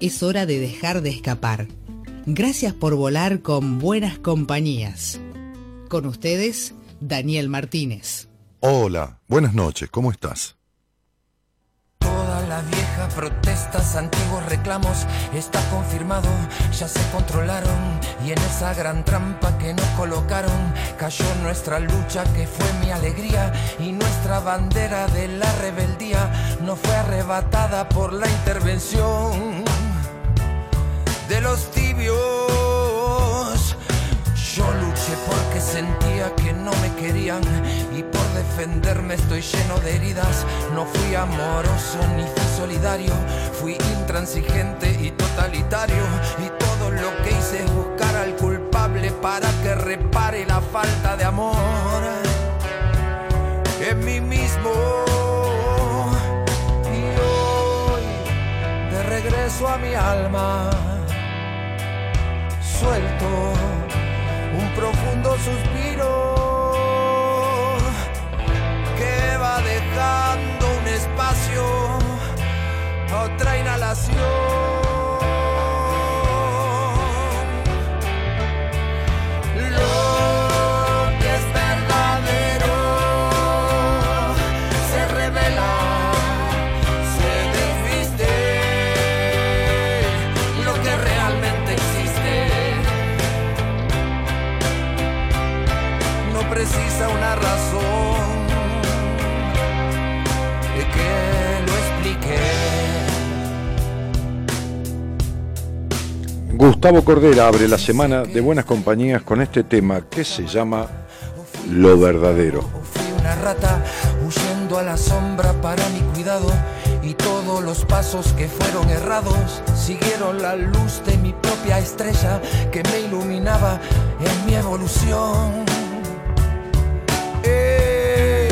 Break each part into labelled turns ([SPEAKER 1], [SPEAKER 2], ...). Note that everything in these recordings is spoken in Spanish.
[SPEAKER 1] es hora de dejar de escapar. Gracias por volar con buenas compañías. Con ustedes, Daniel Martínez.
[SPEAKER 2] Hola, buenas noches, ¿cómo estás?
[SPEAKER 3] Toda la vieja protestas, antiguos reclamos, está confirmado, ya se controlaron y en esa gran trampa que nos colocaron cayó nuestra lucha que fue mi alegría y nuestra bandera de la rebeldía no fue arrebatada por la intervención de los tibios. Yo luché porque sentía que no me querían y por defenderme estoy lleno de heridas. No fui amoroso ni fui solidario, fui intransigente y totalitario. Y todo lo que hice es buscar al culpable para que repare la falta de amor en mí mismo. Y hoy de regreso a mi alma suelto un profundo suspiro que va dejando un espacio a otra inhalación.
[SPEAKER 2] Gustavo Cordera abre la semana de buenas compañías con este tema que se llama Lo verdadero.
[SPEAKER 3] Fui una rata huyendo a la sombra para mi cuidado y todos los pasos que fueron errados siguieron la luz de mi propia estrella que me iluminaba en mi evolución. Eh,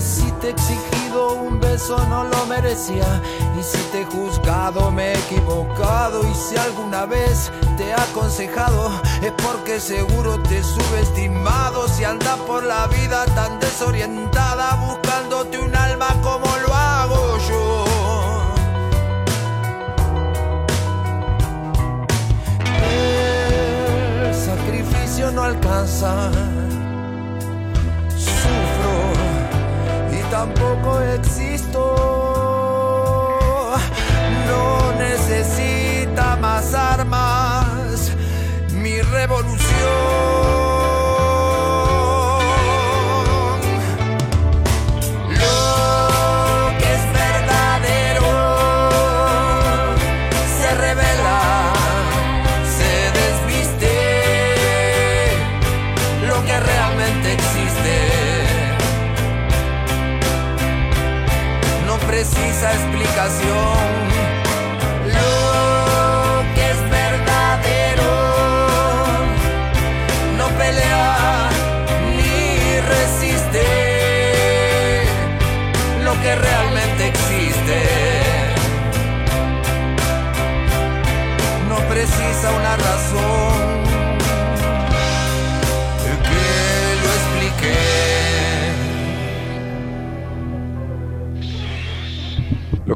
[SPEAKER 3] si te he un beso no lo merecía. Y si te he juzgado me he equivocado. Y si alguna vez te he aconsejado es porque seguro te he subestimado. Si andas por la vida tan desorientada buscándote un alma como lo hago yo. El sacrificio no alcanza tampoco existo. No necesita más armas mi revolución. Explicación.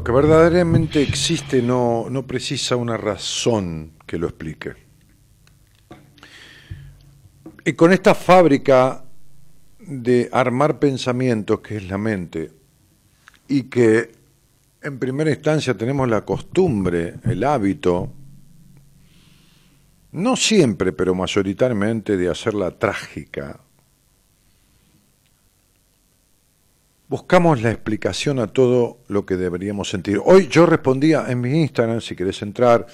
[SPEAKER 3] Lo que
[SPEAKER 2] verdaderamente existe no, no precisa una razón que lo explique. Y con esta fábrica de armar pensamientos que es la mente, y que en primera instancia tenemos la costumbre, el hábito, no siempre, pero mayoritariamente, de hacerla trágica, buscamos la explicación a todo lo que deberíamos sentir. Hoy yo respondía en mi Instagram, si querés entrar,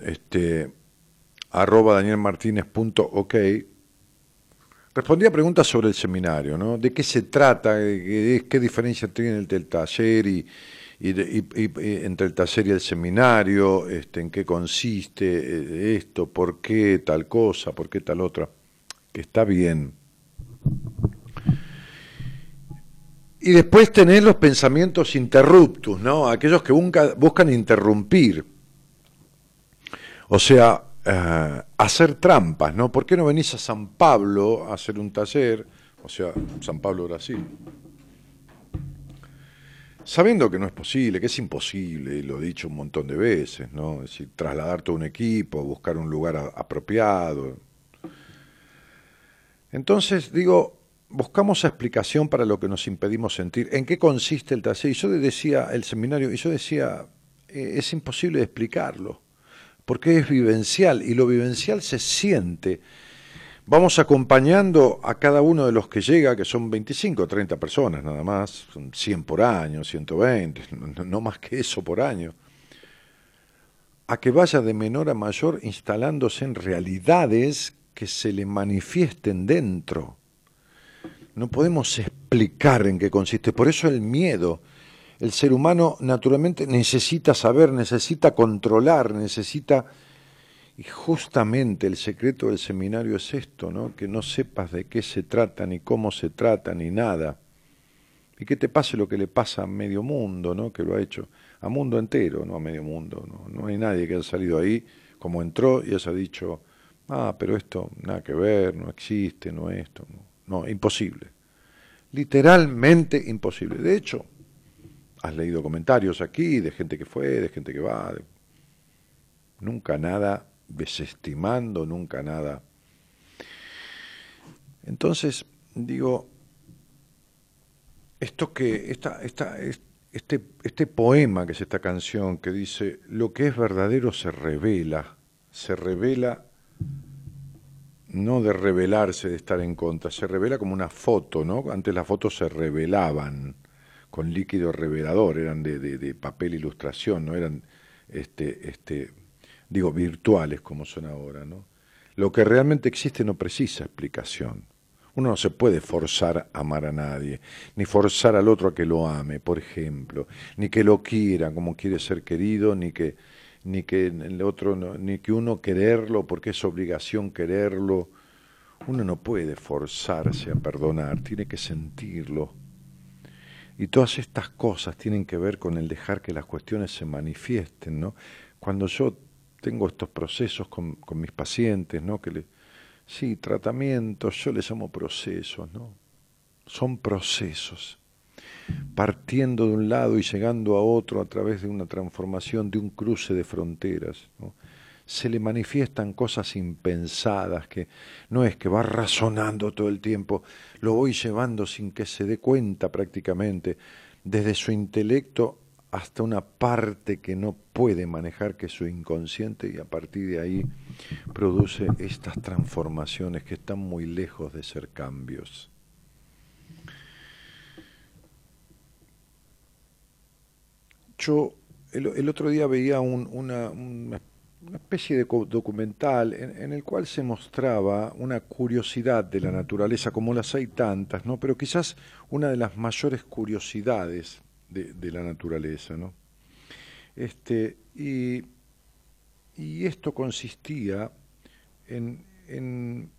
[SPEAKER 2] este, arroba danielmartinez.ok, respondía preguntas sobre el seminario, ¿no? De qué se trata, qué, qué diferencia tiene el del taller y, entre el taller y el seminario, este, en qué consiste eh, esto, por qué tal cosa, por qué tal otra, que está bien. Y después tener los pensamientos interruptus, ¿no? Aquellos que buscan interrumpir. O sea, eh, hacer trampas, ¿no? ¿Por qué no venís a San Pablo a hacer un taller? O sea, San Pablo, Brasil. Sabiendo que no es posible, que es imposible, lo he dicho un montón de veces, ¿no? Es decir, trasladar todo un equipo, buscar un lugar apropiado. Entonces, digo, buscamos explicación para lo que nos impedimos sentir. ¿En qué consiste el taller? Y yo decía, el seminario, y yo decía, eh, es imposible explicarlo, porque es vivencial, y lo vivencial se siente. Vamos acompañando a cada uno de los que llega, que son 25 o 30 personas nada más, son 100 por año, 120, no más que eso por año, a que vaya de menor a mayor instalándose en realidades que se le manifiesten dentro no podemos explicar en qué consiste. Por eso el miedo. El ser humano naturalmente necesita saber, necesita controlar, necesita... Y justamente el secreto del seminario es esto, ¿no? Que no sepas de qué se trata, ni cómo se trata, ni nada. Y que te pase lo que le pasa a medio mundo, ¿no? Que lo ha hecho. A mundo entero, no a medio mundo. No, no hay nadie que haya salido ahí como entró y haya dicho, ah, pero esto nada que ver, no existe, no esto. No. No, imposible. Literalmente imposible. De hecho, has leído comentarios aquí de gente que fue, de gente que va. Nunca nada desestimando, nunca nada. Entonces, digo, esto que, esta, esta, este, este poema que es esta canción que dice, lo que es verdadero se revela, se revela no de revelarse, de estar en contra, se revela como una foto, ¿no? Antes las fotos se revelaban con líquido revelador, eran de, de, papel ilustración, no eran, este, este, digo, virtuales como son ahora, ¿no? Lo que realmente existe no precisa explicación. Uno no se puede forzar a amar a nadie, ni forzar al otro a que lo ame, por ejemplo, ni que lo quiera como quiere ser querido, ni que ni que el otro ni que uno quererlo porque es obligación quererlo. Uno no puede forzarse a perdonar, tiene que sentirlo. Y todas estas cosas tienen que ver con el dejar que las cuestiones se manifiesten, ¿no? Cuando yo tengo estos procesos con, con mis pacientes, ¿no? Que sí, tratamientos, yo les llamo procesos, ¿no? Son procesos partiendo de un lado y llegando a otro a través de una transformación, de un cruce de fronteras. Se le manifiestan cosas impensadas que no es que va razonando todo el tiempo, lo voy llevando sin que se dé cuenta prácticamente, desde su intelecto hasta una parte que no puede manejar, que es su inconsciente, y a partir de ahí produce estas transformaciones que están muy lejos de ser cambios. Yo el, otro día veía una, especie de documental en, el cual se mostraba una curiosidad de la naturaleza, como las hay tantas, ¿no? pero quizás una de las mayores curiosidades de, la naturaleza. ¿no? Este, y, esto consistía en, en,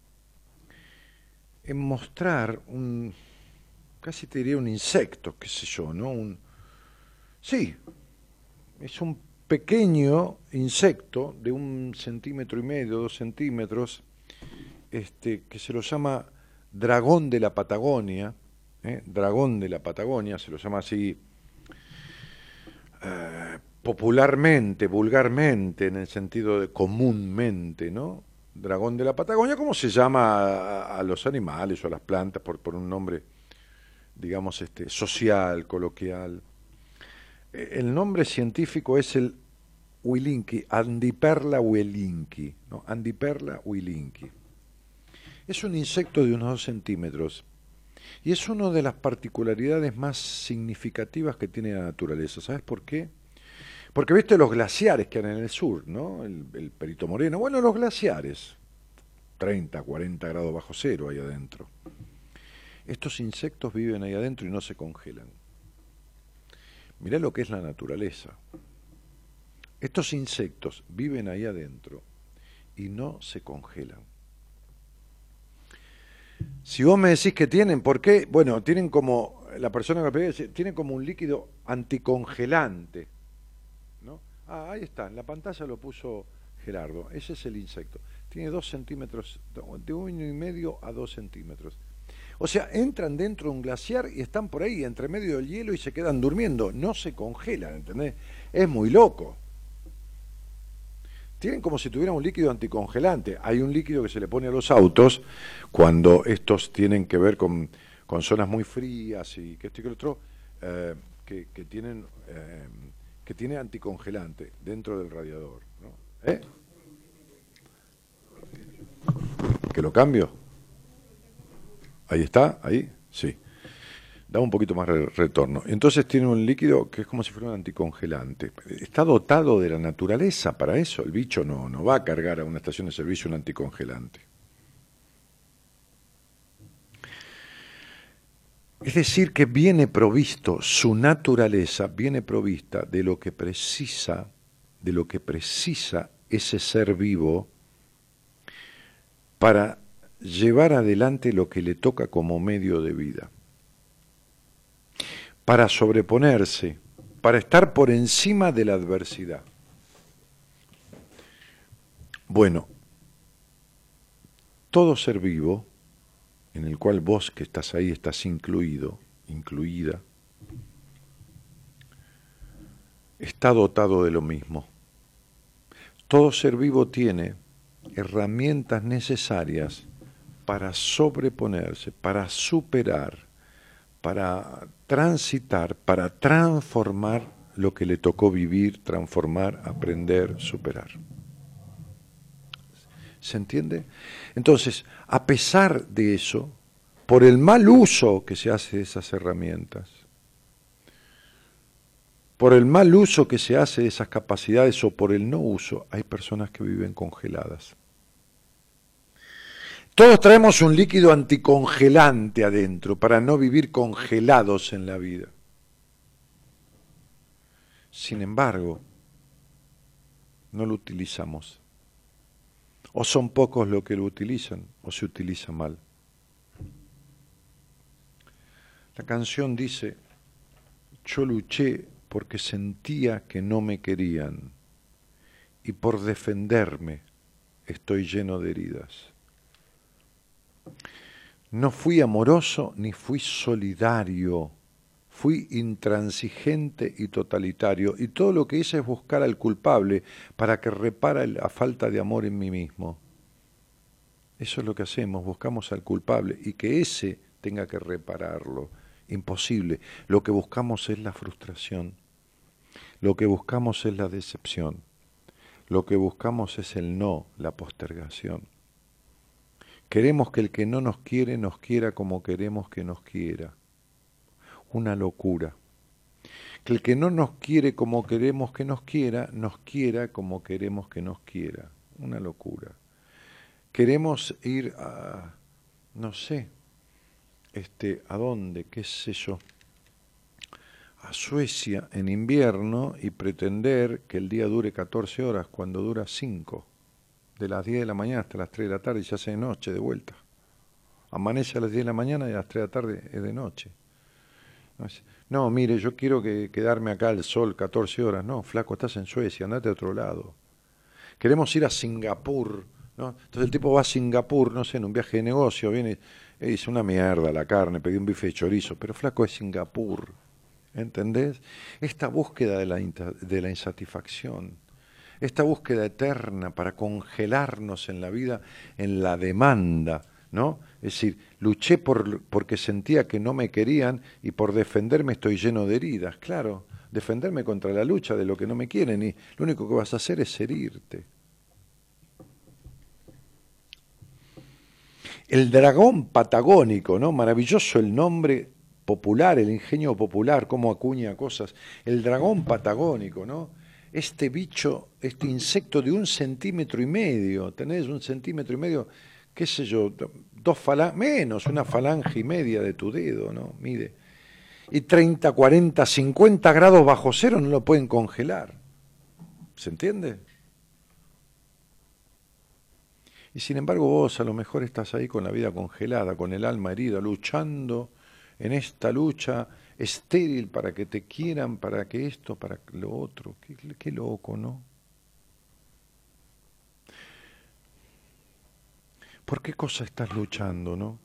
[SPEAKER 2] mostrar un, casi te diría un insecto, qué sé yo, ¿no? Sí, es un pequeño insecto de un centímetro y medio, dos centímetros, este, que se lo llama dragón de la Patagonia, ¿eh? dragón de la Patagonia, se lo llama así eh, popularmente, vulgarmente, en el sentido de comúnmente, ¿no? Dragón de la Patagonia, ¿cómo se llama a, los animales o a las plantas por, por un nombre, digamos, este, social, coloquial? El nombre científico es el Wilinki, Andiperla wilinki, ¿no? Andiperla wilinki. Es un insecto de unos dos centímetros y es una de las particularidades más significativas que tiene la naturaleza. ¿Sabes por qué? Porque viste los glaciares que hay en el sur, ¿no? El, el Perito Moreno. Bueno, los glaciares, 30, 40 grados bajo cero ahí adentro. Estos insectos viven ahí adentro y no se congelan Mirá lo que es la naturaleza. Estos insectos viven ahí adentro y no se congelan. Si vos me decís que tienen, ¿por qué? Bueno, tienen como, la persona que me tienen como un líquido anticongelante. ¿no? Ah, ahí está, en la pantalla lo puso Gerardo, ese es el insecto. Tiene dos centímetros, de uno y medio a dos centímetros. O sea, entran dentro de un glaciar y están por ahí, entre medio del hielo y se quedan durmiendo. No se congelan, ¿entendés? Es muy loco. Tienen como si tuvieran un líquido anticongelante. Hay un líquido que se le pone a los autos cuando estos tienen que ver con, zonas muy frías y que esto y que otro, eh, que, tienen, eh, que tiene anticongelante dentro del radiador. ¿Eh? ¿Que lo cambio? Ahí está, ahí, sí. Da un poquito más de retorno. Entonces tiene un líquido que es como si fuera un anticongelante. Está dotado de la naturaleza para eso. El bicho no, no va a cargar a una estación de servicio un anticongelante. Es decir, que viene provisto, su naturaleza viene provista de lo que precisa de lo que precisa ese ser vivo para llevar adelante lo que le toca como medio de vida, para sobreponerse, para estar por encima de la adversidad. Bueno, todo ser vivo, en el cual vos que estás ahí estás incluido, incluida, está dotado de lo mismo. Todo ser vivo tiene herramientas necesarias para sobreponerse, para superar, para transitar, para transformar lo que le tocó vivir, transformar, aprender, superar. ¿Se entiende? Entonces, a pesar de eso, por el mal uso que se hace de esas herramientas, por el mal uso que se hace de esas capacidades o por el no uso, hay personas que viven congeladas. Todos traemos un líquido anticongelante adentro para no vivir congelados en la vida. Sin embargo, no lo utilizamos. O son pocos los que lo utilizan o se utiliza mal. La canción dice, yo luché porque sentía que no me querían y por defenderme estoy lleno de heridas. No fui amoroso ni fui solidario, fui intransigente y totalitario y todo lo que hice es buscar al culpable para que repara la falta de amor en mí mismo. Eso es lo que hacemos, buscamos al culpable y que ese tenga que repararlo. Imposible. Lo que buscamos es la frustración. Lo que buscamos es la decepción. Lo que buscamos es el no, la postergación. Queremos que el que no nos quiere nos quiera como queremos que nos quiera. Una locura. Que el que no nos quiere como queremos que nos quiera, nos quiera como queremos que nos quiera. Una locura. Queremos ir a, no sé, este, ¿a dónde? ¿Qué sé yo? a Suecia en invierno y pretender que el día dure 14 horas cuando dura 5, de las 10 de la mañana hasta las 3 de la tarde y ya hace de noche de vuelta. Amanece a las 10 de la mañana y a las 3 de la tarde es de noche. No, mire, yo quiero que quedarme acá al sol 14 horas. No, flaco, estás en Suecia, andate a otro lado. Queremos ir a Singapur. ¿no? Entonces el tipo va a Singapur, no sé, en un viaje de negocio, viene y dice una mierda la carne, pedí un bife de chorizo, pero flaco es Singapur. ¿Entendés? Esta búsqueda de la, de la insatisfacción, esta búsqueda eterna para congelarnos en la vida, en la demanda, ¿no? Es decir, luché por, porque sentía que no me querían y por defenderme estoy lleno de heridas. Claro, defenderme contra la lucha de lo que no me quieren y lo único que vas a hacer es herirte. El dragón patagónico, ¿no? Maravilloso el nombre popular, el ingenio popular, cómo acuña cosas, el dragón patagónico, ¿no? Este bicho, este insecto de un centímetro y medio, tenés un centímetro y medio, qué sé yo, dos falanges, menos, una falange y media de tu dedo, ¿no? Mide. y 30, 40, 50 grados bajo cero no lo pueden congelar. ¿Se entiende? Y sin embargo vos a lo mejor estás ahí con la vida congelada, con el alma herida, luchando en esta lucha estéril para que te quieran, para que esto, para lo otro. Qué, qué loco, ¿no? ¿Por qué cosa estás luchando, no?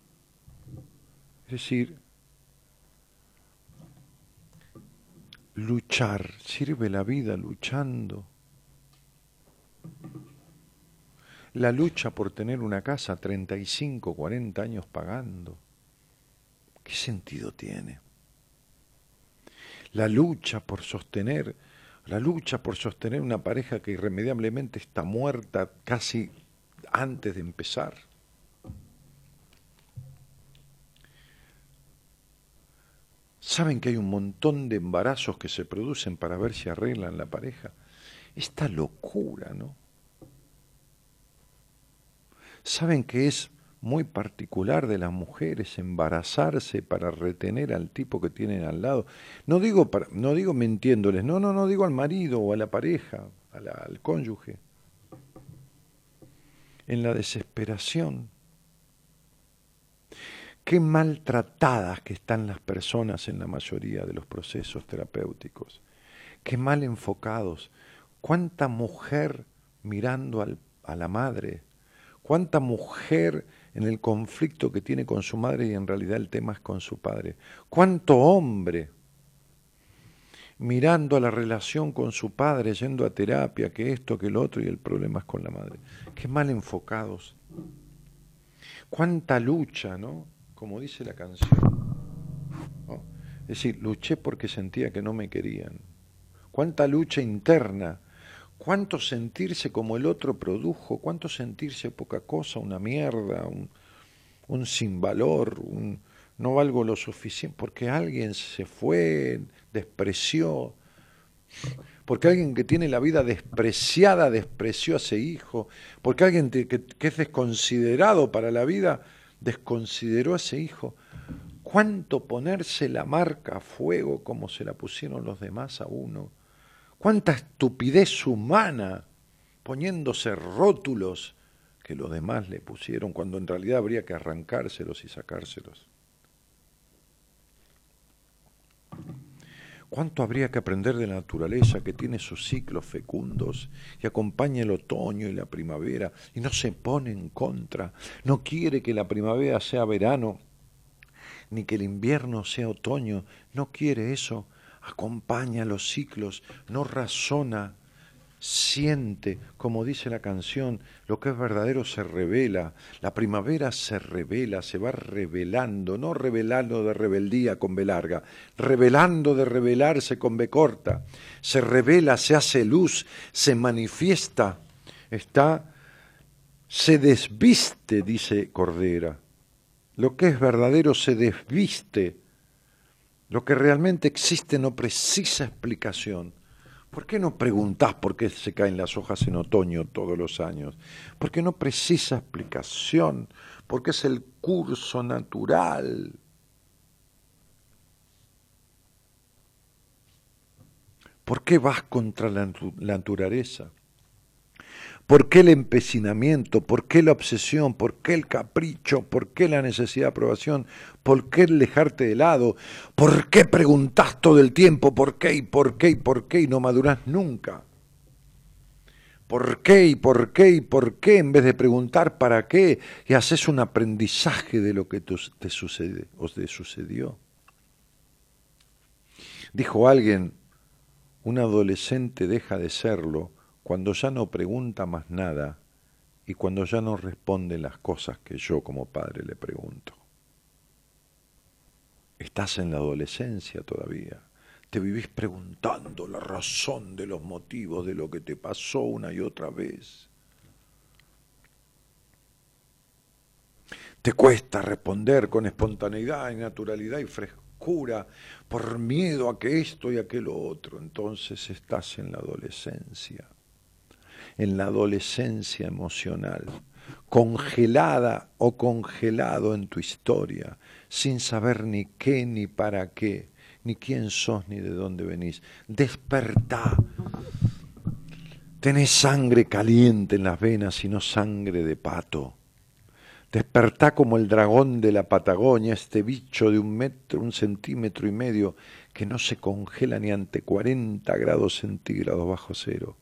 [SPEAKER 2] Es decir, luchar, sirve la vida luchando. La lucha por tener una casa 35, 40 años pagando. ¿Qué sentido tiene? La lucha por sostener, la lucha por sostener una pareja que irremediablemente está muerta casi antes de empezar. Saben que hay un montón de embarazos que se producen para ver si arreglan la pareja. Esta locura, ¿no? Saben que es muy particular de las mujeres embarazarse para retener al tipo que tienen al lado. No digo, no digo mintiéndoles, no, no, no digo al marido o a la pareja, al cónyuge. En la desesperación. Qué maltratadas que están las personas en la mayoría de los procesos terapéuticos. Qué mal enfocados. Cuánta mujer mirando a la madre. Cuánta mujer en el conflicto que tiene con su madre y en realidad el tema es con su padre. Cuánto hombre mirando a la relación con su padre, yendo a terapia, que esto, que el otro, y el problema es con la madre. Qué mal enfocados. Cuánta lucha, ¿no? Como dice la canción. Es decir, luché porque sentía que no me querían. Cuánta lucha interna cuánto sentirse como el otro produjo, cuánto sentirse poca cosa, una mierda, un, un sin valor, un no valgo lo suficiente, porque alguien se fue, despreció, porque alguien que tiene la vida despreciada despreció a ese hijo, porque alguien que, que es desconsiderado para la vida desconsideró a ese hijo. ¿Cuánto ponerse la marca a fuego como se la pusieron los demás a uno? Cuánta estupidez humana poniéndose rótulos que los demás le pusieron cuando en realidad habría que arrancárselos y sacárselos. ¿Cuánto habría que aprender de la naturaleza que tiene sus ciclos fecundos y acompaña el otoño y la primavera y no se pone en contra, no quiere que la primavera sea verano ni que el invierno sea otoño, no quiere eso, acompaña los ciclos, no razona, siente, como dice la canción, lo que es verdadero se revela, la primavera se revela, se va revelando, no revelando de rebeldía con B larga, revelando de revelarse con B corta, se revela, se hace luz, se manifiesta, está, se desviste, dice Cordera. Lo que es verdadero se desviste lo que realmente existe no precisa explicación. ¿Por qué no preguntás por qué se caen las hojas en otoño todos los años? Porque no precisa explicación, porque es el curso natural. ¿Por qué vas contra la, naturaleza? ¿Por qué el empecinamiento? ¿Por qué la obsesión? ¿Por qué el capricho? ¿Por qué la necesidad de aprobación? ¿Por qué el dejarte de lado? ¿Por qué preguntás todo el tiempo por qué y por qué y por qué y no madurás nunca? ¿Por qué y por qué y por qué en vez de preguntar para qué y haces un aprendizaje de lo que te sucede o te sucedió? Dijo alguien, un adolescente deja de serlo cuando ya no pregunta más nada y cuando ya no responde las cosas que yo como padre le pregunto. Estás en la adolescencia todavía. Te vivís preguntando la razón de los motivos de lo que te pasó una y otra vez. Te cuesta responder con espontaneidad y naturalidad y frescura por miedo a que esto y aquello otro. Entonces estás en la adolescencia en la adolescencia emocional, congelada o congelado en tu historia, sin saber ni qué ni para qué, ni quién sos, ni de dónde venís. Despertá. Tenés sangre caliente en las venas y no sangre de pato. Despertá como el dragón de la Patagonia, este bicho de un metro, un centímetro y medio, que no se congela ni ante 40 grados centígrados bajo cero.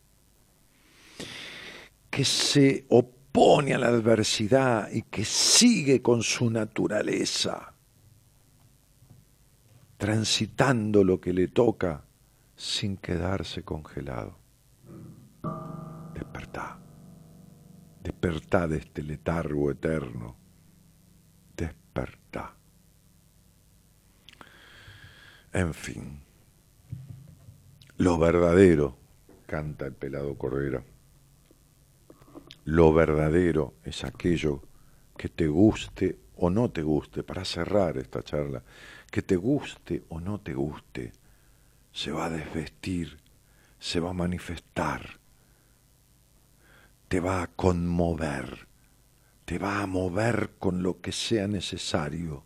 [SPEAKER 2] Que se opone a la adversidad y que sigue con su naturaleza, transitando lo que le toca sin quedarse congelado. Despertá. Despertá de este letargo eterno. Despertá. En fin. Lo verdadero, canta el pelado Cordera. Lo verdadero es aquello que te guste o no te guste, para cerrar esta charla, que te guste o no te guste, se va a desvestir, se va a manifestar te va a conmover, te va a mover con lo que sea necesario,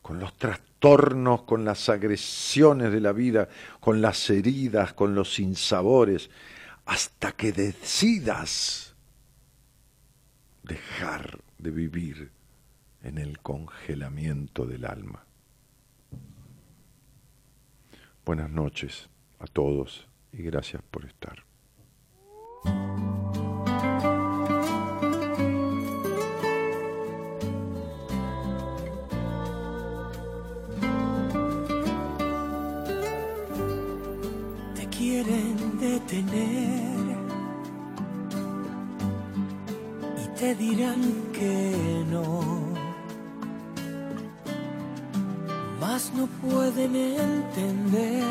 [SPEAKER 2] con los trastornos, con las agresiones de la vida, con las heridas, con los sinsabores, hasta que decidas dejar de vivir en el congelamiento del alma. Buenas noches a todos y gracias por estar.
[SPEAKER 4] y te dirán que no, mas no pueden entender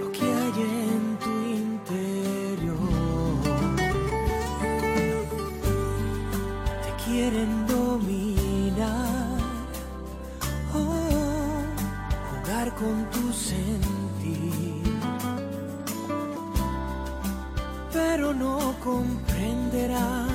[SPEAKER 4] lo que hay en tu interior. Te quieren dominar, oh, jugar con tu sentir pero no comprenderán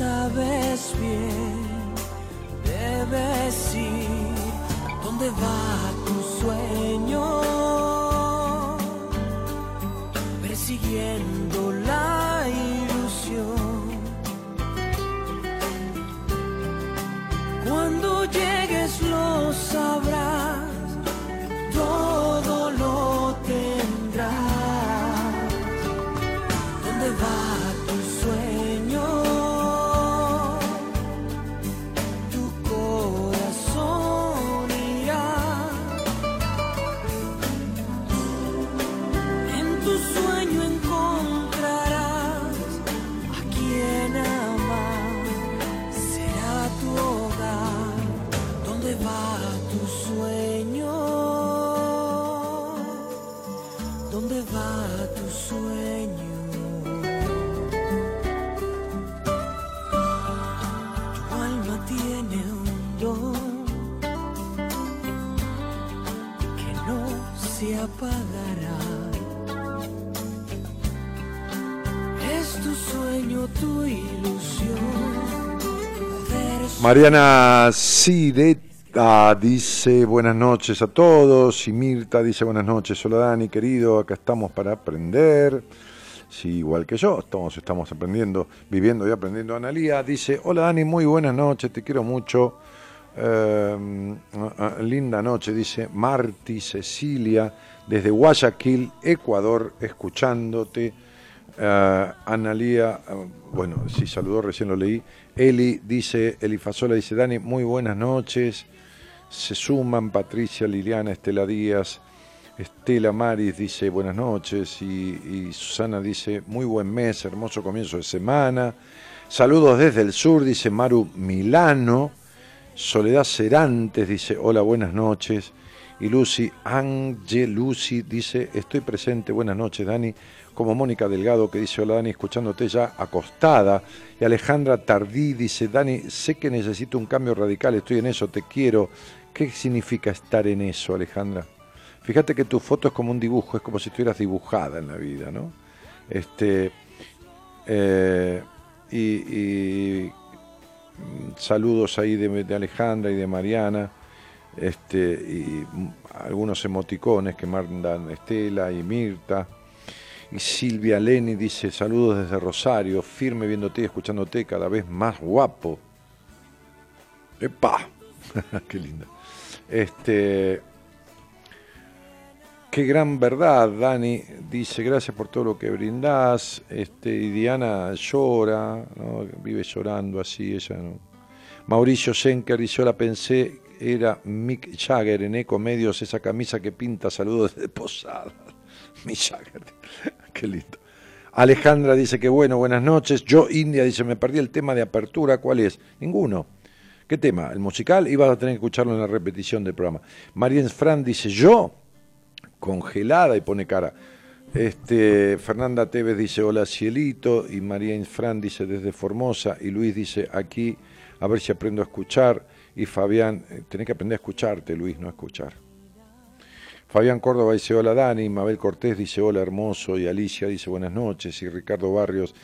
[SPEAKER 4] Sabes bien, debes ir. Dónde va tu sueño, persiguiendo la ilusión. Cuando llegues lo sabrás,
[SPEAKER 2] Mariana Sideta dice buenas noches a todos y Mirta dice buenas noches. Hola Dani, querido, acá estamos para aprender. Sí, igual que yo, todos estamos aprendiendo, viviendo y aprendiendo. Analía dice, hola Dani, muy buenas noches, te quiero mucho. Eh, ah, ah, linda noche, dice Marti Cecilia, desde Guayaquil, Ecuador, escuchándote. Eh, Analía, bueno, sí, saludó, recién lo leí. Eli dice, Elifasola dice, Dani, muy buenas noches. Se suman Patricia, Liliana, Estela Díaz, Estela Maris dice, buenas noches. Y, Susana dice, muy buen mes, hermoso comienzo de semana. Saludos desde el sur, dice Maru Milano. Soledad Cerantes dice, hola, buenas noches. Y Lucy Angelucci dice, estoy presente, buenas noches, Dani como Mónica Delgado que dice, hola Dani, escuchándote ya acostada. Y Alejandra Tardí dice, Dani, sé que necesito un cambio radical, estoy en eso, te quiero. ¿Qué significa estar en eso, Alejandra? Fíjate que tu foto es como un dibujo, es como si estuvieras dibujada en la vida, ¿no? Este, eh, y, mm, saludos ahí de, Alejandra y de Mariana. Este, y algunos emoticones que mandan Estela y Mirta. Y Silvia Leni dice, saludos desde Rosario, firme viéndote y escuchándote, cada vez más guapo. ¡Epa! ¡Qué linda! Este, qué gran verdad, Dani. Dice, gracias por todo lo que brindás. Este, y Diana llora, vive llorando así, ella no. Mauricio Schenker dice, yo la pensé, era Mick Jagger en Ecomedios, esa camisa que pinta, saludos desde Posada. Mick Jagger. Alejandra dice que bueno, buenas noches. Yo, India, dice, me perdí el tema de apertura. ¿Cuál es? Ninguno. ¿Qué tema? ¿El musical? Iba a tener que escucharlo en la repetición del programa. Marien Fran dice, yo, congelada y pone cara. Este, Fernanda Tevez dice, hola cielito. Y María Fran dice, desde Formosa. Y Luis dice, aquí, a ver si aprendo a escuchar. Y Fabián, eh, tenés que aprender a escucharte, Luis, no a escuchar. Fabián Córdoba dice hola Dani, Mabel Cortés dice hola hermoso y Alicia dice buenas noches y Ricardo Barrios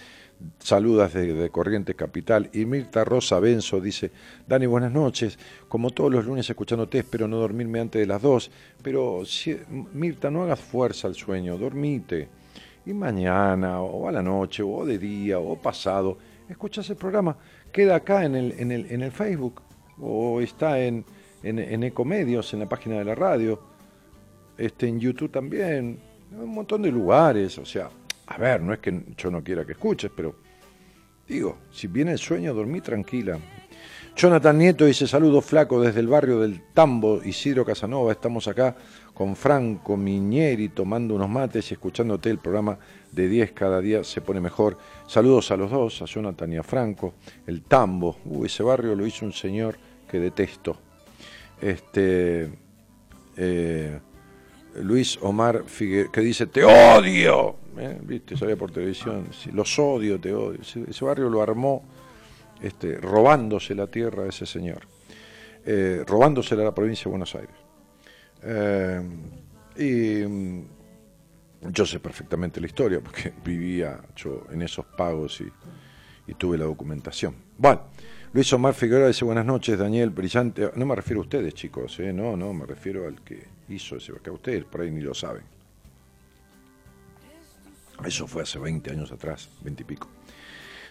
[SPEAKER 2] saludas de, Corrientes Capital y Mirta Rosa Benzo dice Dani buenas noches, como todos los lunes escuchándote espero no dormirme antes de las dos, pero Mirta no hagas fuerza al sueño, dormite. Y mañana o a la noche o de día o pasado escuchas el programa, queda acá en el, en el, en el Facebook o está en, en, en Ecomedios, en la página de la radio este, en YouTube también, un montón de lugares, o sea, a ver, no es que yo no quiera que escuches, pero digo, si viene el sueño, dormí tranquila. Jonathan Nieto dice, saludo flaco desde el barrio del Tambo, Isidro Casanova, estamos acá con Franco Miñeri tomando unos mates y escuchándote el programa de 10 cada día se pone mejor. Saludos a los dos, a Jonathan y a Franco. El Tambo, uy, ese barrio lo hizo un señor que detesto. Este, eh, Luis Omar Figueroa, que dice, te odio. ¿Eh? ¿Viste? Sabía por televisión. los odio, te odio. Ese, barrio lo armó este, robándose la tierra a ese señor. Eh, robándosela a la provincia de Buenos Aires. Eh, y mm, yo sé perfectamente la historia porque vivía yo en esos pagos y, y tuve la documentación. Bueno, Luis Omar Figueroa dice buenas noches, Daniel, brillante. No me refiero a ustedes, chicos, ¿eh? no, no, me refiero al que hizo ese que ustedes por ahí ni lo saben. Eso fue hace 20 años atrás, 20 y pico.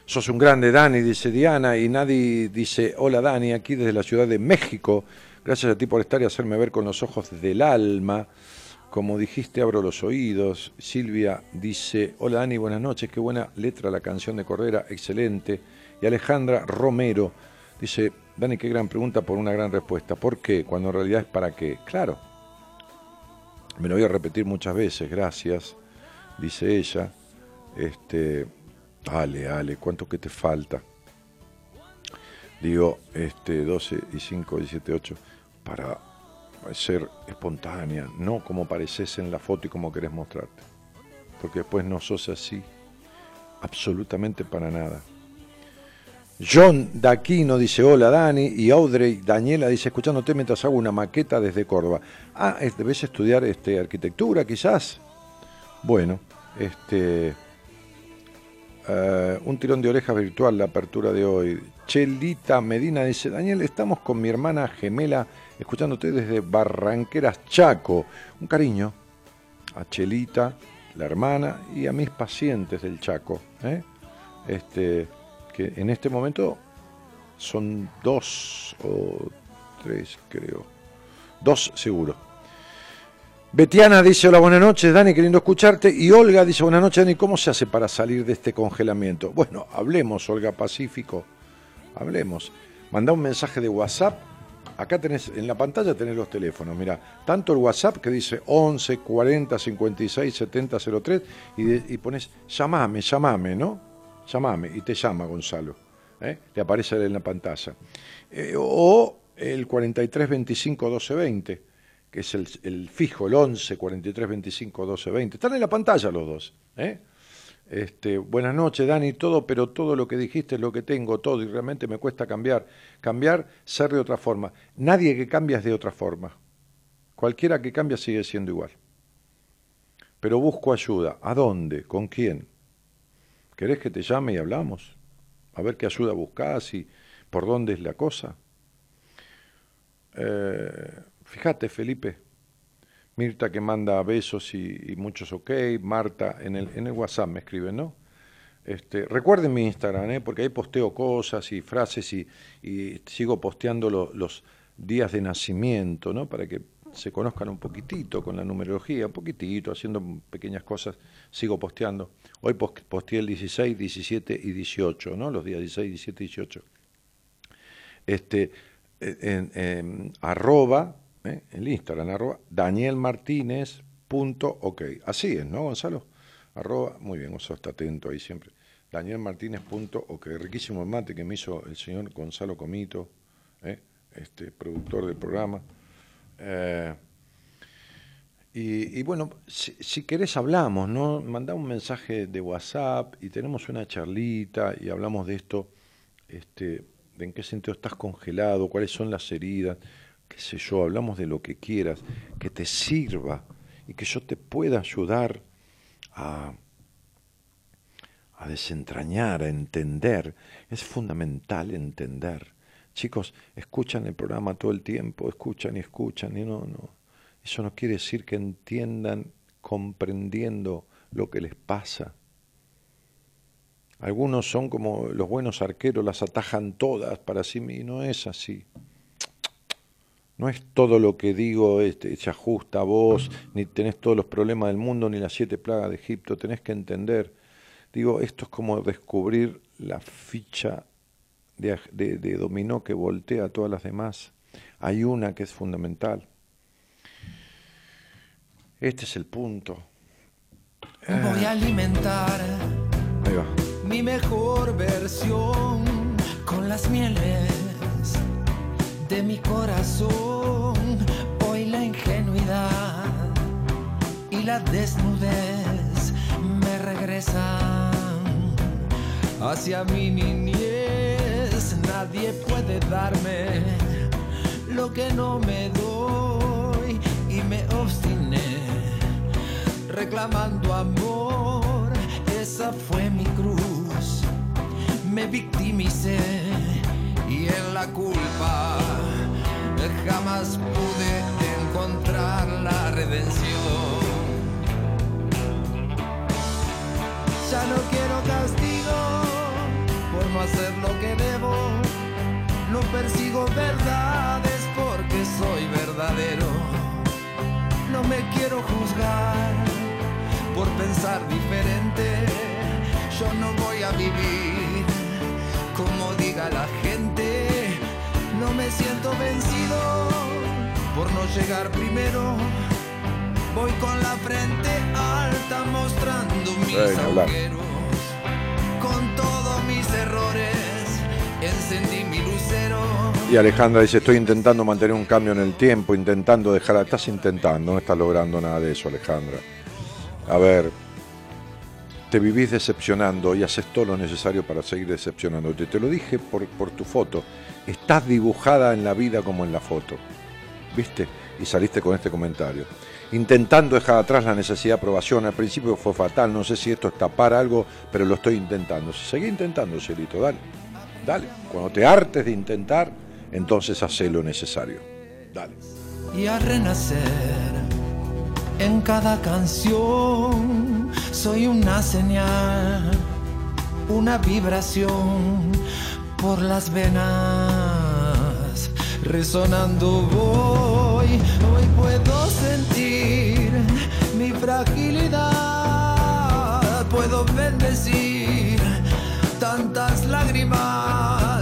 [SPEAKER 2] Sos un grande, Dani, dice Diana, y nadie dice, hola Dani, aquí desde la Ciudad de México. Gracias a ti por estar y hacerme ver con los ojos del alma. Como dijiste, abro los oídos. Silvia dice, hola Dani, buenas noches, qué buena letra la canción de Cordera, excelente. Y Alejandra Romero dice, Dani, qué gran pregunta por una gran respuesta. ¿Por qué? Cuando en realidad es para qué. Claro, me lo voy a repetir muchas veces, gracias, dice ella. Este, Ale, Ale, ¿cuánto que te falta? Digo, este, 12 y 5, 17, 8, para ser espontánea, no como pareces en la foto y como querés mostrarte. Porque después no sos así, absolutamente para nada. John Daquino dice hola Dani y Audrey Daniela dice escuchándote mientras hago una maqueta desde Córdoba. Ah, debes estudiar este, arquitectura quizás. Bueno, este eh, un tirón de orejas virtual la apertura de hoy. Chelita Medina dice Daniel estamos con mi hermana gemela escuchándote desde Barranqueras Chaco. Un cariño a Chelita, la hermana y a mis pacientes del Chaco. ¿eh? Este que en este momento son dos o tres, creo. Dos seguro. Betiana dice, hola, buenas noches, Dani, queriendo escucharte. Y Olga dice, buenas noches, Dani, ¿cómo se hace para salir de este congelamiento? Bueno, hablemos, Olga Pacífico, hablemos. Manda un mensaje de WhatsApp. Acá tenés, en la pantalla tenés los teléfonos, mira, tanto el WhatsApp que dice 11 40 56 70 03 y, y pones llamame, llamame, ¿no? Llamame y te llama Gonzalo. ¿eh? Le aparece en la pantalla. Eh, o el 4325 1220, que es el, fijo, el 11 4325 1220. Están en la pantalla los dos. ¿eh? Este, buenas noches, Dani, todo, pero todo lo que dijiste es lo que tengo, todo, y realmente me cuesta cambiar. Cambiar, ser de otra forma. Nadie que cambia es de otra forma. Cualquiera que cambia sigue siendo igual. Pero busco ayuda. ¿A dónde? ¿Con quién? ¿Querés que te llame y hablamos? A ver qué ayuda buscás y por dónde es la cosa. Eh, fíjate, Felipe. Mirta que manda besos y, muchos ok. Marta en el, en el WhatsApp me escribe, ¿no? Este, recuerden mi Instagram, ¿eh? porque ahí posteo cosas y frases y, sigo posteando los días de nacimiento, ¿no? Para que se conozcan un poquitito con la numerología, un poquitito, haciendo pequeñas cosas, sigo posteando. Hoy posteé el 16, 17 y 18, ¿no? Los días 16, 17 y 18. Este, en, ¿eh? el Instagram, arroba, danielmartinez.ok. Así es, ¿no, Gonzalo? Arroba, muy bien, Gonzalo está atento ahí siempre. danielmartinez.ok. Riquísimo el mate que me hizo el señor Gonzalo Comito, ¿eh? este, productor del programa. Eh, y, bueno, si, querés hablamos, ¿no? Mandá un mensaje de WhatsApp y tenemos una charlita y hablamos de esto, este, de en qué sentido estás congelado, cuáles son las heridas, qué sé yo, hablamos de lo que quieras, que te sirva y que yo te pueda ayudar a, a desentrañar, a entender. Es fundamental entender. Chicos, escuchan el programa todo el tiempo, escuchan y escuchan y no, no. Eso no quiere decir que entiendan comprendiendo lo que les pasa. Algunos son como los buenos arqueros, las atajan todas para sí y no es así. No es todo lo que digo este, se ajusta a vos, ni tenés todos los problemas del mundo, ni las siete plagas de Egipto, tenés que entender. Digo, esto es como descubrir la ficha de, dominó que voltea a todas las demás. Hay una que es fundamental. Este es el punto.
[SPEAKER 3] Voy a alimentar mi mejor versión con las mieles de mi corazón. Hoy la ingenuidad y la desnudez me regresan hacia mi niñez nadie puede darme lo que no me doy reclamando amor. Esa fue mi cruz, me victimicé y en la culpa jamás pude encontrar la redención. Ya no quiero castigo no hacer lo que debo. No persigo verdades porque soy verdadero. No me quiero juzgar por pensar diferente. Yo no voy a vivir como diga la gente. No me siento vencido por no llegar primero. Voy con la frente alta mostrando mis agujeros errores, encendí mi lucero.
[SPEAKER 2] Y Alejandra dice, estoy intentando mantener un cambio en el tiempo, intentando dejar, estás intentando, no estás logrando nada de eso, Alejandra. A ver, te vivís decepcionando y haces todo lo necesario para seguir decepcionando. Te lo dije por, por tu foto, estás dibujada en la vida como en la foto, ¿viste? Y saliste con este comentario intentando dejar atrás la necesidad de aprobación. Al principio fue fatal, no sé si esto es tapar algo, pero lo estoy intentando. Seguí intentando, Cielito, dale, dale. Cuando te hartes de intentar, entonces hace lo necesario. Dale.
[SPEAKER 3] Y a renacer en cada canción. Soy una señal, una vibración por las venas, resonando voy, hoy puedo sentir fragilidad. Puedo bendecir tantas lágrimas.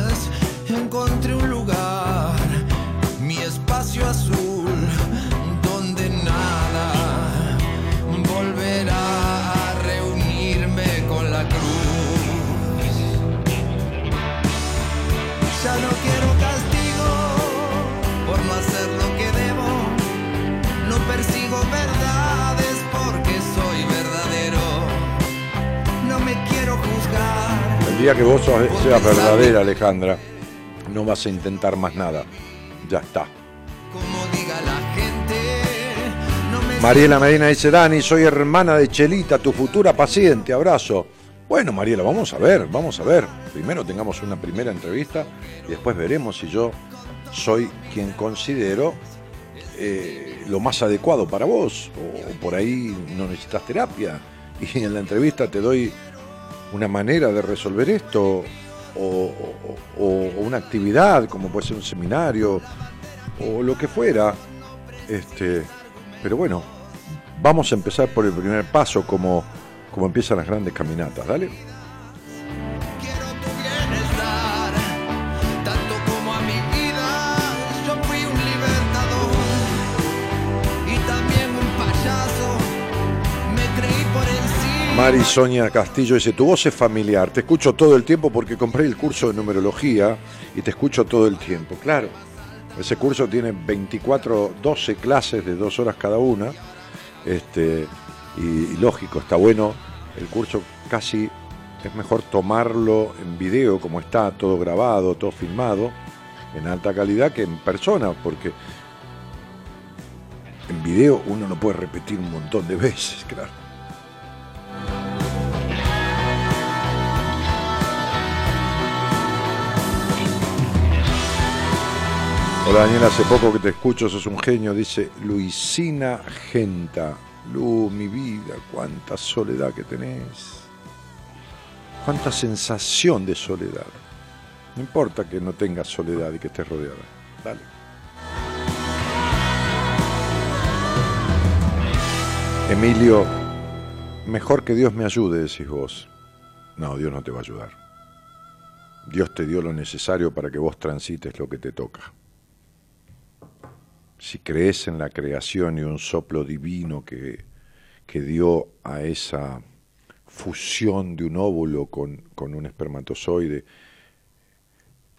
[SPEAKER 2] Día que vos seas verdadera, Alejandra, no vas a intentar más nada. Ya está. Mariela Medina dice, Dani, soy hermana de Chelita, tu futura paciente, abrazo. Bueno, Mariela, vamos a ver, vamos a ver. Primero tengamos una primera entrevista y después veremos si yo soy quien considero eh, lo más adecuado para vos o por ahí no necesitas terapia y en la entrevista te doy una manera de resolver esto o, una actividad como puede ser un seminario o lo que fuera. Este, pero bueno, vamos a empezar por el primer paso como, como empiezan las grandes caminatas, ¿dale? Mari Sonia Castillo dice, tu voz es familiar, te escucho todo el tiempo porque compré el curso de numerología y te escucho todo el tiempo. Claro, ese curso tiene 24, 12 clases de dos horas cada una, este, y, lógico, está bueno, el curso casi es mejor tomarlo en video como está, todo grabado, todo filmado, en alta calidad que en persona, porque en video uno no puede repetir un montón de veces, claro. Hola Daniel, hace poco que te escucho, sos un genio, dice Luisina Genta. Lu, mi vida, cuánta soledad que tenés. Cuánta sensación de soledad. No importa que no tengas soledad y que estés rodeada. Dale. Emilio, mejor que Dios me ayude, decís vos. No, Dios no te va a ayudar. Dios te dio lo necesario para que vos transites lo que te toca si crees en la creación y un soplo divino que, que dio a esa fusión de un óvulo con, con un espermatozoide,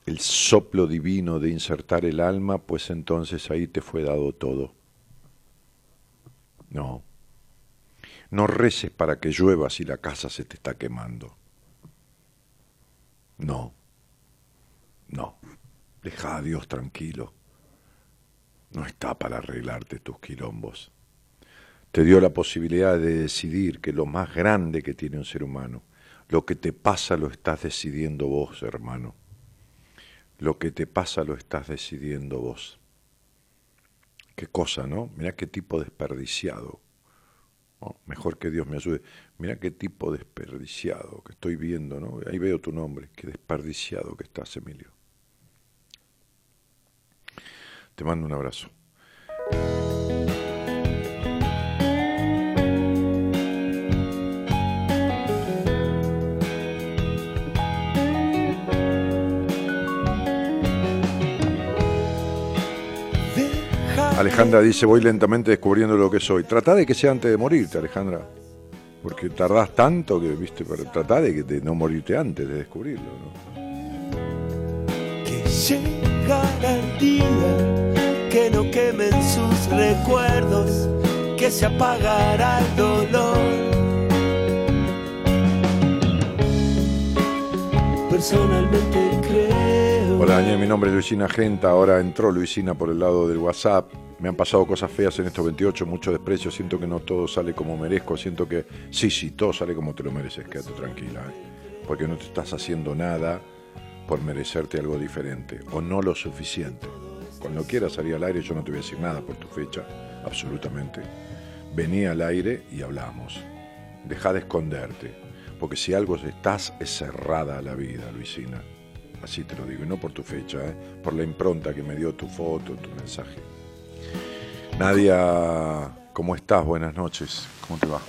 [SPEAKER 2] el soplo divino de insertar el alma, pues entonces ahí te fue dado todo. No. No reces para que llueva si la casa se te está quemando. No. No. Deja a Dios tranquilo no está para arreglarte tus quilombos. Te dio la posibilidad de decidir que lo más grande que tiene un ser humano, lo que te pasa lo estás decidiendo vos, hermano. Lo que te pasa lo estás decidiendo vos. Qué cosa, ¿no? Mira qué tipo desperdiciado. Mejor que Dios me ayude. Mira qué tipo desperdiciado que estoy viendo, ¿no? Ahí veo tu nombre. Qué desperdiciado que estás, Emilio. Te mando un abrazo. Alejandra dice, voy lentamente descubriendo lo que soy. Trata de que sea antes de morirte, Alejandra. Porque tardás tanto que, viste, pero trata de, de no morirte antes de descubrirlo. ¿no?
[SPEAKER 5] Que día que no quemen sus recuerdos, que se apagará el dolor. Personalmente creo.
[SPEAKER 2] Hola Daniel, mi nombre es Luisina Genta, ahora entró Luisina por el lado del WhatsApp. Me han pasado cosas feas en estos 28, mucho desprecio, siento que no todo sale como merezco, siento que sí, sí, todo sale como te lo mereces, quédate tranquila, ¿eh? porque no te estás haciendo nada por merecerte algo diferente o no lo suficiente. Cuando quieras salir al aire, yo no te voy a decir nada por tu fecha, absolutamente. Vení al aire y hablamos. Deja de esconderte, porque si algo estás, es cerrada la vida, Luisina. Así te lo digo, y no por tu fecha, ¿eh? por la impronta que me dio tu foto, tu mensaje. Nadia, ¿cómo estás? Buenas noches, ¿cómo te va?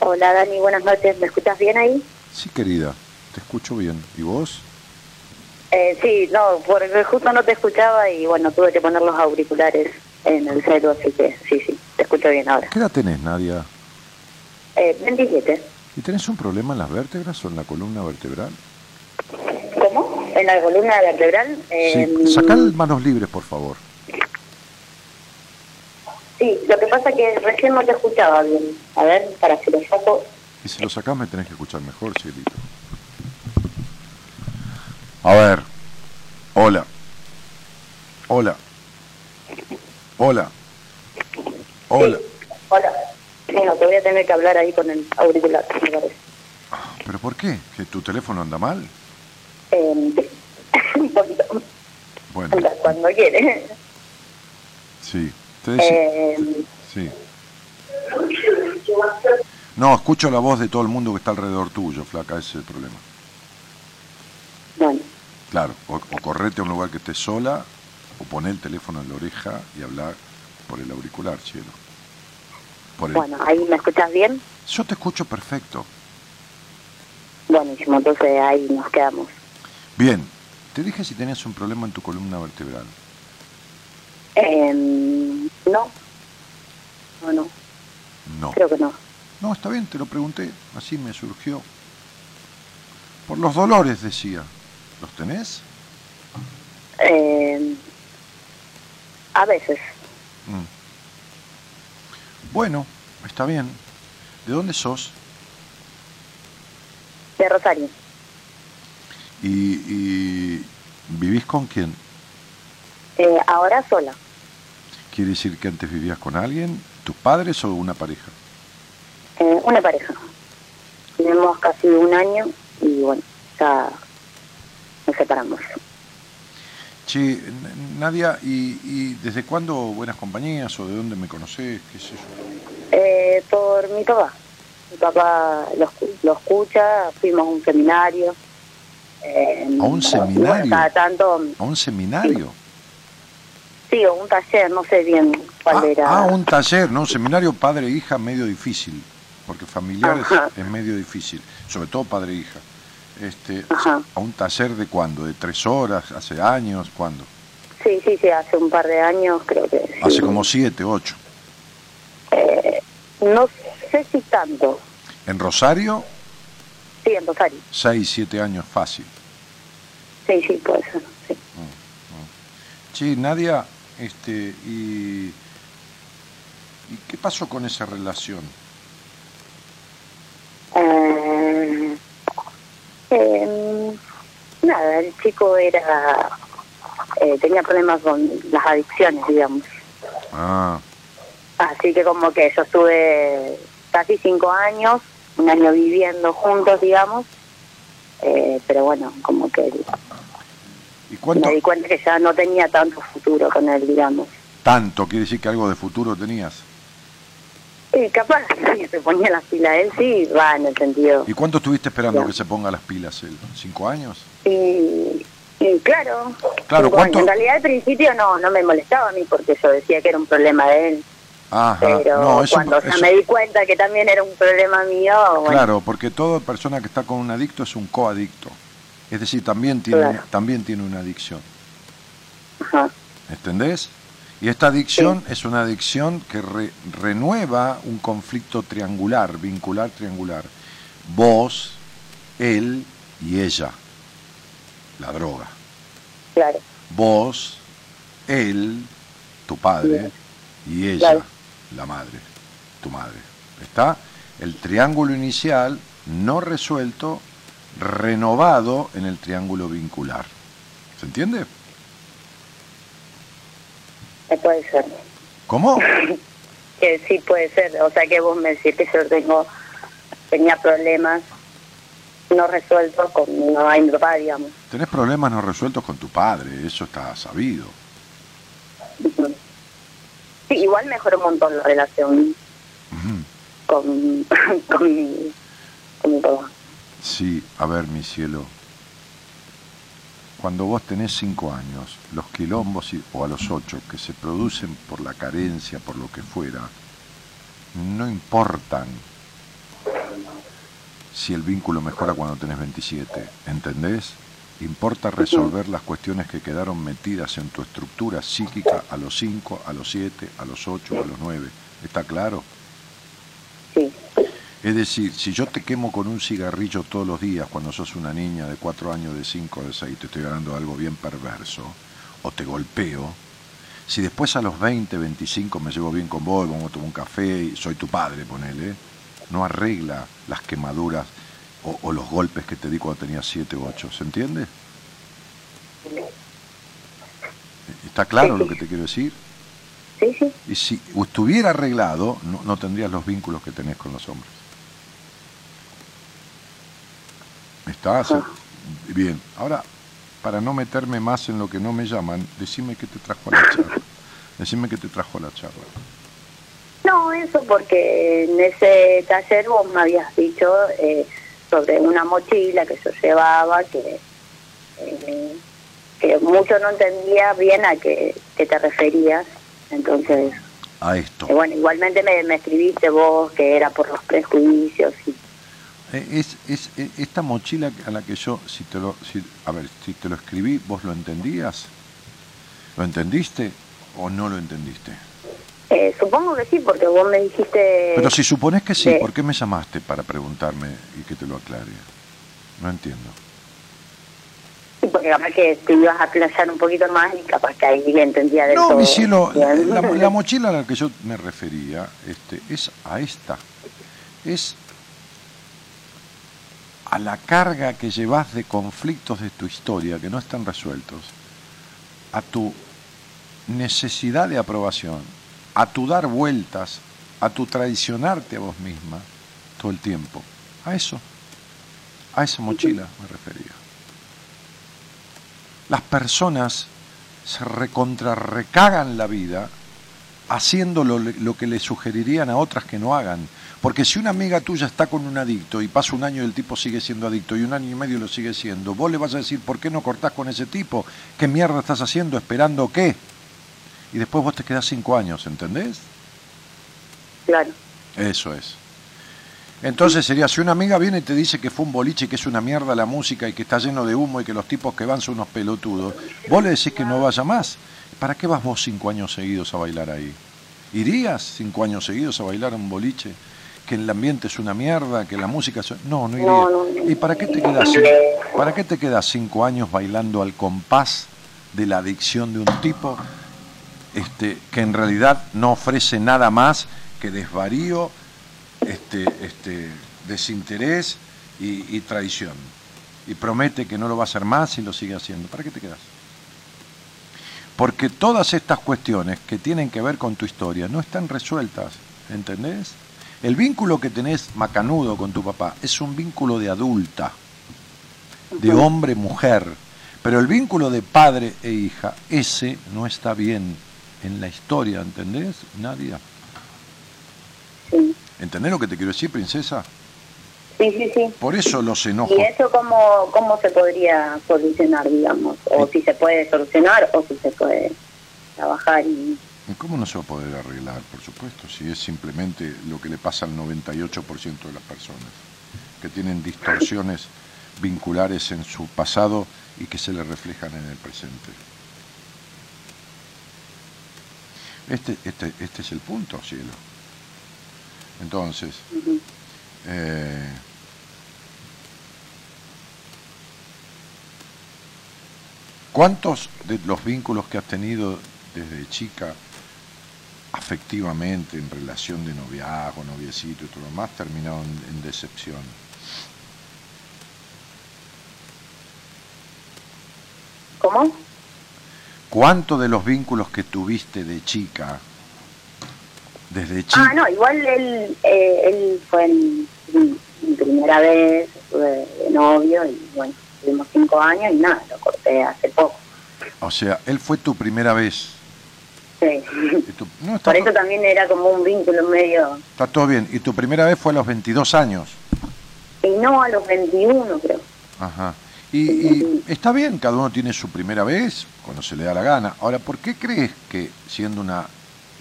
[SPEAKER 6] Hola Dani, buenas noches, ¿me escuchas bien ahí?
[SPEAKER 2] Sí, querida, te escucho bien. ¿Y vos?
[SPEAKER 6] Eh, sí, no, porque justo no te escuchaba y bueno, tuve que poner los auriculares en el celu, así que sí, sí, te escucho bien ahora.
[SPEAKER 2] ¿Qué edad tenés, Nadia?
[SPEAKER 6] Eh, 27.
[SPEAKER 2] ¿Y tenés un problema en las vértebras o en la columna vertebral?
[SPEAKER 6] ¿Cómo? ¿En la columna vertebral?
[SPEAKER 2] Eh, sí, sacá manos libres, por favor.
[SPEAKER 6] Sí, lo que pasa es que recién no te escuchaba bien. A ver, para que lo saco...
[SPEAKER 2] Y si lo sacás me tenés que escuchar mejor, cielito. A ver. Hola. Hola. Hola. Hola.
[SPEAKER 6] Hola. Bueno, te voy a tener que hablar ahí con el auricular, me parece.
[SPEAKER 2] ¿Pero por qué? ¿Que tu teléfono anda mal?
[SPEAKER 6] Eh, poquito,
[SPEAKER 2] Bueno,
[SPEAKER 6] anda cuando quiere.
[SPEAKER 2] sí.
[SPEAKER 6] Eh,
[SPEAKER 2] sí. No, escucho la voz de todo el mundo que está alrededor tuyo, flaca, ese es el problema.
[SPEAKER 6] bueno,
[SPEAKER 2] Claro, o, o correte a un lugar que estés sola, o poné el teléfono en la oreja y hablar por el auricular, cielo. Por el-
[SPEAKER 6] bueno, ahí me escuchas bien.
[SPEAKER 2] Yo te escucho perfecto.
[SPEAKER 6] Buenísimo, entonces ahí nos quedamos.
[SPEAKER 2] Bien, te dije si tenías un problema en tu columna vertebral.
[SPEAKER 6] Eh, no, no, no,
[SPEAKER 2] No.
[SPEAKER 6] creo que no.
[SPEAKER 2] No, está bien, te lo pregunté, así me surgió. Por los dolores, decía. ¿Los tenés?
[SPEAKER 6] Eh, a veces,
[SPEAKER 2] Mm. Bueno, está bien. ¿De dónde sos?
[SPEAKER 6] de Rosario.
[SPEAKER 2] ¿Y, y vivís con quién?
[SPEAKER 6] Eh, ahora sola.
[SPEAKER 2] ¿Quiere decir que antes vivías con alguien? ¿Tus padres o una pareja?
[SPEAKER 6] Eh, una pareja. Tenemos casi un año y bueno, ya nos separamos.
[SPEAKER 2] Che, Nadia, ¿y, y desde cuándo Buenas Compañías o de dónde me conocés? ¿Qué sé yo?
[SPEAKER 6] Eh, por mi papá. Mi papá lo, lo escucha, fuimos a un seminario. Eh,
[SPEAKER 2] ¿A un seminario?
[SPEAKER 6] bueno, cada tanto,
[SPEAKER 2] ¿A un seminario?
[SPEAKER 6] sí, o un taller, no sé bien cuál
[SPEAKER 2] Ah,
[SPEAKER 6] era.
[SPEAKER 2] ah, un taller, ¿no? Un seminario padre-hija medio difícil, porque familiar es,
[SPEAKER 6] Ajá.
[SPEAKER 2] es medio difícil, sobre todo padre-hija. Este,
[SPEAKER 6] Ajá.
[SPEAKER 2] ¿A un taller de cuándo? ¿De tres horas? ¿Hace años? ¿Cuándo?
[SPEAKER 6] Sí, sí, sí, hace un par de años creo que. sí.
[SPEAKER 2] Hace como siete, ocho.
[SPEAKER 6] Eh, no sé si tanto.
[SPEAKER 2] En Rosario,
[SPEAKER 6] Sí, en Rosario.
[SPEAKER 2] seis, siete años fácil.
[SPEAKER 6] Sí, sí, puede ser. Sí.
[SPEAKER 2] Sí, Nadia, este, y, ¿y qué pasó con esa relación?
[SPEAKER 6] Eh, eh, nada, el chico era eh, tenía problemas con las adicciones, digamos.
[SPEAKER 2] Ah,
[SPEAKER 6] Así que como que yo estuve casi cinco años, un año viviendo juntos, digamos. Eh, pero bueno, como que
[SPEAKER 2] ¿y cuánto
[SPEAKER 6] me di cuenta que ya no tenía tanto futuro con él, digamos.
[SPEAKER 2] tanto quiere decir que algo de futuro tenías?
[SPEAKER 6] Y capaz que se ponía las pilas él, sí, va en el sentido.
[SPEAKER 2] ¿Y cuánto estuviste esperando que se ponga las pilas él? ¿Cinco años?
[SPEAKER 6] Y, claro,
[SPEAKER 2] Claro, ¿cuánto-
[SPEAKER 6] en realidad al principio no, no me molestaba a mí porque yo decía que era un problema de él.
[SPEAKER 2] Ajá,
[SPEAKER 6] Pero
[SPEAKER 2] no, eso,
[SPEAKER 6] cuando me di cuenta que también era un problema mío, bueno,
[SPEAKER 2] claro, porque toda persona que está con un adicto es un coadicto. Es decir, también tiene,
[SPEAKER 6] Claro.
[SPEAKER 2] también tiene una adicción.
[SPEAKER 6] ajá,
[SPEAKER 2] ¿Entendés? Y esta adicción es una adicción que re- renueva un conflicto triangular, vincular triangular. Vos, él y ella, la droga.
[SPEAKER 6] claro,
[SPEAKER 2] Vos, él, tu padre, y ella,
[SPEAKER 6] Claro.
[SPEAKER 2] la madre, tu madre. ¿Está? El triángulo inicial no resuelto, renovado en el triángulo vincular. ¿Se entiende?
[SPEAKER 6] Puede ser.
[SPEAKER 2] ¿Cómo?
[SPEAKER 6] Que sí puede ser, o sea que vos me decís que yo tengo, tenía problemas no resueltos con mi mamá y mi papá, digamos.
[SPEAKER 2] Tenés problemas no resueltos con tu padre, eso está sabido.
[SPEAKER 6] Sí, igual mejoró un montón la relación con, con, mi, con mi papá.
[SPEAKER 2] Sí, a ver, mi cielo. Cuando vos tenés cinco años, los quilombos, o a los ocho, que se producen por la carencia, por lo que fuera, no importan si el vínculo mejora cuando tenés 27, ¿entendés? Importa resolver las cuestiones que quedaron metidas en tu estructura psíquica a los 5, a los 7, a los 8, a los 9. ¿Está claro?
[SPEAKER 6] Sí,
[SPEAKER 2] Es decir, si yo te quemo con un cigarrillo todos los días cuando sos una niña de 4 años, de 5, de 6, te estoy hablando de algo bien perverso, o te golpeo, si después a los 20, 25 me llevo bien con vos, vamos a tomar un café y soy tu padre, ponele, no arregla las quemaduras o, o los golpes que te di cuando tenías 7 u 8, ¿se entiende? ¿Está claro lo que te quiero decir?
[SPEAKER 6] sí, sí,
[SPEAKER 2] Y si estuviera arreglado, no, no tendrías los vínculos que tenés con los hombres. Está. sí. Bien, ahora, para no meterme más en lo que no me llaman, decime qué te trajo a la charla. Decime qué te trajo a la charla.
[SPEAKER 6] No, eso porque en ese taller vos me habías dicho eh, sobre una mochila que yo llevaba que eh, que mucho no entendía bien a qué, qué te referías. Entonces,
[SPEAKER 2] A esto.
[SPEAKER 6] eh, bueno, igualmente me, me escribiste vos que era por los prejuicios y
[SPEAKER 2] Eh, Es, es, eh, esta mochila a la que yo, si te lo, si, a ver, si te lo escribí, ¿vos lo entendías? ¿Lo entendiste o no lo entendiste?
[SPEAKER 6] eh, supongo que sí, porque vos me dijiste...
[SPEAKER 2] Pero si supones que sí,
[SPEAKER 6] de-
[SPEAKER 2] ¿por qué me llamaste para preguntarme y que te lo aclare? No entiendo.
[SPEAKER 6] Sí, porque capaz que te ibas a aclarar un poquito más y capaz que ahí le entendía de
[SPEAKER 2] No,
[SPEAKER 6] todo.
[SPEAKER 2] mi cielo, la, la mochila a la que yo me refería este, es a esta. Es a la carga que llevas de conflictos de tu historia que no están resueltos, a tu necesidad de aprobación, a tu dar vueltas, a tu traicionarte a vos misma todo el tiempo. A eso, a esa mochila me refería. Las personas se recontrarrecagan la vida haciendo lo, lo que le sugerirían a otras que no hagan. Porque si una amiga tuya está con un adicto y pasa un año y el tipo sigue siendo adicto y un año y medio lo sigue siendo, vos le vas a decir, ¿por qué no cortás con ese tipo? ¿Qué mierda estás haciendo? ¿Esperando qué? Y después vos te quedás cinco años, ¿entendés?
[SPEAKER 6] Claro.
[SPEAKER 2] Eso es. Entonces sería, si una amiga viene y te dice que fue un boliche, que es una mierda la música y que está lleno de humo y que los tipos que van son unos pelotudos, vos le decís que no vaya más. ¿Para qué vas vos cinco años seguidos a bailar ahí? ¿Irías cinco años seguidos a bailar a un boliche? Que el ambiente es una mierda, que la música es... No, no iría.
[SPEAKER 6] No, no, no.
[SPEAKER 2] ¿Y para qué te quedas, para qué te quedas cinco años bailando al compás de la adicción de un tipo este, que en realidad no ofrece nada más que desvarío, este, este, desinterés y, y traición. Y promete que no lo va a hacer más y lo sigue haciendo. ¿Para qué te quedas? Porque todas estas cuestiones que tienen que ver con tu historia no están resueltas, ¿entendés? El vínculo que tenés macanudo con tu papá es un vínculo de adulta, de hombre-mujer, pero el vínculo de padre e hija, ese no está bien en la historia, ¿entendés, Nadia?
[SPEAKER 6] Sí,
[SPEAKER 2] ¿Entendés lo que te quiero decir, princesa?
[SPEAKER 6] Sí, sí. sí.
[SPEAKER 2] Por eso los enojos.
[SPEAKER 6] ¿Y eso cómo, cómo se podría solucionar, digamos? O si se puede solucionar o si se puede trabajar y...
[SPEAKER 2] ¿Y ¿Cómo no se va a poder arreglar, por supuesto, si es simplemente lo que le pasa al 98% de las personas, que tienen distorsiones vinculares en su pasado y que se le reflejan en el presente? Este, este, este es el punto, cielo. Entonces, eh, ¿cuántos de los vínculos que has tenido desde chica afectivamente, en relación de noviazgo, noviecito y todo lo demás, terminaron en decepción?
[SPEAKER 6] ¿Cómo?
[SPEAKER 2] ¿Cuántos de los vínculos que tuviste de chica, desde chica,
[SPEAKER 6] Ah, no, igual él, eh, él fue mi, primera vez, de novio y bueno, tuvimos cinco años y nada, lo corté hace poco.
[SPEAKER 2] o sea, él fue tu primera vez?
[SPEAKER 6] Sí.
[SPEAKER 2] Tu- no, está,
[SPEAKER 6] Por eso también era como un vínculo medio...
[SPEAKER 2] está todo bien. ¿Y tu primera vez fue a los 22 años?
[SPEAKER 6] Y no a los 21 creo.
[SPEAKER 2] Ajá. Y, y está bien, cada uno tiene su primera vez, cuando se le da la gana. Ahora, ¿por qué crees que, siendo una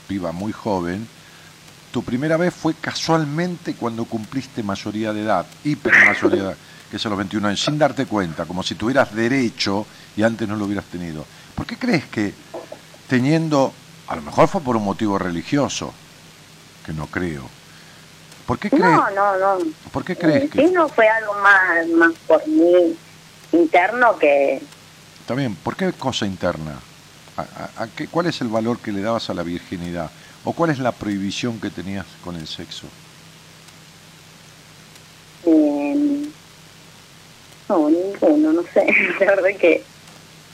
[SPEAKER 2] piba muy joven, tu primera vez fue casualmente cuando cumpliste mayoría de edad, hiper mayoría de edad, que es a los 21 años, sin darte cuenta, como si tuvieras derecho y antes no lo hubieras tenido? ¿Por qué crees que teniendo, a lo mejor fue por un motivo religioso, que no creo, ¿por qué crees,
[SPEAKER 6] No, no, no.
[SPEAKER 2] ¿por qué crees
[SPEAKER 6] Sí,
[SPEAKER 2] que...
[SPEAKER 6] no fue algo más, más por mí interno que...
[SPEAKER 2] Bien, ¿por qué cosa interna? ¿A, a- a qué, ¿Cuál es el valor que le dabas a la virginidad? ¿O cuál es la prohibición que tenías con el sexo?
[SPEAKER 6] eh, no, ninguno, no sé. La verdad que...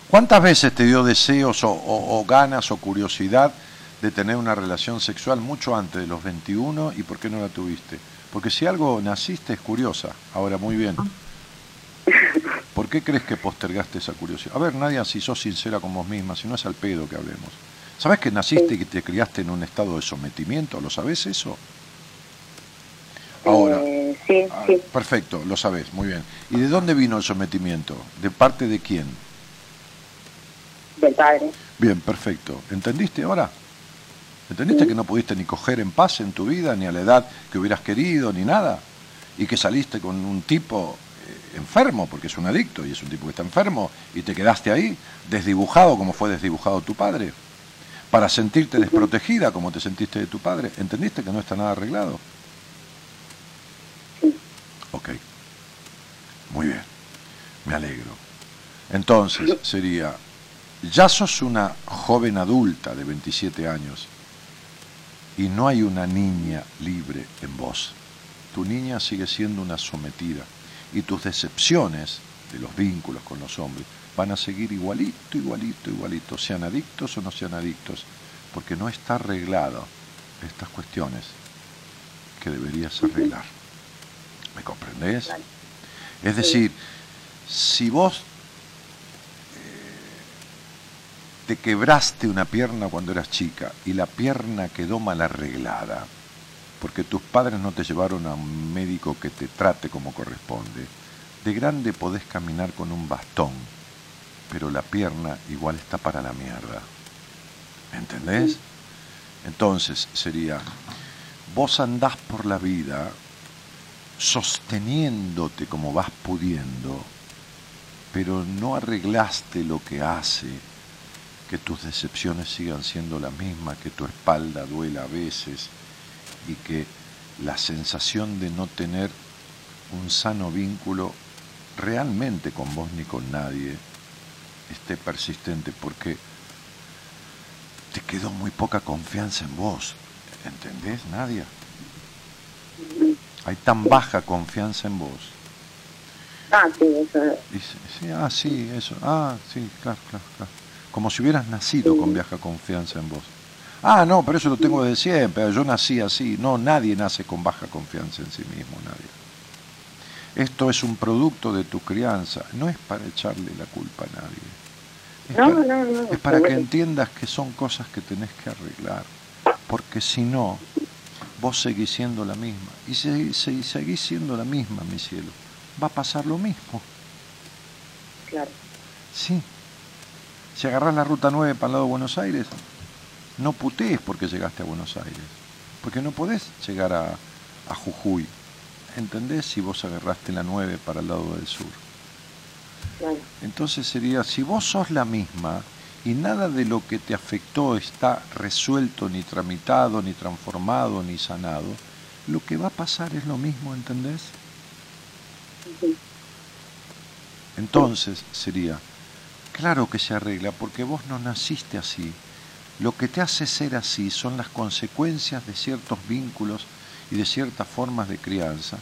[SPEAKER 2] ¿Cuántas veces te dio deseos o, o- o ganas o curiosidad de tener una relación sexual mucho antes de los 21 y por qué no la tuviste? Porque si algo naciste es curiosa. Ahora, muy bien. ¿Por qué crees que postergaste esa curiosidad? A ver, Nadia, si sos sincera con vos misma, si no es al pedo que hablemos. ¿Sabes que naciste y que te criaste en un estado de sometimiento? ¿Lo sabes eso? Ahora.
[SPEAKER 6] Sí,
[SPEAKER 2] ah,
[SPEAKER 6] sí.
[SPEAKER 2] Perfecto, lo sabes, muy bien. ¿Y de dónde vino el sometimiento? ¿De parte de quién?
[SPEAKER 6] Del padre.
[SPEAKER 2] Bien, perfecto. ¿Entendiste ahora? ¿Entendiste que no pudiste ni coger en paz en tu vida, ni a la edad que hubieras querido, ni nada? Y que saliste con un tipo eh, enfermo, porque es un adicto y es un tipo que está enfermo, y te quedaste ahí, desdibujado como fue desdibujado tu padre, para sentirte desprotegida como te sentiste de tu padre. ¿Entendiste que no está nada arreglado? Ok. Muy bien. Me alegro. Entonces, sería, ya sos una joven adulta de 27 años y no hay una niña libre en vos. Tu niña sigue siendo una sometida y tus decepciones de los vínculos con los hombres van a seguir igualito, igualito, igualito, sean adictos o no sean adictos, porque no está arreglado estas cuestiones que deberías arreglar. ¿Me comprendés? Es decir, si vos eh, te quebraste una pierna cuando eras chica y la pierna quedó mal arreglada, porque tus padres no te llevaron a un médico que te trate como corresponde, de grande podés caminar con un bastón, pero la pierna igual está para la mierda. ¿Me entendés? Entonces sería, vos andás por la vida sosteniéndote como vas pudiendo, pero no arreglaste lo que hace que tus decepciones sigan siendo las mismas, que tu espalda duela a veces y que la sensación de no tener un sano vínculo realmente con vos ni con nadie esté persistente, porque te quedó muy poca confianza en vos, ¿entendés, Nadia? Hay tan baja confianza en vos.
[SPEAKER 6] Ah, sí, eso.
[SPEAKER 2] Sí, ah, sí, eso. Ah, sí, claro, claro, claro. Como si hubieras nacido con baja confianza en vos. Ah, no, pero eso lo tengo desde siempre. Yo nací así. No, nadie nace con baja confianza en sí mismo, nadie. Esto es un producto de tu crianza. No es para echarle la culpa a nadie. Es
[SPEAKER 6] No,
[SPEAKER 2] para,
[SPEAKER 6] no, no,
[SPEAKER 2] es para que entiendas que son cosas que tenés que arreglar. Porque si no, vos seguís siendo la misma. Y si, si seguís siendo la misma, mi cielo, va a pasar lo mismo.
[SPEAKER 6] Claro.
[SPEAKER 2] Sí. Si agarrás la ruta 9 para el lado de Buenos Aires, no putees porque llegaste a Buenos Aires. Porque no podés llegar a, a Jujuy. ¿Entendés? Si vos agarraste la 9 para el lado del sur.
[SPEAKER 6] Claro.
[SPEAKER 2] Entonces sería, si vos sos la misma y nada de lo que te afectó está resuelto, ni tramitado, ni transformado, ni sanado, lo que va a pasar es lo mismo, ¿entendés? Entonces sería, claro que se arregla porque vos no naciste así. Lo que te hace ser así son las consecuencias de ciertos vínculos y de ciertas formas de crianza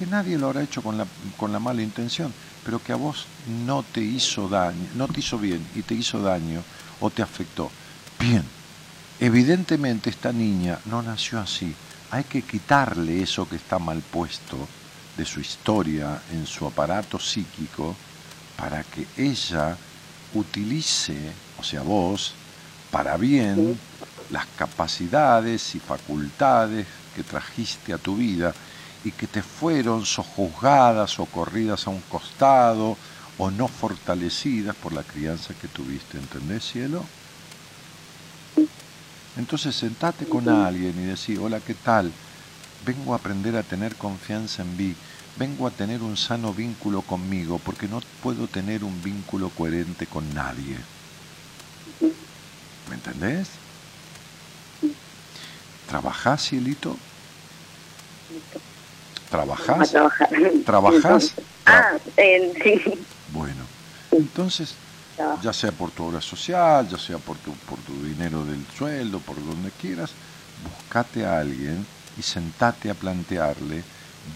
[SPEAKER 2] que nadie lo habrá hecho con la, con la mala intención, pero que a vos no te hizo daño, no te hizo bien y te hizo daño o te afectó. Bien, evidentemente esta niña no nació así. Hay que quitarle eso que está mal puesto de su historia en su aparato psíquico para que ella utilice, o sea, vos, para bien las capacidades y facultades que trajiste a tu vida y que te fueron sojuzgadas o corridas a un costado o no fortalecidas por la crianza que tuviste, ¿entendés, cielo? Entonces sentate con alguien y decir, hola, ¿qué tal? Vengo a aprender a tener confianza en mí, vengo a tener un sano vínculo conmigo, porque no puedo tener un vínculo coherente con nadie. ¿Me entendés? ¿Trabajás, cielito?
[SPEAKER 6] A
[SPEAKER 2] ¿Trabajás?
[SPEAKER 6] trabajar.
[SPEAKER 2] ¿Trabajás?
[SPEAKER 6] Ah, eh, sí.
[SPEAKER 2] Bueno, entonces, ya sea por tu obra social, ya sea por tu, por tu dinero del sueldo, por donde quieras, buscate a alguien y sentate a plantearle,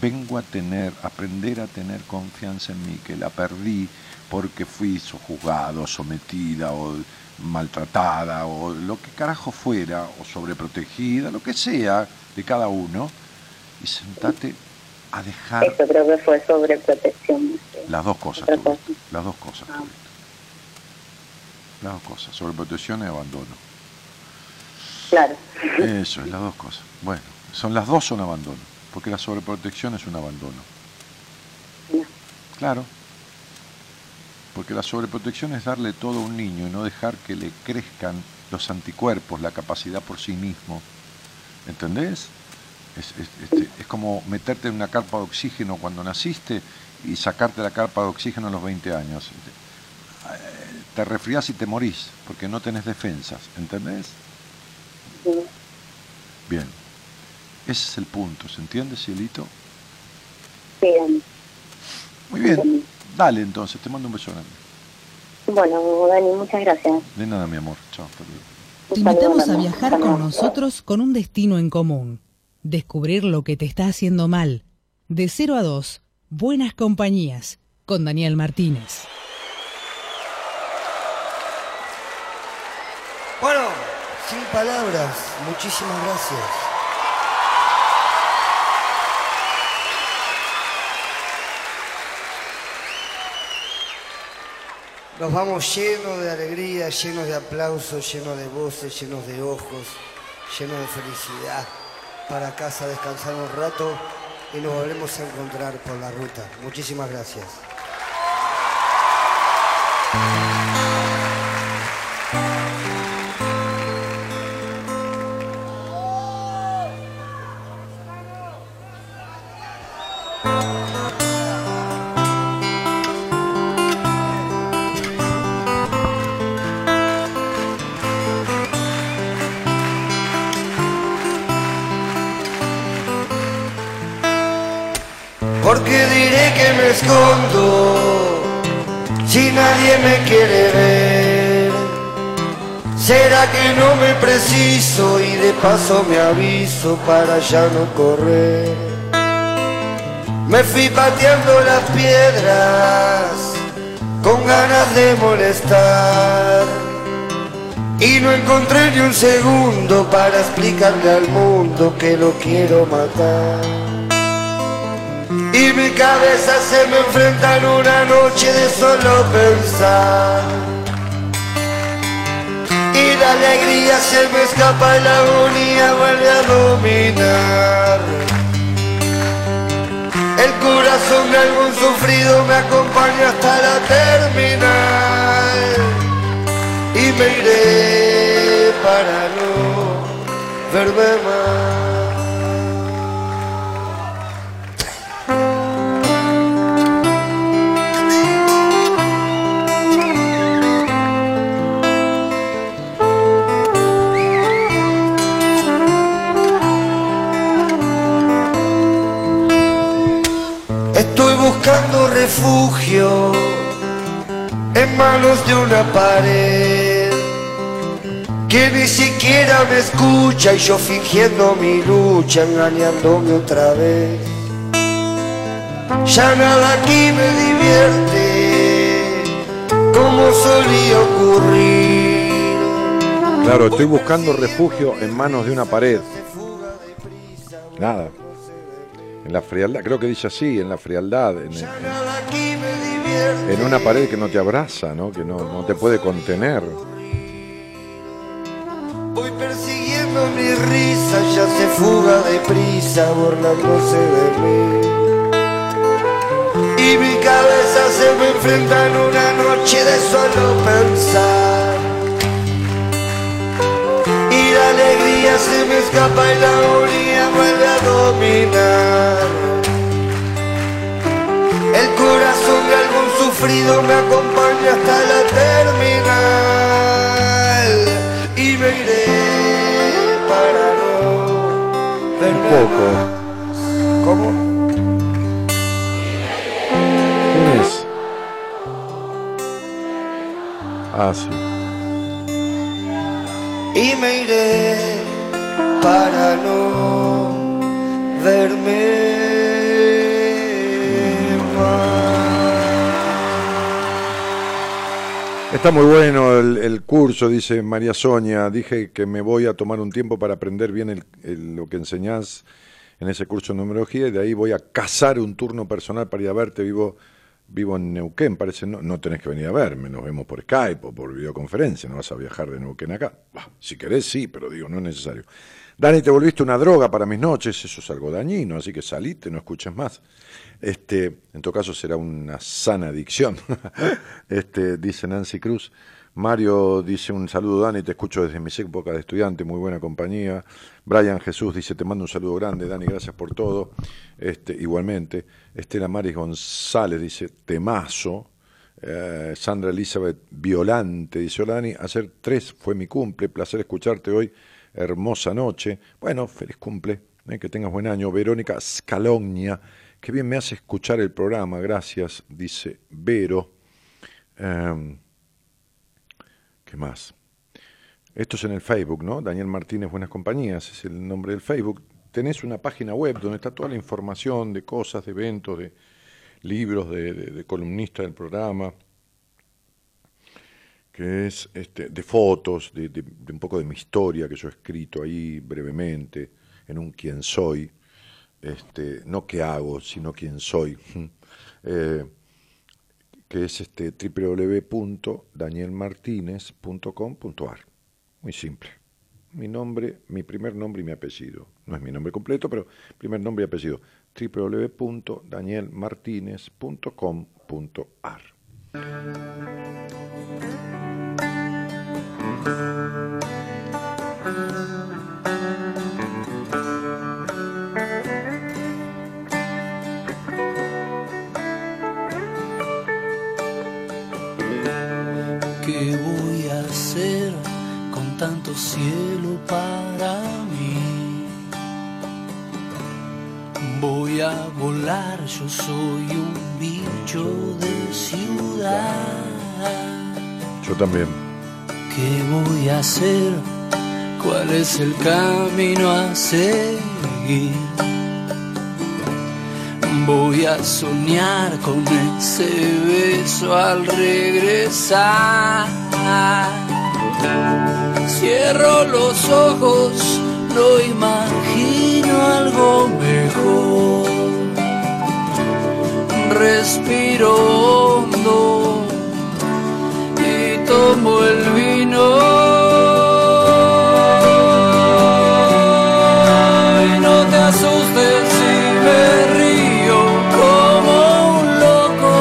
[SPEAKER 2] vengo a tener, aprender a tener confianza en mí, que la perdí porque fui sojuzgado, sometida o maltratada o lo que carajo fuera, o sobreprotegida, lo que sea de cada uno, y sentate a dejar
[SPEAKER 6] Eso creo que fue sobreprotección.
[SPEAKER 2] Las dos cosas, las dos cosas.
[SPEAKER 6] Ah.
[SPEAKER 2] Las dos cosas, sobreprotección y abandono.
[SPEAKER 6] Claro.
[SPEAKER 2] Eso es, las dos cosas. Bueno, son las dos son abandono, porque la sobreprotección es un abandono.
[SPEAKER 6] No.
[SPEAKER 2] Claro. Porque la sobreprotección es darle todo a un niño y no dejar que le crezcan los anticuerpos, la capacidad por sí mismo. ¿Entendés? Es, es- este, es como meterte en una carpa de oxígeno cuando naciste y sacarte la carpa de oxígeno a los 20 años. Eh, Te resfriás y te morís porque no tenés defensas. ¿Entendés?
[SPEAKER 6] Sí.
[SPEAKER 2] Bien. Ese es el punto. ¿Se entiende, Cielito?
[SPEAKER 6] Bien.
[SPEAKER 2] Muy bien. Dale entonces, te mando un beso grande.
[SPEAKER 6] Bueno, Dani, muchas gracias.
[SPEAKER 2] De nada, mi amor. Chao, hasta luego.
[SPEAKER 1] Te invitamos a viajar con nosotros con un destino en común. Descubrir lo que te está haciendo mal. De 0 a 2, Buenas Compañías, con Daniel Martínez.
[SPEAKER 7] Bueno, sin palabras, muchísimas gracias. Nos vamos llenos de alegría, llenos de aplausos, llenos de voces, llenos de ojos, llenos de felicidad. Para casa descansar un rato y nos volvemos a encontrar por la ruta. Muchísimas gracias. No me preciso y de paso me aviso para ya no correr? Me fui pateando las piedras con ganas de molestar y no encontré ni un segundo para explicarle al mundo que lo quiero matar. Y mi cabeza se me enfrenta en una noche de solo pensar. La alegría se me escapa y la agonía vuelve a dominar. El corazón de algún sufrido me acompaña hasta la terminal. Y me iré para no verme más. Refugio en manos de una pared que ni siquiera me escucha y yo fingiendo mi lucha, engañándome otra vez. Ya nada aquí me divierte como solía ocurrir.
[SPEAKER 2] Claro, estoy buscando refugio en manos de una pared. Nada. En la frialdad, creo que dice así, en la frialdad, en,
[SPEAKER 7] Ya
[SPEAKER 2] en- en una pared que no te abraza, ¿no? que no, no te puede contener.
[SPEAKER 7] Voy persiguiendo mi risa, ya se fuga deprisa, burlándose de mí. Y mi cabeza se me enfrenta en una noche de solo pensar. Y la alegría se me escapa y la agonía vuelve a dominar. El corazón de algún sufrido me acompaña hasta la terminal. Y me iré para no verme
[SPEAKER 2] poco.
[SPEAKER 7] más. ¿Cómo?
[SPEAKER 2] ¿Quién es? Ah, sí.
[SPEAKER 7] y me iré para no verme
[SPEAKER 2] Está muy bueno el, el curso, dice María Sonia. Dije que me voy a tomar un tiempo para aprender bien el- el- lo que enseñás en ese curso de numerología y de ahí voy a cazar un turno personal para ir a verte. Vivo vivo en Neuquén, parece, no, no tenés que venir a verme, nos vemos por Skype o por videoconferencia, no vas a viajar de Neuquén acá. Si querés, sí, pero digo, no es necesario. Dani, te volviste una droga para mis noches, eso es algo dañino, así que salite, no escuches más. Este, en todo caso será una sana adicción, este, dice Nancy Cruz. Mario dice un saludo, Dani, te escucho desde mis épocas de estudiante, muy buena compañía. Brian Jesús dice, te mando un saludo grande, Dani, gracias por todo. Este, igualmente. Estela Maris González dice, temazo. Eh, Sandra Elizabeth Violante dice, hola Dani, hacer tres fue mi cumple, placer escucharte hoy, hermosa noche. Bueno, feliz cumple, eh, que tengas buen año. Verónica Scalogna, qué bien me hace escuchar el programa, gracias, dice Vero. Em, ¿Qué más? Esto es en el Facebook, ¿no? Daniel Martínez Buenas Compañías es el nombre del Facebook. Tenés una página web donde está toda la información de cosas, de eventos, de libros, de, de, columnistas del programa, que es este, de fotos, de, un poco de mi historia que yo he escrito ahí brevemente, en un quién soy, este, no qué hago, sino quién soy. Eh, que es este www.danielmartinez.com.ar. Muy simple. Mi nombre, mi primer nombre y mi apellido. No es mi nombre completo, pero primer nombre y apellido. www.danielmartinez.com.ar.
[SPEAKER 5] ¿Qué voy a hacer con tanto cielo para mí? Voy a volar, yo soy un bicho de ciudad.
[SPEAKER 2] Yo también.
[SPEAKER 5] ¿Qué voy a hacer? ¿Cuál es el camino a seguir? Voy a soñar con ese beso al regresar. Cierro los ojos, no imagino algo mejor. Respiro hondo y tomo el vino. Y no te asustes si me río como un loco.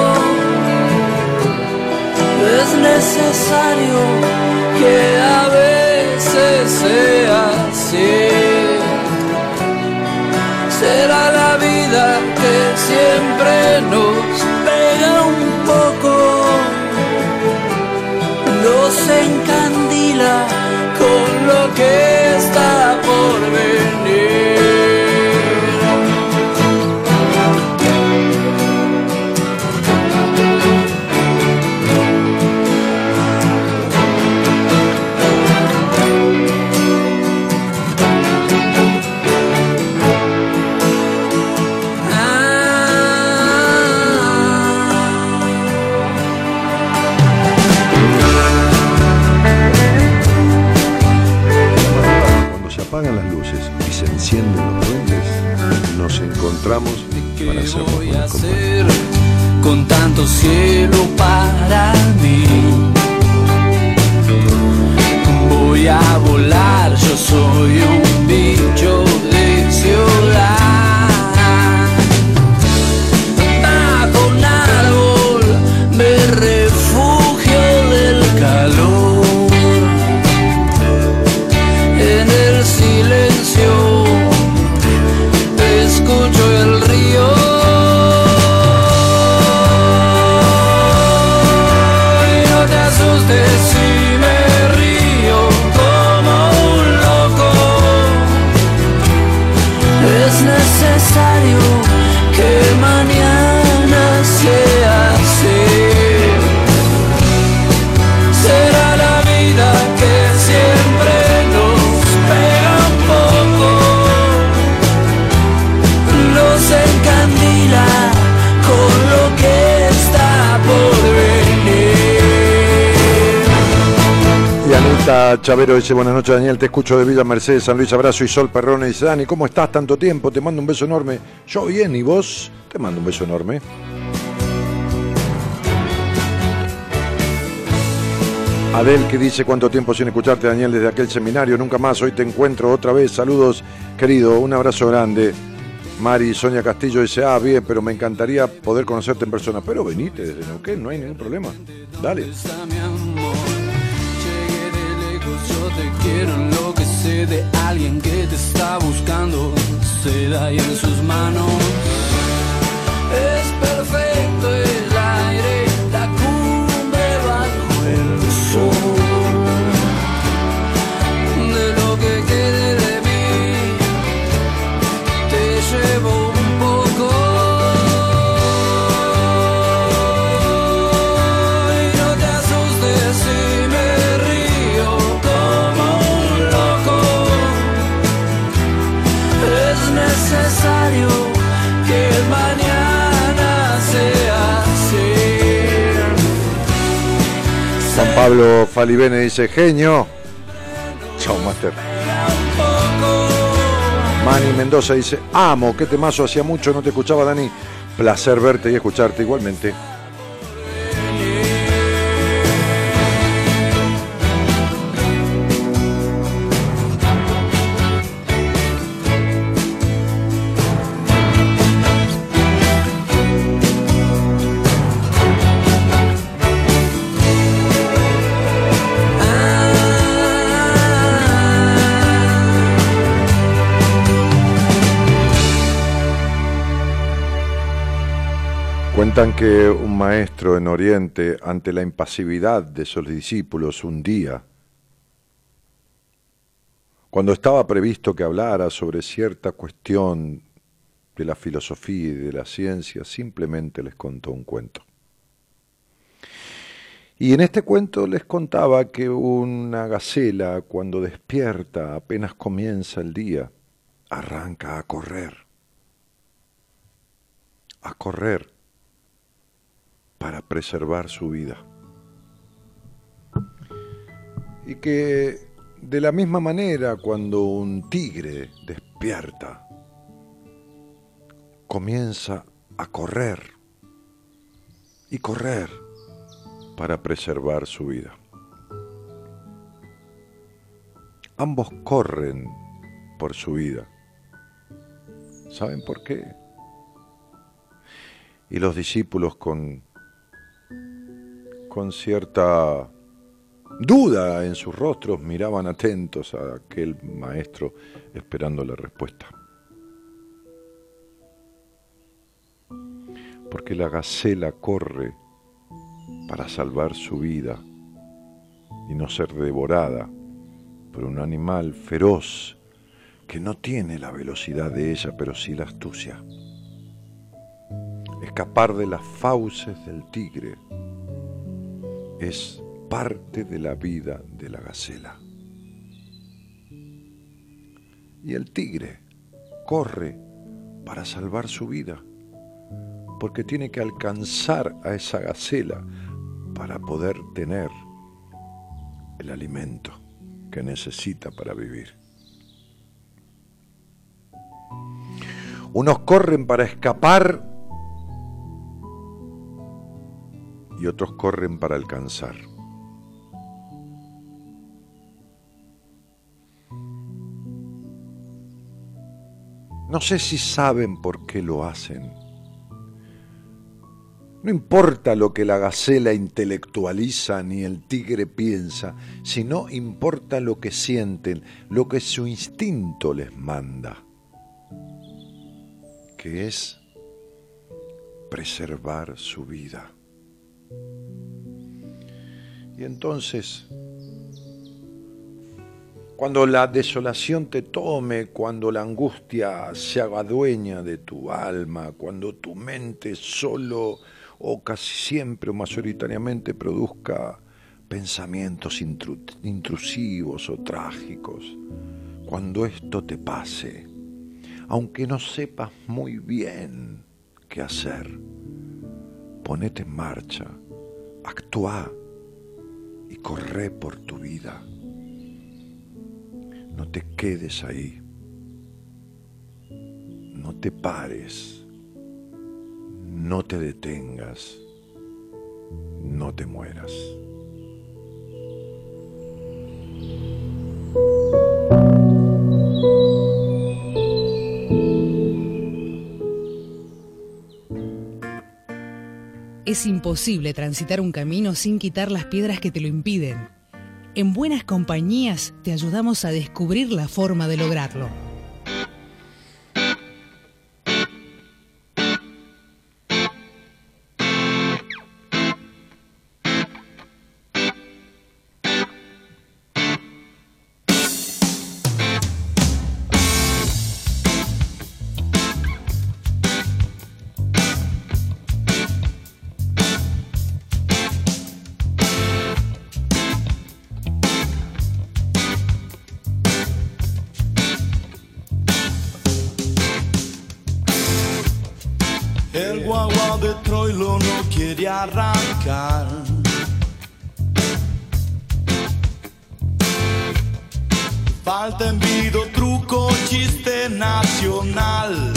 [SPEAKER 5] Es necesario que a veces sea así. Será la vida que siempre que
[SPEAKER 2] para
[SPEAKER 5] ¿Qué
[SPEAKER 2] hacernos
[SPEAKER 5] voy a hacer con tanto cielo para mí? Voy a volar, yo soy un bicho está
[SPEAKER 2] Chavero? Dice, buenas noches Daniel, te escucho de Villa Mercedes, San Luis, abrazo y Sol Perrone. Dice, Dani, ¿cómo estás tanto tiempo? Te mando un beso enorme. Yo bien, ¿y vos? Te mando un beso enorme. Adel que dice cuánto tiempo sin escucharte Daniel desde aquel seminario, nunca más, hoy te encuentro otra vez, saludos querido, un abrazo grande. Mari Sonia Castillo dice, ah, bien, pero me encantaría poder conocerte en persona, pero venite desde Neuquén, no hay ningún problema. Dale.
[SPEAKER 5] Te quiero lo que sé de alguien que te está buscando, se da ahí en sus manos. Es perfecto
[SPEAKER 2] Pablo Falibene dice, genio. Chao, Master. Manny Mendoza dice, amo, qué temazo, hacía mucho no te escuchaba, Dani. Placer verte y escucharte igualmente. Cuentan que un maestro en Oriente, ante la impasividad de sus discípulos un día, cuando estaba previsto que hablara sobre cierta cuestión de la filosofía y de la ciencia, simplemente les contó un cuento. Y en este cuento les contaba que una gacela, cuando despierta, apenas comienza el día, arranca a correr. A correr para preservar su vida. Y que de la misma manera cuando un tigre despierta, comienza a correr y correr para preservar su vida. Ambos corren por su vida. ¿Saben por qué? Y los discípulos con con cierta duda en sus rostros miraban atentos a aquel maestro esperando la respuesta. Porque la gacela corre para salvar su vida y no ser devorada por un animal feroz que no tiene la velocidad de ella, pero sí la astucia. Escapar de las fauces del tigre es parte de la vida de la gacela. Y el tigre corre para salvar su vida, porque tiene que alcanzar a esa gacela para poder tener el alimento que necesita para vivir. Unos corren para escapar y otros corren para alcanzar. No sé si saben por qué lo hacen. No importa lo que la gacela intelectualiza ni el tigre piensa, sino importa lo que sienten, lo que su instinto les manda, que es preservar su vida. Y entonces, cuando la desolación te tome, cuando la angustia se haga dueña de tu alma, cuando tu mente solo o casi siempre o mayoritariamente produzca pensamientos intrusivos o trágicos, cuando esto te pase, aunque no sepas muy bien qué hacer, ponete en marcha, Actúa y corre por tu vida. No te quedes ahí. No te pares. No te detengas. No te mueras.
[SPEAKER 1] Es imposible transitar un camino sin quitar las piedras que te lo impiden. En buenas compañías te ayudamos a descubrir la forma de lograrlo.
[SPEAKER 8] Arrancar. Falta envido, truco, chiste nacional.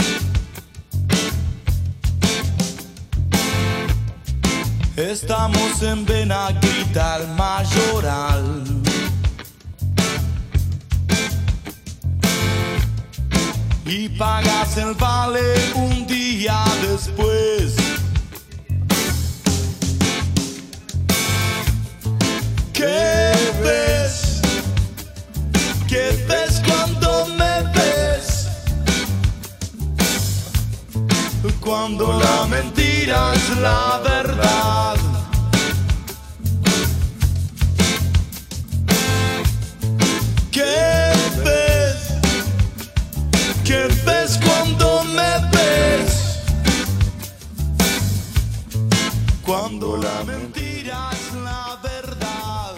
[SPEAKER 8] Estamos en Benaguita, mayoral. Y pagas el vale un día después. Cuando la mentira es la verdad. ¿Qué ves? ¿Qué ves cuando me ves? Cuando la mentira es la verdad.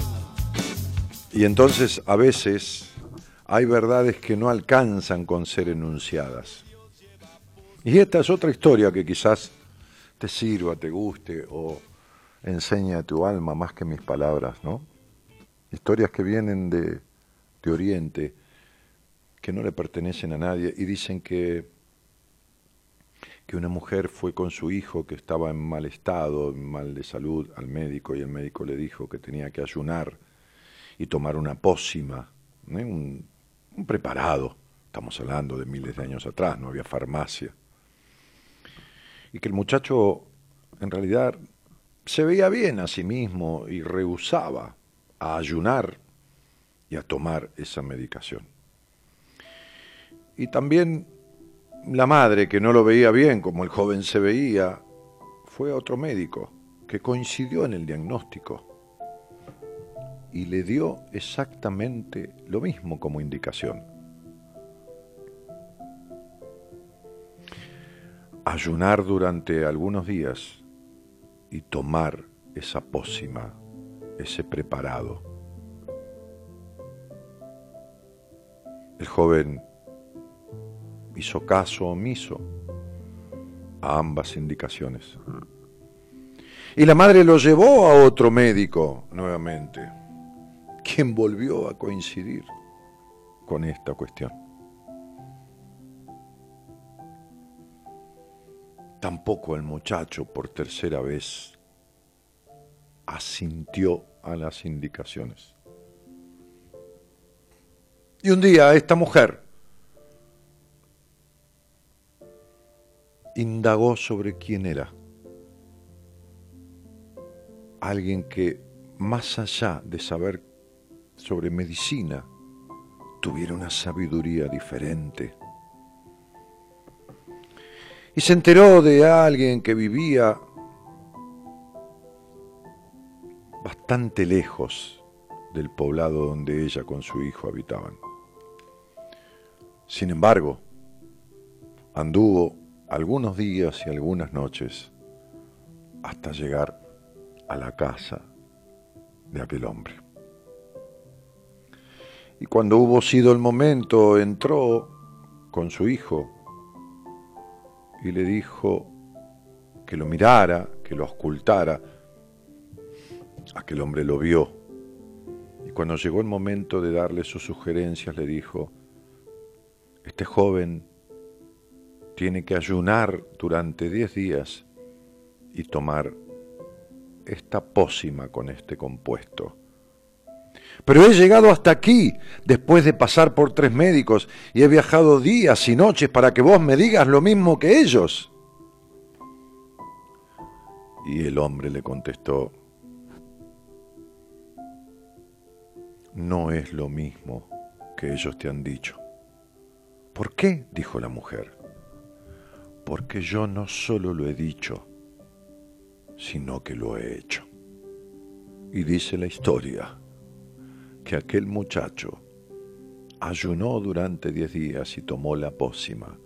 [SPEAKER 2] Y entonces a veces hay verdades que no alcanzan con ser enunciadas. Y esta es otra historia que quizás te sirva, te guste o enseñe a tu alma más que mis palabras, ¿no? Historias que vienen de, de Oriente, que no le pertenecen a nadie y dicen que, que una mujer fue con su hijo que estaba en mal estado, mal de salud, al médico y el médico le dijo que tenía que ayunar y tomar una pócima, ¿eh? un, preparado. Estamos hablando de miles de años atrás, no había farmacia. Y que el muchacho en realidad se veía bien a sí mismo y rehusaba a ayunar y a tomar esa medicación. Y también la madre, que no lo veía bien como el joven se veía, fue a otro médico que coincidió en el diagnóstico y le dio exactamente lo mismo como indicación. Ayunar durante algunos días y tomar esa pócima, ese preparado. El joven hizo caso omiso a ambas indicaciones. Y la madre lo llevó a otro médico nuevamente quien volvió a coincidir con esta cuestión. Tampoco el muchacho por tercera vez asintió a las indicaciones. Y un día esta mujer indagó sobre quién era. Alguien que, más allá de saber sobre medicina tuviera una sabiduría diferente. Y se enteró de alguien que vivía bastante lejos del poblado donde ella con su hijo habitaban. Sin embargo, anduvo algunos días y algunas noches hasta llegar a la casa de aquel hombre. Y cuando hubo sido el momento, entró con su hijo y le dijo que lo mirara, que lo ocultara. Aquel hombre lo vio. Y cuando llegó el momento de darle sus sugerencias, le dijo, este joven tiene que ayunar durante diez días y tomar esta pócima con este compuesto pero he llegado hasta aquí después de pasar por tres médicos y he viajado días y noches para que vos me digas lo mismo que ellos. Y el hombre le contestó, no es lo mismo que ellos te han dicho. ¿Por qué? dijo la mujer. Porque yo no solo lo he dicho, sino que lo he hecho. Y dice la historia que aquel muchacho ayunó durante diez días y tomó la pócima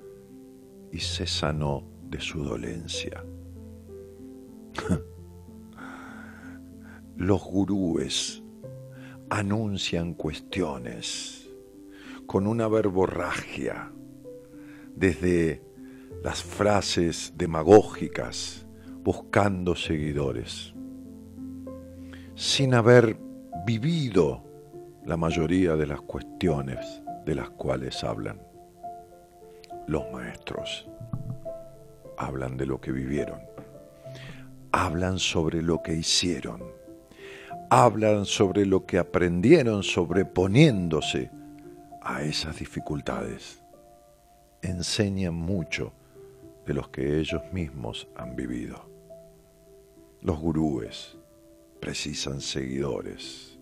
[SPEAKER 2] y se sanó de su dolencia. Los gurúes anuncian cuestiones con una verborragia, desde las frases demagógicas buscando seguidores, sin haber vivido la mayoría de las cuestiones de las cuales hablan. Los maestros hablan de lo que vivieron, hablan sobre lo que hicieron, hablan sobre lo que aprendieron sobreponiéndose a esas dificultades. Enseñan mucho de los que ellos mismos han vivido. Los gurúes precisan seguidores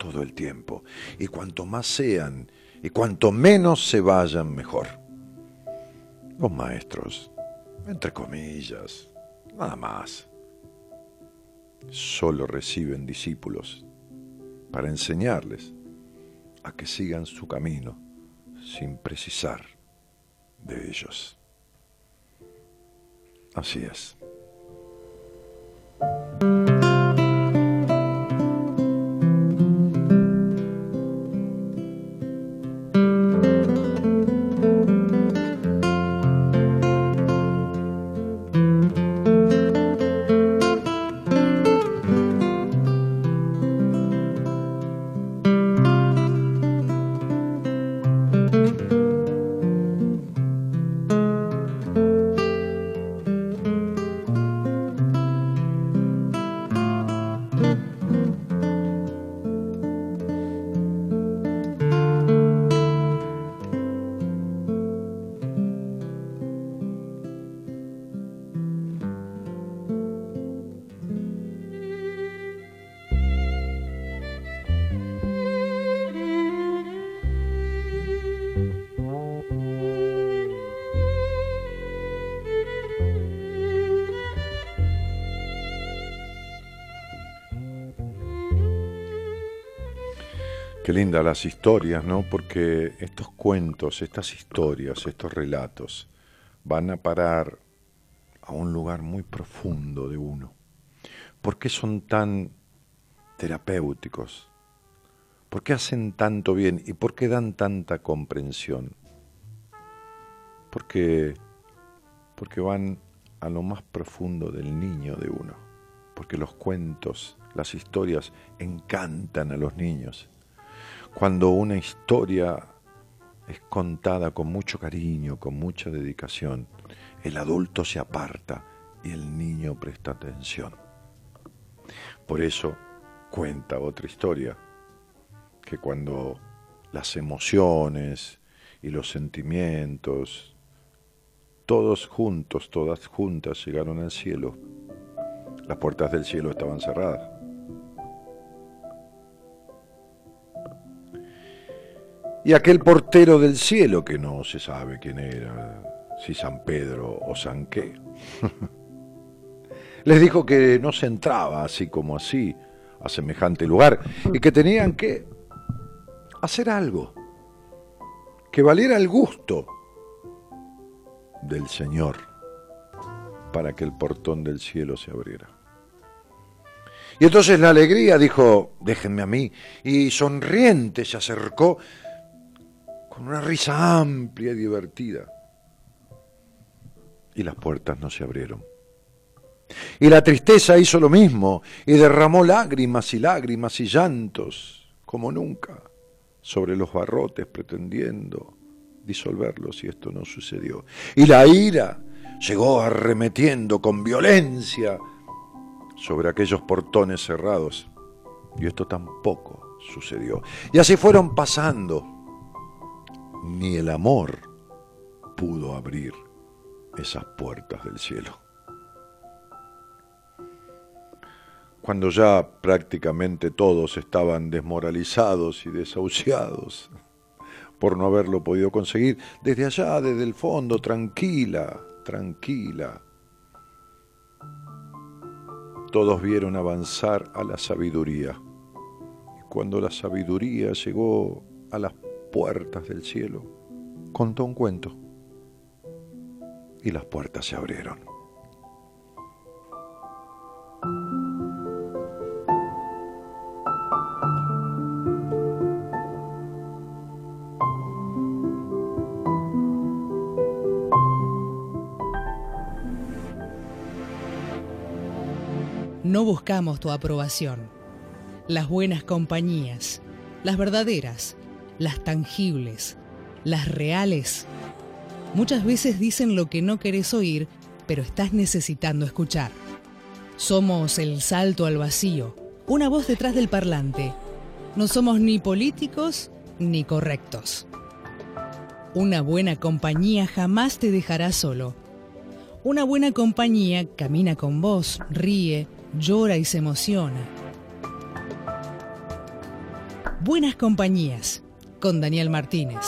[SPEAKER 2] todo el tiempo, y cuanto más sean y cuanto menos se vayan, mejor. Los maestros, entre comillas, nada más, solo reciben discípulos para enseñarles a que sigan su camino sin precisar de ellos. Así es. Las historias, ¿no? Porque estos cuentos, estas historias, estos relatos van a parar a un lugar muy profundo de uno. ¿Por qué son tan terapéuticos? ¿Por qué hacen tanto bien y por qué dan tanta comprensión? Porque, porque van a lo más profundo del niño de uno, porque los cuentos, las historias encantan a los niños cuando una historia es contada con mucho cariño, con mucha dedicación, el adulto se aparta y el niño presta atención. Por eso cuenta otra historia, que cuando las emociones y los sentimientos, todos juntos, todas juntas llegaron al cielo, las puertas del cielo estaban cerradas. Y aquel portero del cielo que no se sabe quién era, si San Pedro o San qué. Les dijo que no se entraba así como así a semejante lugar y que tenían que hacer algo que valiera el gusto del Señor para que el portón del cielo se abriera. Y entonces la alegría dijo, déjenme a mí, y sonriente se acercó con una risa amplia y divertida. Y las puertas no se abrieron. Y la tristeza hizo lo mismo y derramó lágrimas y lágrimas y llantos, como nunca, sobre los barrotes pretendiendo disolverlos y esto no sucedió. Y la ira llegó arremetiendo con violencia sobre aquellos portones cerrados y esto tampoco sucedió. Y así fueron pasando ni el amor pudo abrir esas puertas del cielo. cuando ya prácticamente todos estaban desmoralizados y desahuciados por no haberlo podido conseguir, desde allá, desde el fondo, tranquila, tranquila, todos vieron avanzar a la sabiduría. Y cuando la sabiduría llegó a las puertas del cielo, contó un cuento y las puertas se abrieron.
[SPEAKER 1] No buscamos tu aprobación. Las buenas compañías, las verdaderas, las tangibles, las reales, muchas veces dicen lo que no querés oír, pero estás necesitando escuchar. Somos el salto al vacío, una voz detrás del parlante. No somos ni políticos ni correctos. Una buena compañía jamás te dejará solo. Una buena compañía camina con vos, ríe, llora y se emociona. Buenas compañías con Daniel Martínez.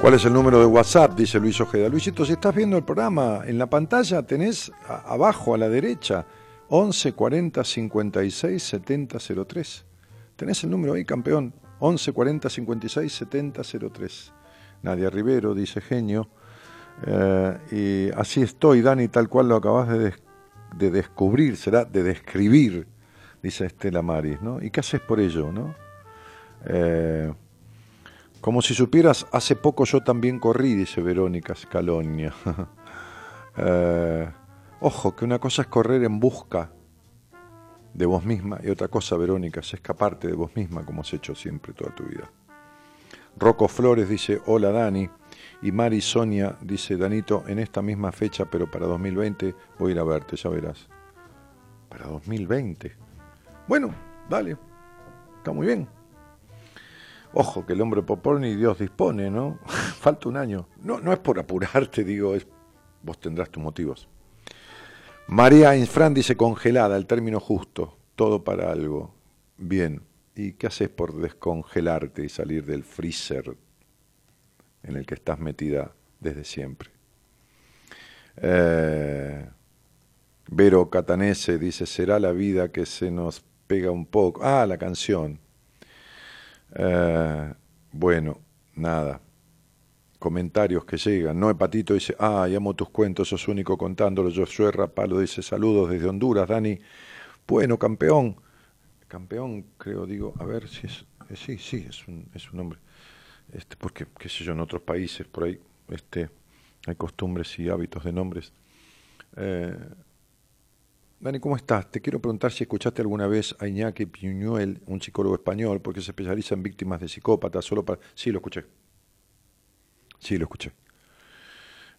[SPEAKER 2] ¿Cuál es el número de WhatsApp? Dice Luis Ojeda. Luisito, si estás viendo el programa en la pantalla, tenés abajo a la derecha 11 40 56 70 03. Tenés el número ahí, campeón. 11 40 56 70 03. Nadia Rivero, dice genio. Eh, y así estoy, Dani, tal cual lo acabas de, de, descubrir, será de describir, dice Estela Maris, ¿no? ¿Y qué haces por ello, no? Eh, como si supieras, hace poco yo también corrí, dice Verónica Scalonia. eh, ojo, que una cosa es correr en busca de vos misma y otra cosa, Verónica, es escaparte de vos misma como has hecho siempre toda tu vida. Rocco Flores dice, hola Dani. Y Mari Sonia dice, Danito, en esta misma fecha, pero para 2020, voy a ir a verte, ya verás. Para 2020. Bueno, dale, está muy bien. Ojo, que el hombre popone y Dios dispone, ¿no? Falta un año. No, no es por apurarte, digo, es, vos tendrás tus motivos. María Infran dice congelada, el término justo, todo para algo. Bien, ¿y qué haces por descongelarte y salir del freezer en el que estás metida desde siempre? Eh, Vero Catanese dice, será la vida que se nos pega un poco. Ah, la canción. Eh, bueno, nada comentarios que llegan. No Hepatito dice, ah, amo tus cuentos, sos único contándolo. Josué Rapalo dice, saludos desde Honduras. Dani, bueno, campeón. Campeón, creo, digo, a ver si es, eh, sí, sí, es un, es un nombre. Este, porque, qué sé yo, en otros países por ahí este, hay costumbres y hábitos de nombres. Eh, Dani, ¿cómo estás? Te quiero preguntar si escuchaste alguna vez a Iñaki Piñuel, un psicólogo español, porque se especializa en víctimas de psicópatas, solo para... Sí, lo escuché. Sí, lo escuché.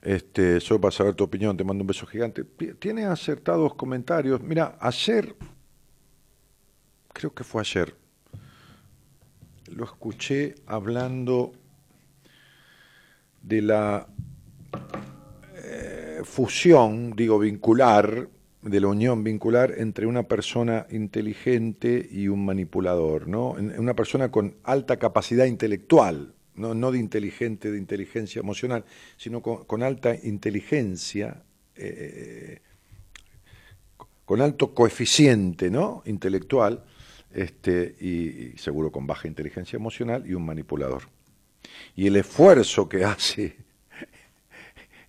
[SPEAKER 2] Este, solo para saber tu opinión, te mando un beso gigante. Tiene acertados comentarios. Mira, ayer, creo que fue ayer, lo escuché hablando de la eh, fusión, digo, vincular, de la unión vincular entre una persona inteligente y un manipulador, ¿no? Una persona con alta capacidad intelectual, no, de inteligente, de inteligencia emocional, sino con, alta inteligencia, eh, con alto coeficiente ¿no? intelectual, este, y, seguro con baja inteligencia emocional, y un manipulador. Y el esfuerzo que hace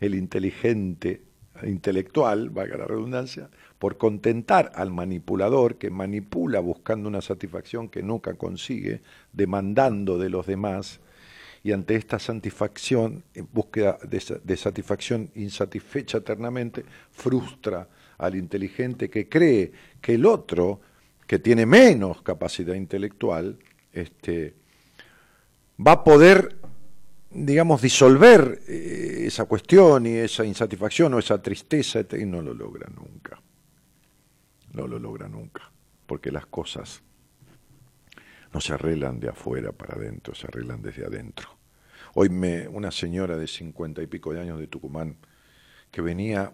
[SPEAKER 2] el inteligente intelectual, valga la redundancia, por contentar al manipulador que manipula buscando una satisfacción que nunca consigue, demandando de los demás, y ante esta satisfacción, en búsqueda de, satisfacción insatisfecha eternamente, frustra al inteligente que cree que el otro, que tiene menos capacidad intelectual, este, va a poder, digamos, disolver eh, esa cuestión y esa insatisfacción o esa tristeza, y no lo logra nunca. No lo logra nunca, porque las cosas no se arreglan de afuera para adentro, se arreglan desde adentro. Hoy me, una señora de cincuenta y pico de años de Tucumán, que venía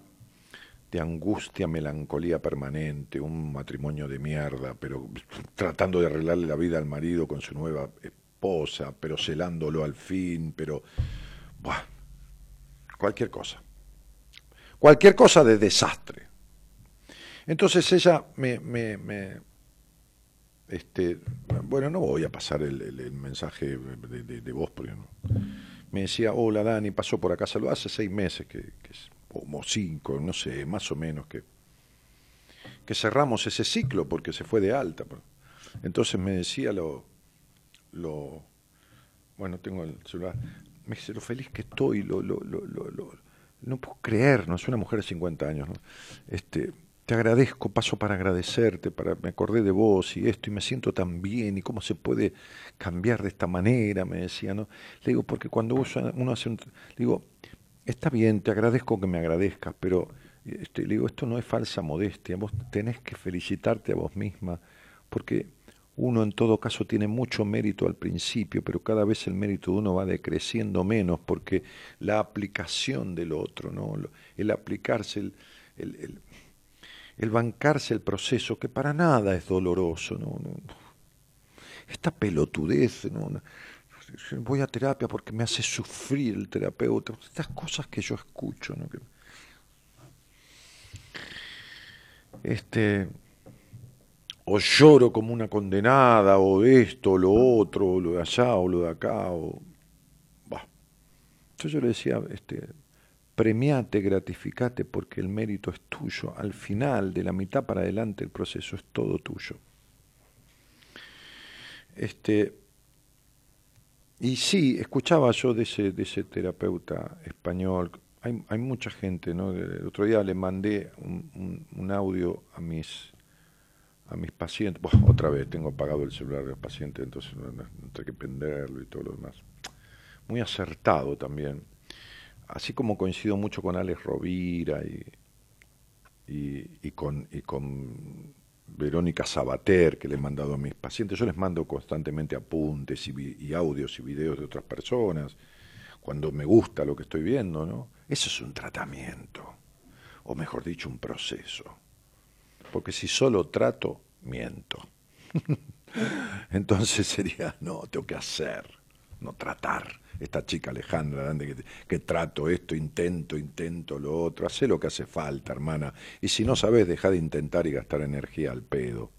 [SPEAKER 2] de angustia, melancolía permanente, un matrimonio de mierda, pero tratando de arreglarle la vida al marido con su nueva esposa, pero celándolo al fin, pero... Buah, cualquier cosa. Cualquier cosa de desastre. Entonces ella me, me, este, bueno, no voy a pasar el, mensaje de, voz, porque no. me decía, hola Dani, pasó por acá, saludó hace seis meses, que, como cinco, no sé, más o menos, que, que cerramos ese ciclo porque se fue de alta. Entonces me decía lo, lo bueno, tengo el celular, me dice lo feliz que estoy, lo, lo, lo, lo, no puedo creer, no es una mujer de 50 años, ¿no? este, te agradezco, paso para agradecerte, para, me acordé de vos y esto, y me siento tan bien, y cómo se puede cambiar de esta manera, me decía, ¿no? Le digo, porque cuando uno hace un... digo, está bien, te agradezco que me agradezcas, pero este, le digo, esto no es falsa modestia, vos tenés que felicitarte a vos misma, porque uno en todo caso tiene mucho mérito al principio, pero cada vez el mérito de uno va decreciendo menos, porque la aplicación del otro, ¿no? el aplicarse, el, el el bancarse el proceso, que para nada es doloroso, ¿no? Esta pelotudez, ¿no? Voy a terapia porque me hace sufrir el terapeuta, estas cosas que yo escucho, ¿no? Este, o lloro como una condenada, o esto, o lo otro, o lo de allá, o lo de acá, o... Bah. Yo le decía, este, premiate, gratificate porque el mérito es tuyo. Al final, de la mitad para adelante, el proceso es todo tuyo. Este, y sí, escuchaba yo de ese, de ese terapeuta español, hay, hay mucha gente, ¿no? El otro día le mandé un, audio a mis, a mis pacientes, otra vez tengo apagado el celular de los pacientes, entonces no, tengo que prenderlo y todo lo demás. Muy acertado también así como coincido mucho con Alex Rovira y, con, y con Verónica Sabater, que le he mandado a mis pacientes, yo les mando constantemente apuntes y, audios y videos de otras personas, cuando me gusta lo que estoy viendo, ¿no? Eso es un tratamiento, o mejor dicho, un proceso. Porque si solo trato, miento. Entonces sería, no, tengo que hacer, no tratar esta chica Alejandra, que, que, trato esto, intento, intento lo otro, hace lo que hace falta, hermana. Y si no sabes, deja de intentar y gastar energía al pedo.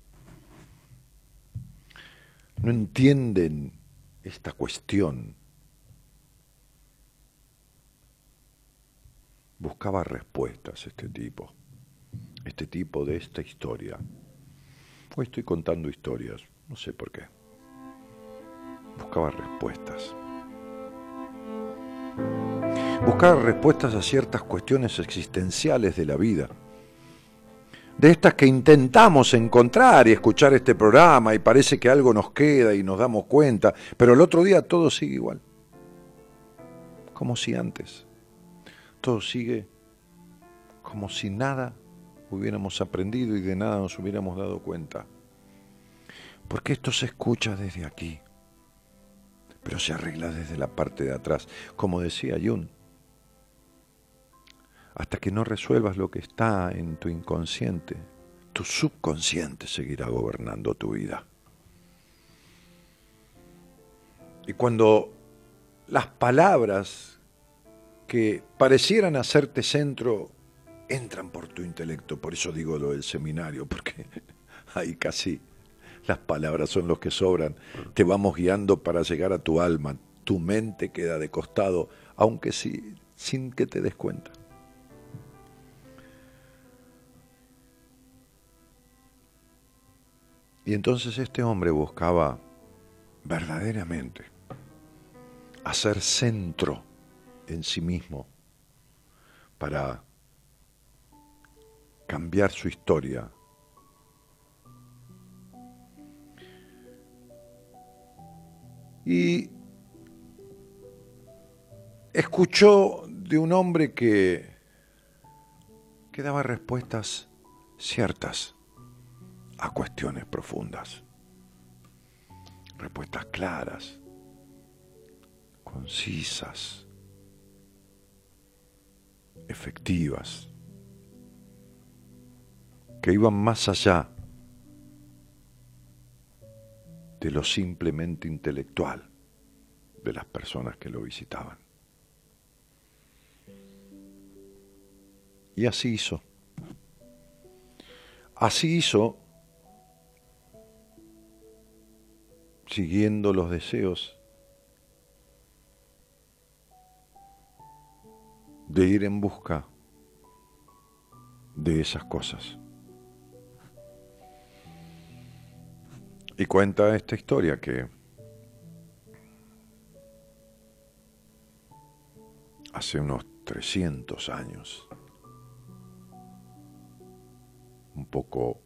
[SPEAKER 2] No entienden esta cuestión. Buscaba respuestas este tipo, este tipo de esta historia. Hoy estoy contando historias, no sé por qué. Buscaba respuestas buscar respuestas a ciertas cuestiones existenciales de la vida. De estas que intentamos encontrar y escuchar este programa y parece que algo nos queda y nos damos cuenta, pero el otro día todo sigue igual. Como si antes. Todo sigue como si nada hubiéramos aprendido y de nada nos hubiéramos dado cuenta. Porque esto se escucha desde aquí pero se arregla desde la parte de atrás, como decía Jung. Hasta que no resuelvas lo que está en tu inconsciente, tu subconsciente seguirá gobernando tu vida. Y cuando las palabras que parecieran hacerte centro entran por tu intelecto, por eso digo lo del seminario, porque ahí casi las palabras son los que sobran, te vamos guiando para llegar a tu alma, tu mente queda de costado, aunque sí, sin que te des cuenta. Y entonces este hombre buscaba verdaderamente hacer centro en sí mismo para cambiar su historia y escuchó de un hombre que, que daba respuestas ciertas a cuestiones profundas. respuestas claras, concisas, efectivas, que iban más allá de lo simplemente intelectual de las personas que lo visitaban. Y así hizo. Así hizo, siguiendo los deseos de ir en busca de esas cosas. Y cuenta esta historia que hace unos 300 años, un poco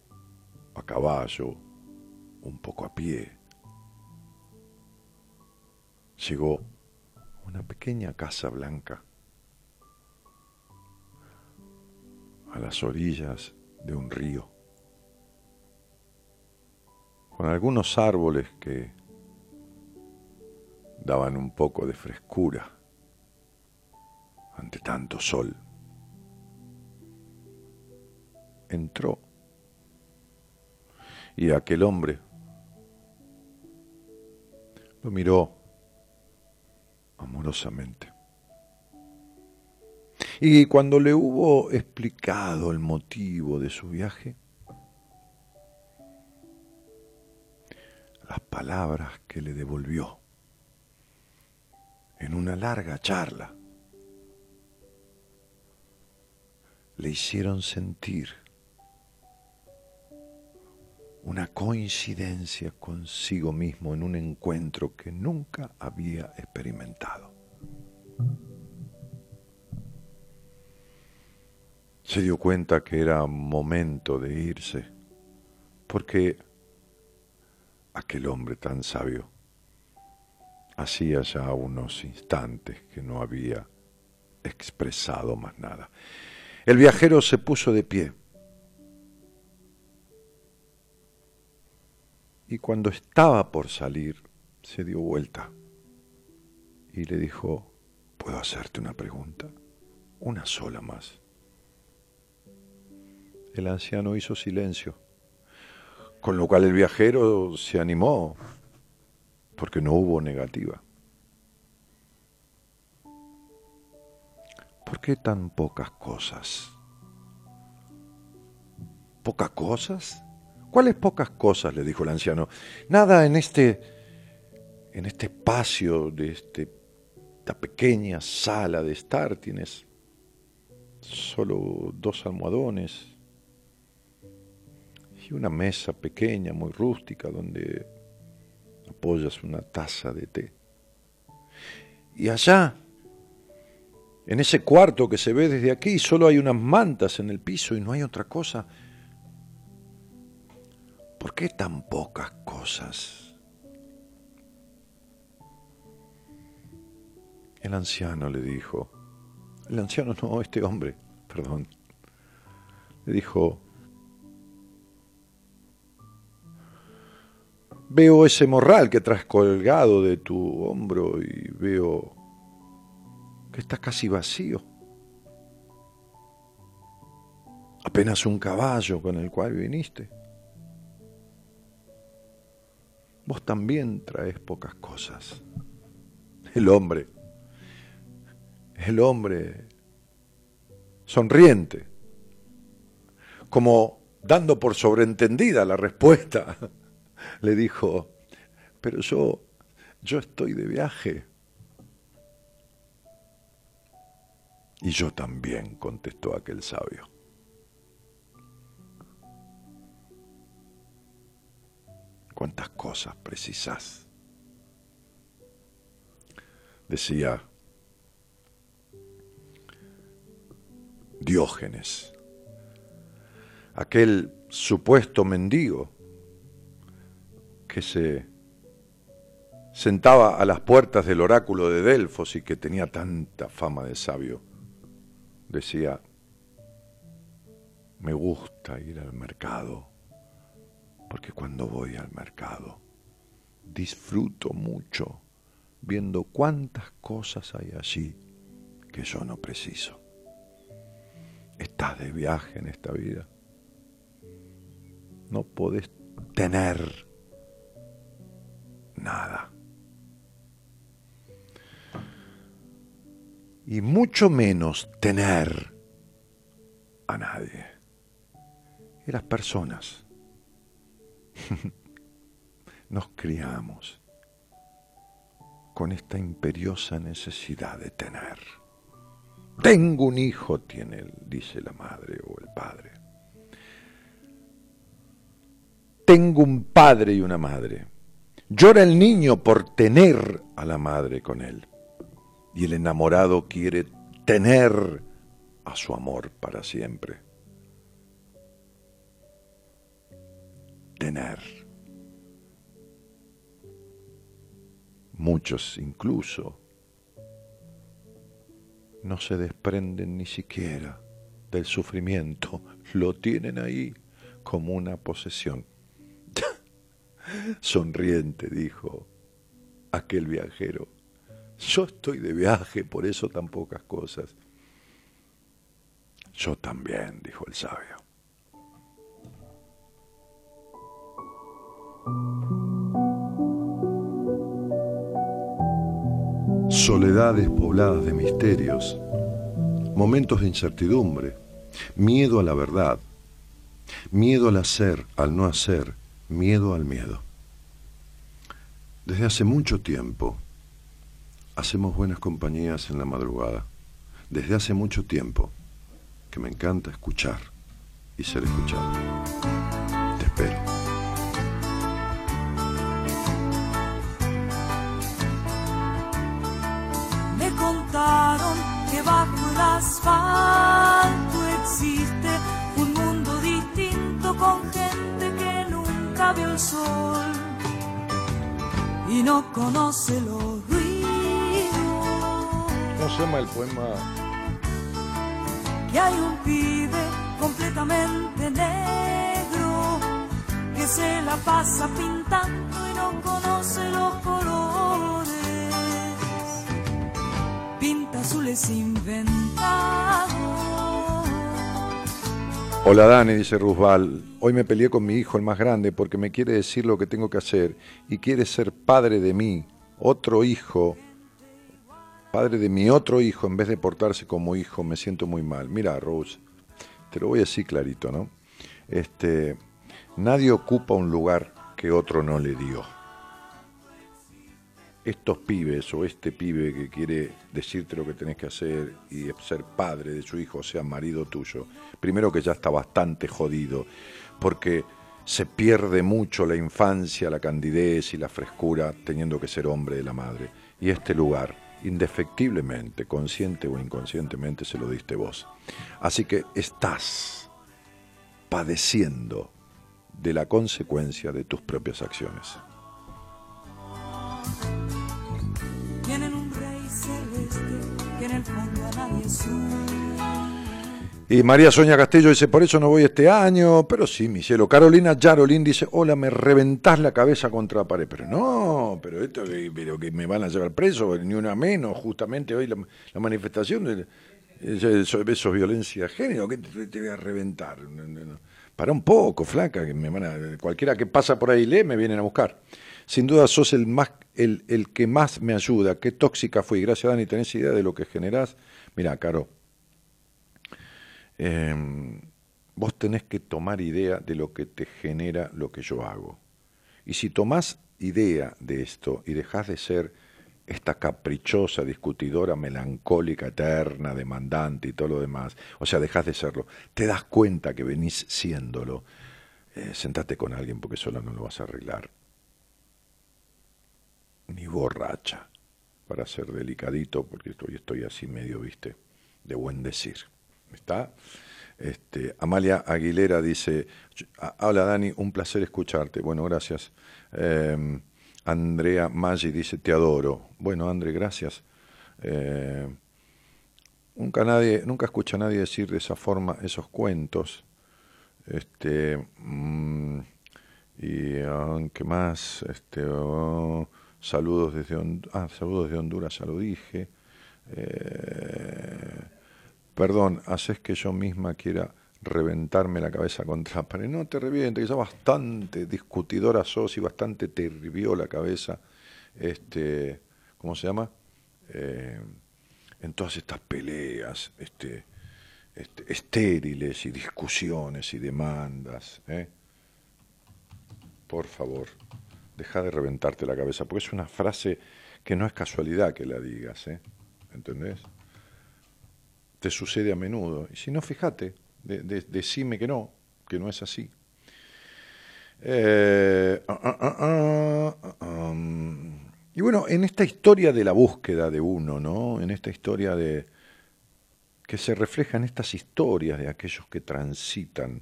[SPEAKER 2] a caballo, un poco a pie, llegó una pequeña casa blanca a las orillas de un río, con algunos árboles que daban un poco de frescura ante tanto sol. Entró y aquel hombre lo miró amorosamente. Y cuando le hubo explicado el motivo de su viaje, las palabras que le devolvió en una larga charla le hicieron sentir una coincidencia consigo mismo en un encuentro que nunca había experimentado. se dio cuenta que era momento de irse, porque aquel hombre tan sabio hacía ya unos instantes que no había expresado más nada. El viajero se puso de pie y cuando estaba por salir se dio vuelta y le dijo, ¿puedo hacerte una pregunta? Una sola más. El anciano hizo silencio, con lo cual el viajero se animó, porque no hubo negativa. ¿Por qué tan pocas cosas? ¿Pocas cosas? ¿Cuáles pocas cosas? le dijo el anciano. Nada en este, en este espacio de este, esta pequeña sala de estar. Tienes solo dos almohadones, una mesa pequeña, muy rústica, donde apoyas una taza de té. Y allá, en ese cuarto que se ve desde aquí, solo hay unas mantas en el piso y no hay otra cosa. ¿Por qué tan pocas cosas? El anciano le dijo, el anciano no, este hombre, perdón, le dijo, Veo ese morral que traes colgado de tu hombro y veo que está casi vacío. Apenas un caballo con el cual viniste. Vos también traes pocas cosas. El hombre, el hombre sonriente, como dando por sobreentendida la respuesta le dijo, pero yo, yo estoy de viaje. Y yo también, contestó aquel sabio. ¿Cuántas cosas precisas? Decía Diógenes, aquel supuesto mendigo que se sentaba a las puertas del oráculo de Delfos y que tenía tanta fama de sabio, decía, me gusta ir al mercado, porque cuando voy al mercado disfruto mucho viendo cuántas cosas hay allí que yo no preciso. Estás de viaje en esta vida. No podés tener nada. Y mucho menos tener a nadie. Y las personas. Nos criamos con esta imperiosa necesidad de tener. Tengo un hijo, tiene, dice la madre o el padre. Tengo un padre y una madre. Llora el niño por tener a la madre con él. Y el enamorado quiere tener a su amor para siempre. Tener. Muchos incluso no se desprenden ni siquiera del sufrimiento, lo tienen ahí como una posesión. Sonriente, dijo aquel viajero. Yo estoy de viaje, por eso tan pocas cosas. Yo también, dijo el sabio. Soledades pobladas de misterios, momentos de incertidumbre, miedo a la verdad, miedo al hacer, al no hacer, miedo al miedo. Desde hace mucho tiempo hacemos buenas compañías en la madrugada. Desde hace mucho tiempo que me encanta escuchar y ser escuchado. Te espero.
[SPEAKER 9] Me contaron que bajo el existe vio el sol y no conoce los ruidos.
[SPEAKER 2] ¿Cómo se llama el poema?
[SPEAKER 9] Que hay un pibe completamente negro que se la pasa pintando y no conoce los colores. Pinta azules inventados.
[SPEAKER 2] Hola Dani, dice Rusval. Hoy me peleé con mi hijo, el más grande, porque me quiere decir lo que tengo que hacer y quiere ser padre de mí, otro hijo, padre de mi otro hijo, en vez de portarse como hijo, me siento muy mal. Mira, Rose, te lo voy a decir clarito, ¿no? Este, nadie ocupa un lugar que otro no le dio. Estos pibes o este pibe que quiere decirte lo que tenés que hacer y ser padre de su hijo, sea, marido tuyo, primero que ya está bastante jodido, porque se pierde mucho la infancia, la candidez y la frescura teniendo que ser hombre de la madre. Y este lugar, indefectiblemente, consciente o inconscientemente, se lo diste vos. Así que estás padeciendo de la consecuencia de tus propias acciones. Y María Soña Castillo dice, por eso no voy este año, pero sí, mi cielo. Carolina Yarolín dice, hola, me reventás la cabeza contra la pared. Pero no, pero esto pero que me van a llevar preso, ni una menos, justamente hoy la, manifestación eso, eso es violencia de género, que te, te voy a reventar. Para un poco, flaca, que me van a, cualquiera que pasa por ahí lee, me vienen a buscar. Sin duda sos el, más, el, el que más me ayuda. Qué tóxica fui. Gracias, Dani. ¿Tenés idea de lo que generás? Mira, Caro, eh, vos tenés que tomar idea de lo que te genera lo que yo hago. Y si tomás idea de esto y dejás de ser esta caprichosa, discutidora, melancólica, eterna, demandante y todo lo demás, o sea, dejás de serlo, te das cuenta que venís siéndolo, eh, sentate con alguien porque solo no lo vas a arreglar. Ni borracha, para ser delicadito, porque estoy, estoy así medio, viste, de buen decir. ¿Está? Este, Amalia Aguilera dice, hola Dani, un placer escucharte. Bueno, gracias. Eh, Andrea Maggi dice, te adoro. Bueno, André, gracias. Eh, nunca, nadie, nunca escucha a nadie decir de esa forma esos cuentos. Este, mmm, Y aunque más, este, oh, saludos desde ah, saludos Honduras, ya lo dije. Eh, perdón, haces que yo misma quiera reventarme la cabeza contra pared. No te reviente, que ya bastante discutidora sos y bastante te la cabeza, este, ¿cómo se llama? Eh, en todas estas peleas este, este, estériles y discusiones y demandas. ¿eh? Por favor, deja de reventarte la cabeza, porque es una frase que no es casualidad que la digas, ¿eh? ¿entendés? Te sucede a menudo. Y si no, fíjate, decime que no, que no es así. Eh, ah, ah, ah, um, y bueno, en esta historia de la búsqueda de uno, ¿no? En esta historia de que se refleja en estas historias de aquellos que transitan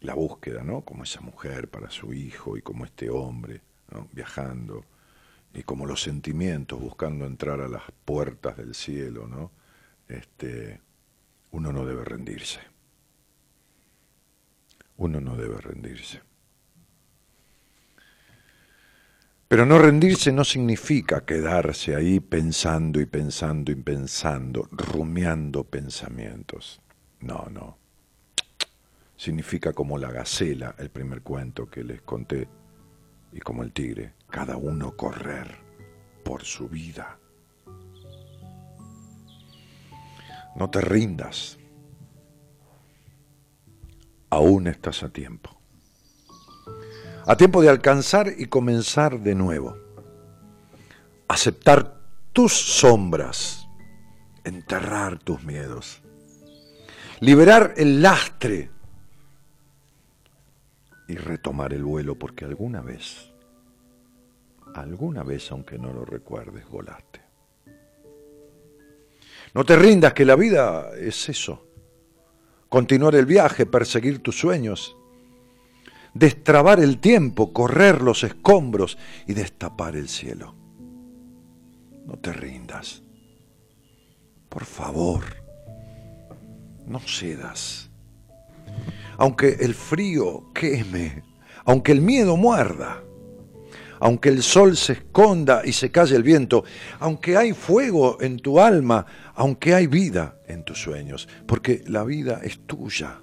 [SPEAKER 2] la búsqueda, ¿no? Como esa mujer para su hijo y como este hombre, Viajando y como los sentimientos buscando entrar a las puertas del cielo, ¿no? Este, uno no debe rendirse. Uno no debe rendirse. Pero no rendirse no significa quedarse ahí pensando y pensando y pensando, rumiando pensamientos. No, no. Significa como la gacela, el primer cuento que les conté, y como el tigre, cada uno correr por su vida. No te rindas. Aún estás a tiempo a tiempo de alcanzar y comenzar de nuevo. Aceptar tus sombras, enterrar tus miedos, liberar el lastre y retomar el vuelo porque alguna vez, alguna vez aunque no lo recuerdes, volaste. No te rindas que la vida es eso. Continuar el viaje, perseguir tus sueños destrabar el tiempo, correr los escombros y destapar el cielo. No te rindas. Por favor, no cedas. Aunque el frío queme, aunque el miedo muerda, aunque el sol se esconda y se calle el viento, aunque hay fuego en tu alma, aunque hay vida en tus sueños, porque la vida es tuya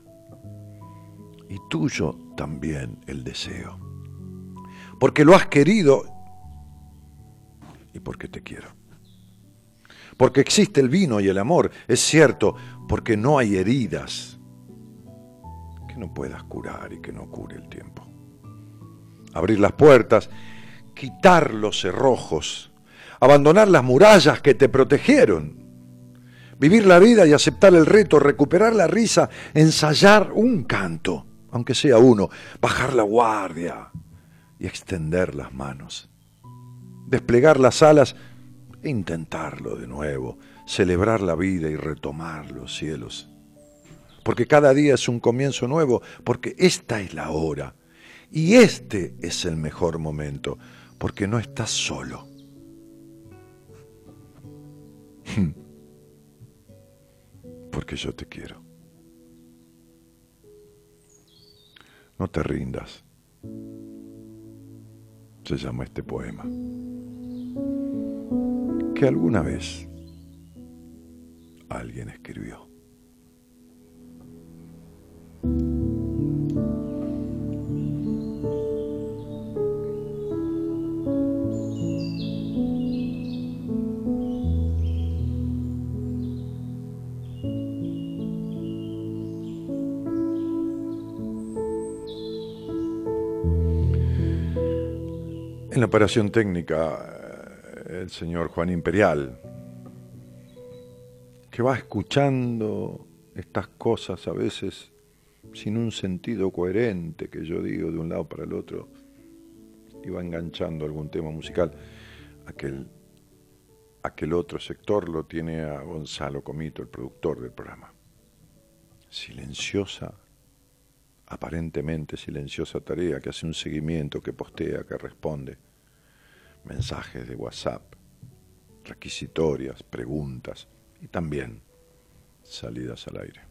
[SPEAKER 2] y tuyo también el deseo. Porque lo has querido y porque te quiero. Porque existe el vino y el amor, es cierto, porque no hay heridas que no puedas curar y que no cure el tiempo. Abrir las puertas, quitar los cerrojos, abandonar las murallas que te protegieron, vivir la vida y aceptar el reto, recuperar la risa, ensayar un canto aunque sea uno, bajar la guardia y extender las manos, desplegar las alas e intentarlo de nuevo, celebrar la vida y retomar los cielos. Porque cada día es un comienzo nuevo, porque esta es la hora y este es el mejor momento, porque no estás solo. Porque yo te quiero. No te rindas. Se llama este poema. Que alguna vez alguien escribió. En la operación técnica, eh, el señor Juan Imperial, que va escuchando estas cosas a veces sin un sentido coherente que yo digo de un lado para el otro va enganchando algún tema musical. Aquel, aquel otro sector lo tiene a Gonzalo Comito, el productor del programa. Silenciosa aparentemente silenciosa tarea que hace un seguimiento, que postea, que responde, mensajes de WhatsApp, requisitorias, preguntas y también salidas al aire.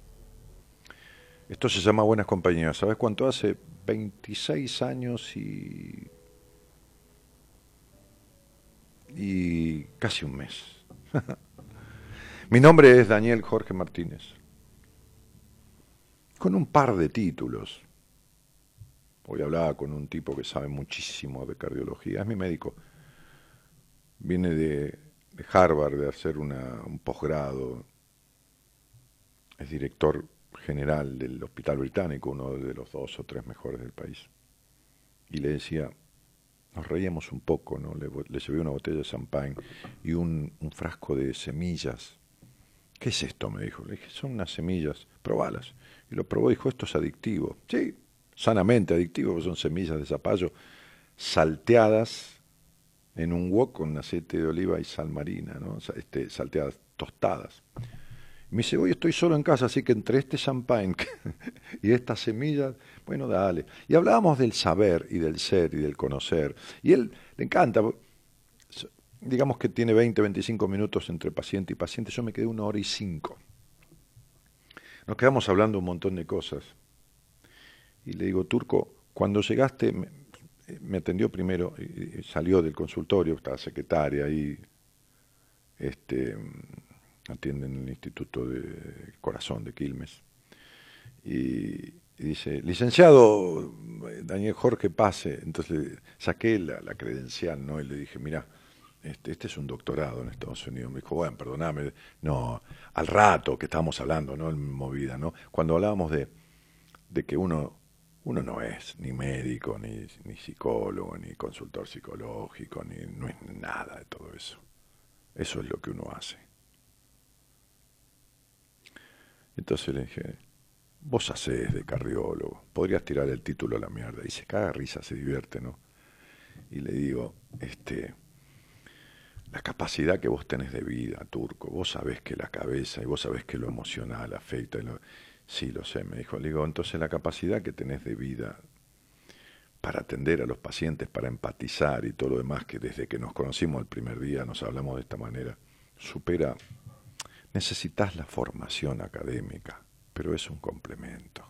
[SPEAKER 2] Esto se llama Buenas Compañías. ¿Sabes cuánto hace? 26 años y. y casi un mes. Mi nombre es Daniel Jorge Martínez. Con un par de títulos. Hoy hablaba con un tipo que sabe muchísimo de cardiología. Es mi médico. Viene de, Harvard de hacer una, un posgrado. Es director general del Hospital Británico, uno de los dos o tres mejores del país. Y le decía, nos reíamos un poco, ¿no? Le, le llevé una botella de champagne y un, frasco de semillas. ¿Qué es esto? me dijo. Le dije, son unas semillas, probalas. Y lo probó y dijo, esto es adictivo. Sí, sanamente adictivo, son semillas de zapallo salteadas en un wok con aceite de oliva y sal marina, ¿no? Este, salteadas, tostadas. Me dice, hoy estoy solo en casa, así que entre este champagne y estas semillas, bueno, dale. Y hablábamos del saber y del ser y del conocer. Y él le encanta, digamos que tiene 20, 25 minutos entre paciente y paciente, yo me quedé una hora y cinco. Nos quedamos hablando un montón de cosas. Y le digo, Turco, cuando llegaste, me, atendió primero, y salió del consultorio, estaba secretaria ahí, este atiende en el Instituto de Corazón de Quilmes. Y, dice, licenciado Daniel Jorge Pase, entonces saqué la, credencial, ¿no? Y le dije, mira, este, este es un doctorado en Estados Unidos. Me dijo, bueno, perdóname, no, al rato que estábamos hablando, ¿no? En movida, ¿no? Cuando hablábamos de, de que uno, uno no es ni médico, ni, ni psicólogo, ni consultor psicológico, ni no es nada de todo eso. Eso es lo que uno hace. Entonces le dije, vos hacés de cardiólogo, podrías tirar el título a la mierda. Y se caga risa, se divierte, ¿no? Y le digo, este, la capacidad que vos tenés de vida, turco, vos sabés que la cabeza y vos sabés que lo emocional afecta. Y lo... Sí, lo sé, me dijo. Le digo, entonces la capacidad que tenés de vida para atender a los pacientes, para empatizar y todo lo demás, que desde que nos conocimos el primer día nos hablamos de esta manera, supera Necesitas la formación académica, pero es un complemento.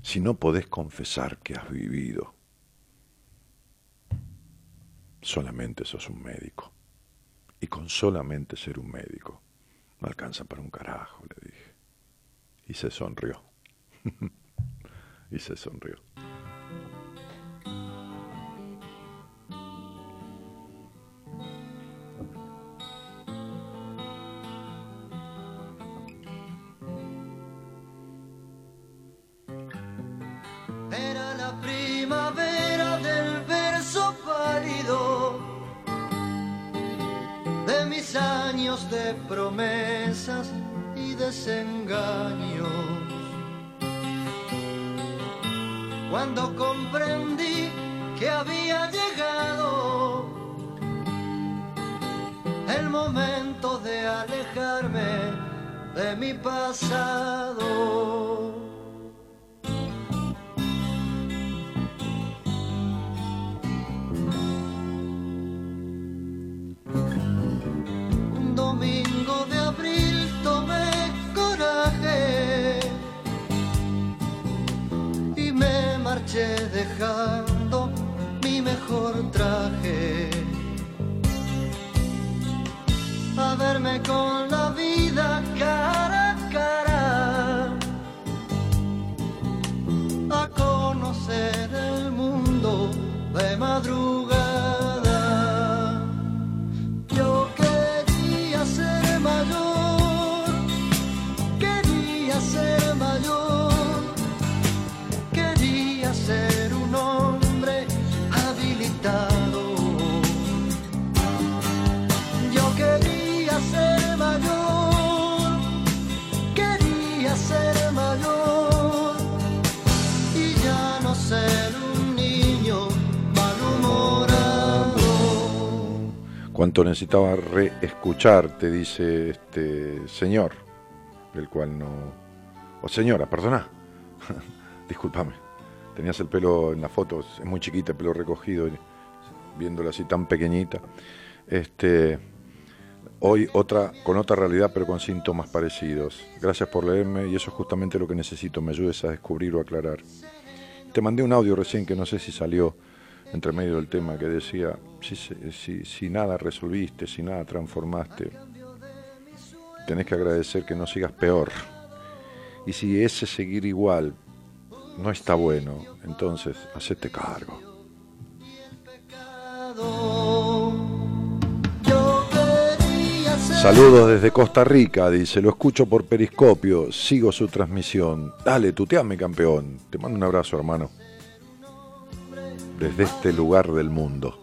[SPEAKER 2] Si no podés confesar que has vivido, solamente sos un médico. Y con solamente ser un médico, no alcanza para un carajo, le dije. Y se sonrió. y se sonrió.
[SPEAKER 10] De promesas y desengaños. Cuando comprendí que había llegado el momento de alejarme de mi pasado. Dejando mi mejor traje. A verme con
[SPEAKER 2] cuánto necesitaba reescuchar, te dice este señor, del cual no... O señora, perdona, discúlpame, tenías el pelo en la foto, es muy chiquita, el pelo recogido, viéndola así tan pequeñita. Este, Hoy otra, con otra realidad, pero con síntomas parecidos. Gracias por leerme y eso es justamente lo que necesito, me ayudes a descubrir o aclarar. Te mandé un audio recién que no sé si salió entre medio del tema que decía, si, si, nada resolviste, si nada transformaste, tenés que agradecer que no sigas peor. Y si ese seguir igual no está bueno, entonces hacete cargo. Saludos desde Costa Rica, dice, lo escucho por periscopio, sigo su transmisión. Dale, tuteame campeón. Te mando un abrazo, hermano. Desde este lugar del mundo.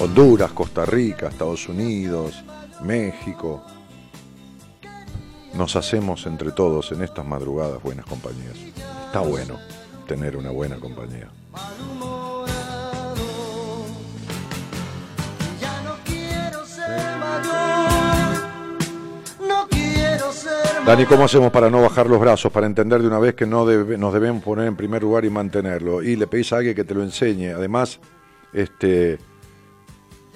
[SPEAKER 2] Honduras, Costa Rica, Estados Unidos, México. Nos hacemos entre todos en estas madrugadas buenas compañías. Está bueno tener una buena compañía. Dani, ¿cómo hacemos para no bajar los brazos? Para entender de una vez que no nos debemos poner en primer lugar y mantenerlo. Y le pedís a alguien que te lo enseñe. Además, este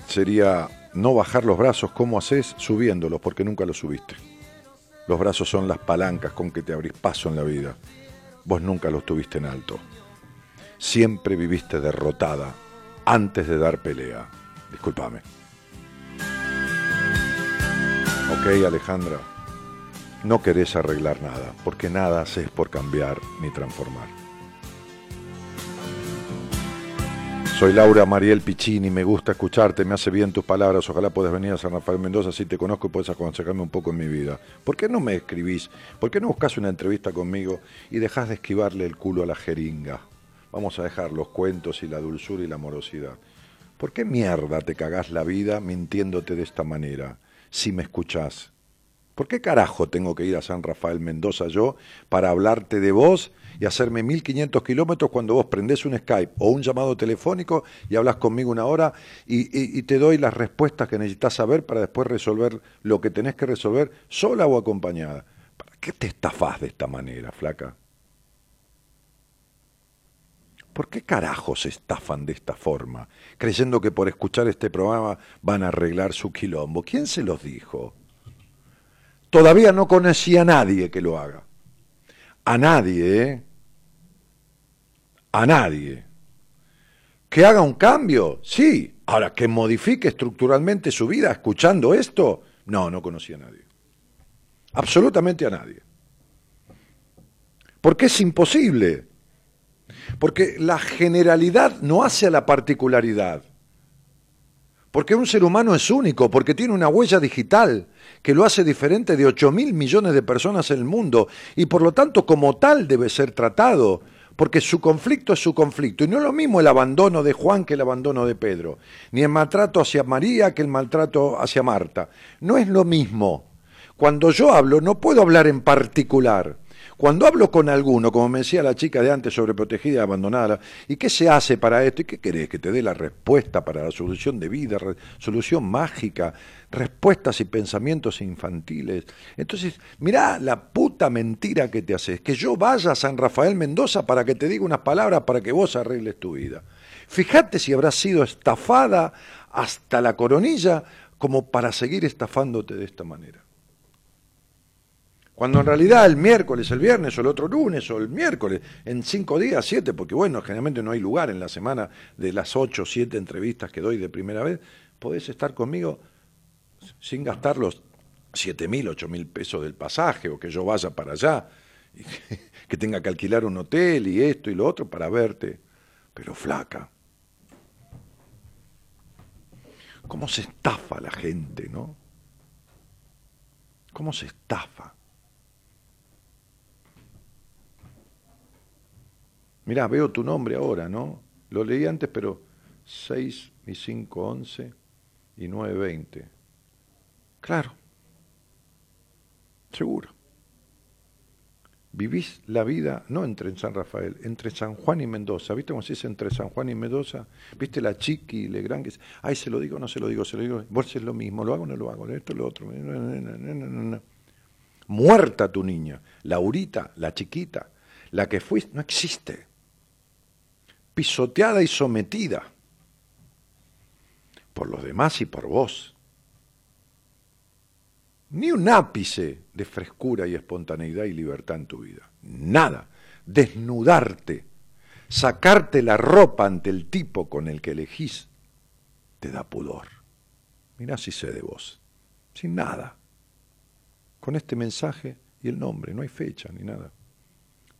[SPEAKER 2] sería no bajar los brazos. ¿Cómo haces? Subiéndolos, porque nunca los subiste. Los brazos son las palancas con que te abrís paso en la vida. Vos nunca los tuviste en alto. Siempre viviste derrotada antes de dar pelea. Discúlpame. Ok, Alejandra. No querés arreglar nada, porque nada haces por cambiar ni transformar. Soy Laura Mariel Piccini, me gusta escucharte, me hace bien tus palabras, ojalá puedas venir a San Rafael Mendoza, si te conozco puedes aconsejarme un poco en mi vida. ¿Por qué no me escribís? ¿Por qué no buscas una entrevista conmigo y dejás de esquivarle el culo a la jeringa? Vamos a dejar los cuentos y la dulzura y la amorosidad. ¿Por qué mierda te cagás la vida mintiéndote de esta manera? Si me escuchás. ¿Por qué carajo tengo que ir a San Rafael Mendoza yo para hablarte de vos y hacerme 1500 kilómetros cuando vos prendés un Skype o un llamado telefónico y hablas conmigo una hora y, te doy las respuestas que necesitas saber para después resolver lo que tenés que resolver sola o acompañada. ¿Para qué te estafás de esta manera, flaca? ¿Por qué carajos se estafan de esta forma, creyendo que por escuchar este programa van a arreglar su quilombo? ¿Quién se los dijo? Todavía no conocía a nadie que lo haga a nadie, ¿eh? a nadie. Que haga un cambio, sí. Ahora, que modifique estructuralmente su vida escuchando esto, no, no conocía a nadie. Absolutamente a nadie. Porque es imposible. Porque la generalidad no hace a la particularidad. Porque un ser humano es único, porque tiene una huella digital que lo hace diferente de 8 mil millones de personas en el mundo y por lo tanto como tal debe ser tratado, porque su conflicto es su conflicto. Y no es lo mismo el abandono de Juan que el abandono de Pedro, ni el maltrato hacia María que el maltrato hacia Marta. No es lo mismo. Cuando yo hablo no puedo hablar en particular. Cuando hablo con alguno, como me decía la chica de antes, sobreprotegida y abandonada, ¿y qué se hace para esto? ¿Y qué querés? Que te dé la respuesta para la solución de vida, solución mágica, respuestas y pensamientos infantiles. Entonces, mirá la puta mentira que te haces, que yo vaya a San Rafael Mendoza para que te diga unas palabras para que vos arregles tu vida. Fíjate si habrás sido estafada hasta la coronilla como para seguir estafándote de esta manera. Cuando en realidad el miércoles, el viernes o el otro lunes o el miércoles, en cinco días, siete, porque bueno, generalmente no hay lugar en la semana de las ocho o siete entrevistas que doy de primera vez, podés estar conmigo sin gastar los siete mil, ocho mil pesos del pasaje o que yo vaya para allá, y que tenga que alquilar un hotel y esto y lo otro para verte, pero flaca. ¿Cómo se estafa la gente, no? ¿Cómo se estafa? Mirá, veo tu nombre ahora, ¿no? Lo leí antes, pero 6 y 5, 11 y 9, 20. Claro. Seguro. Vivís la vida no entre San Rafael, entre San Juan y Mendoza. ¿Viste cómo se dice entre San Juan y Mendoza? ¿Viste la chiqui y Legrand? Que ay, se lo digo, no se lo digo, se lo digo. Vos es lo mismo, lo hago no lo hago, esto es lo otro. Muerta tu niña. Laurita, la chiquita, la que fuiste, no existe pisoteada y sometida por los demás y por vos. ni un ápice de frescura y espontaneidad y libertad en tu vida. Nada. Desnudarte, sacarte la ropa ante el tipo con el que elegís, te da pudor. Mirá si sé de vos. Sin nada. Con este mensaje y el nombre, no hay fecha ni nada.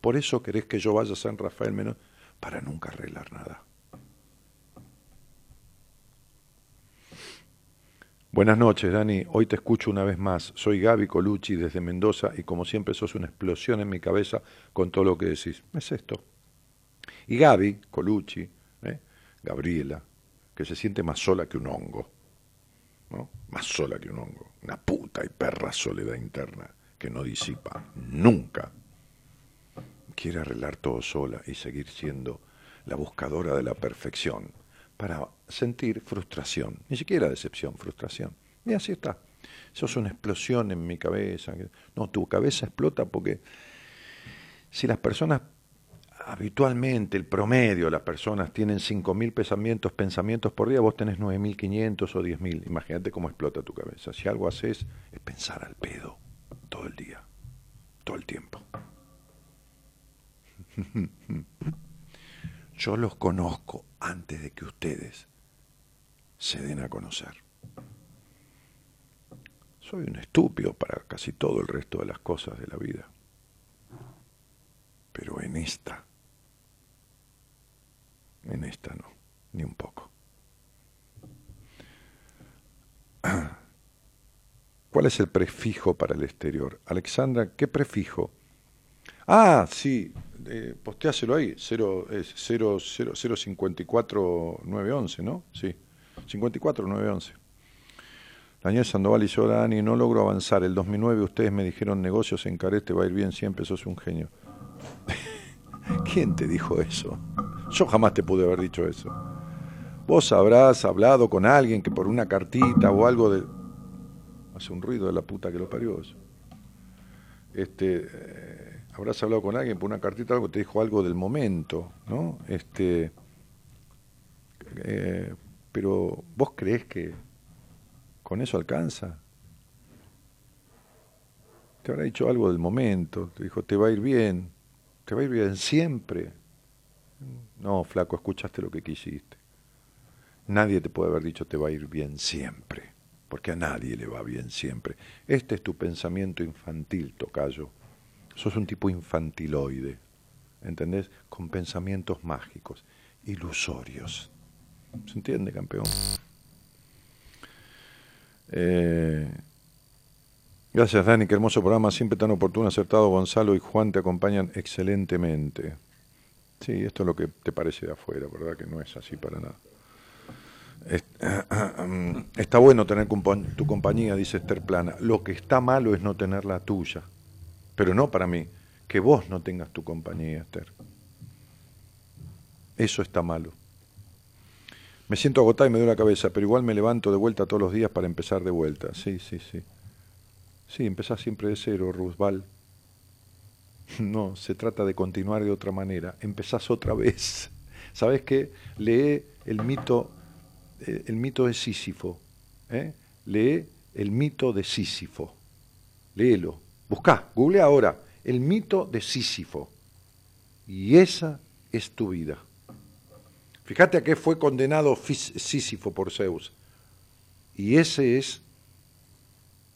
[SPEAKER 2] Por eso querés que yo vaya a San Rafael menos para nunca arreglar nada. Buenas noches, Dani. Hoy te escucho una vez más. Soy Gaby Colucci desde Mendoza y como siempre sos una explosión en mi cabeza con todo lo que decís. Es esto. Y Gaby Colucci, ¿eh? Gabriela, que se siente más sola que un hongo. ¿no? Más sola que un hongo. Una puta y perra soledad interna que no disipa nunca. Quiere arreglar todo sola y seguir siendo la buscadora de la perfección para sentir frustración, ni siquiera decepción, frustración. Y así está. Eso es una explosión en mi cabeza. No, tu cabeza explota porque si las personas, habitualmente, el promedio, las personas tienen 5.000 pensamientos, pensamientos por día, vos tenés 9.500 o 10.000. Imagínate cómo explota tu cabeza. Si algo haces es pensar al pedo todo el día, todo el tiempo. Yo los conozco antes de que ustedes se den a conocer. Soy un estúpido para casi todo el resto de las cosas de la vida. Pero en esta, en esta no, ni un poco. ¿Cuál es el prefijo para el exterior? Alexandra, ¿qué prefijo? Ah, sí, eh, posteáselo ahí, 0, es 0, 0, 0 54 911, ¿no? Sí, 54 911. Daniel Sandoval y yo, Dani, no logro avanzar. El 2009 ustedes me dijeron negocios en Careste va a ir bien siempre, sos un genio. ¿Quién te dijo eso? Yo jamás te pude haber dicho eso. Vos habrás hablado con alguien que por una cartita o algo de... Hace un ruido de la puta que lo parió eso. Este... Habrás hablado con alguien por una cartita, algo te dijo algo del momento, ¿no? Este, eh, pero vos crees que con eso alcanza. Te habrá dicho algo del momento, te dijo, te va a ir bien, te va a ir bien siempre. No, flaco, escuchaste lo que quisiste. Nadie te puede haber dicho te va a ir bien siempre, porque a nadie le va bien siempre. Este es tu pensamiento infantil, Tocayo Sos un tipo infantiloide, ¿entendés? Con pensamientos mágicos, ilusorios. ¿Se entiende, campeón? Eh, gracias, Dani, qué hermoso programa, siempre tan oportuno, acertado. Gonzalo y Juan te acompañan excelentemente. Sí, esto es lo que te parece de afuera, ¿verdad? Que no es así para nada. Está bueno tener tu compañía, dice Esther Plana. Lo que está malo es no tener la tuya pero no para mí, que vos no tengas tu compañía, Esther. Eso está malo. Me siento agotado y me duele la cabeza, pero igual me levanto de vuelta todos los días para empezar de vuelta. Sí, sí, sí. Sí, empezás siempre de cero, Roosevelt. No, se trata de continuar de otra manera. Empezás otra vez. ¿Sabes qué? Lee el mito, eh, el mito de Sísifo. ¿eh? Lee el mito de Sísifo. Léelo. Busca, google ahora, el mito de Sísifo. Y esa es tu vida. Fíjate a qué fue condenado Sísifo por Zeus. Y ese es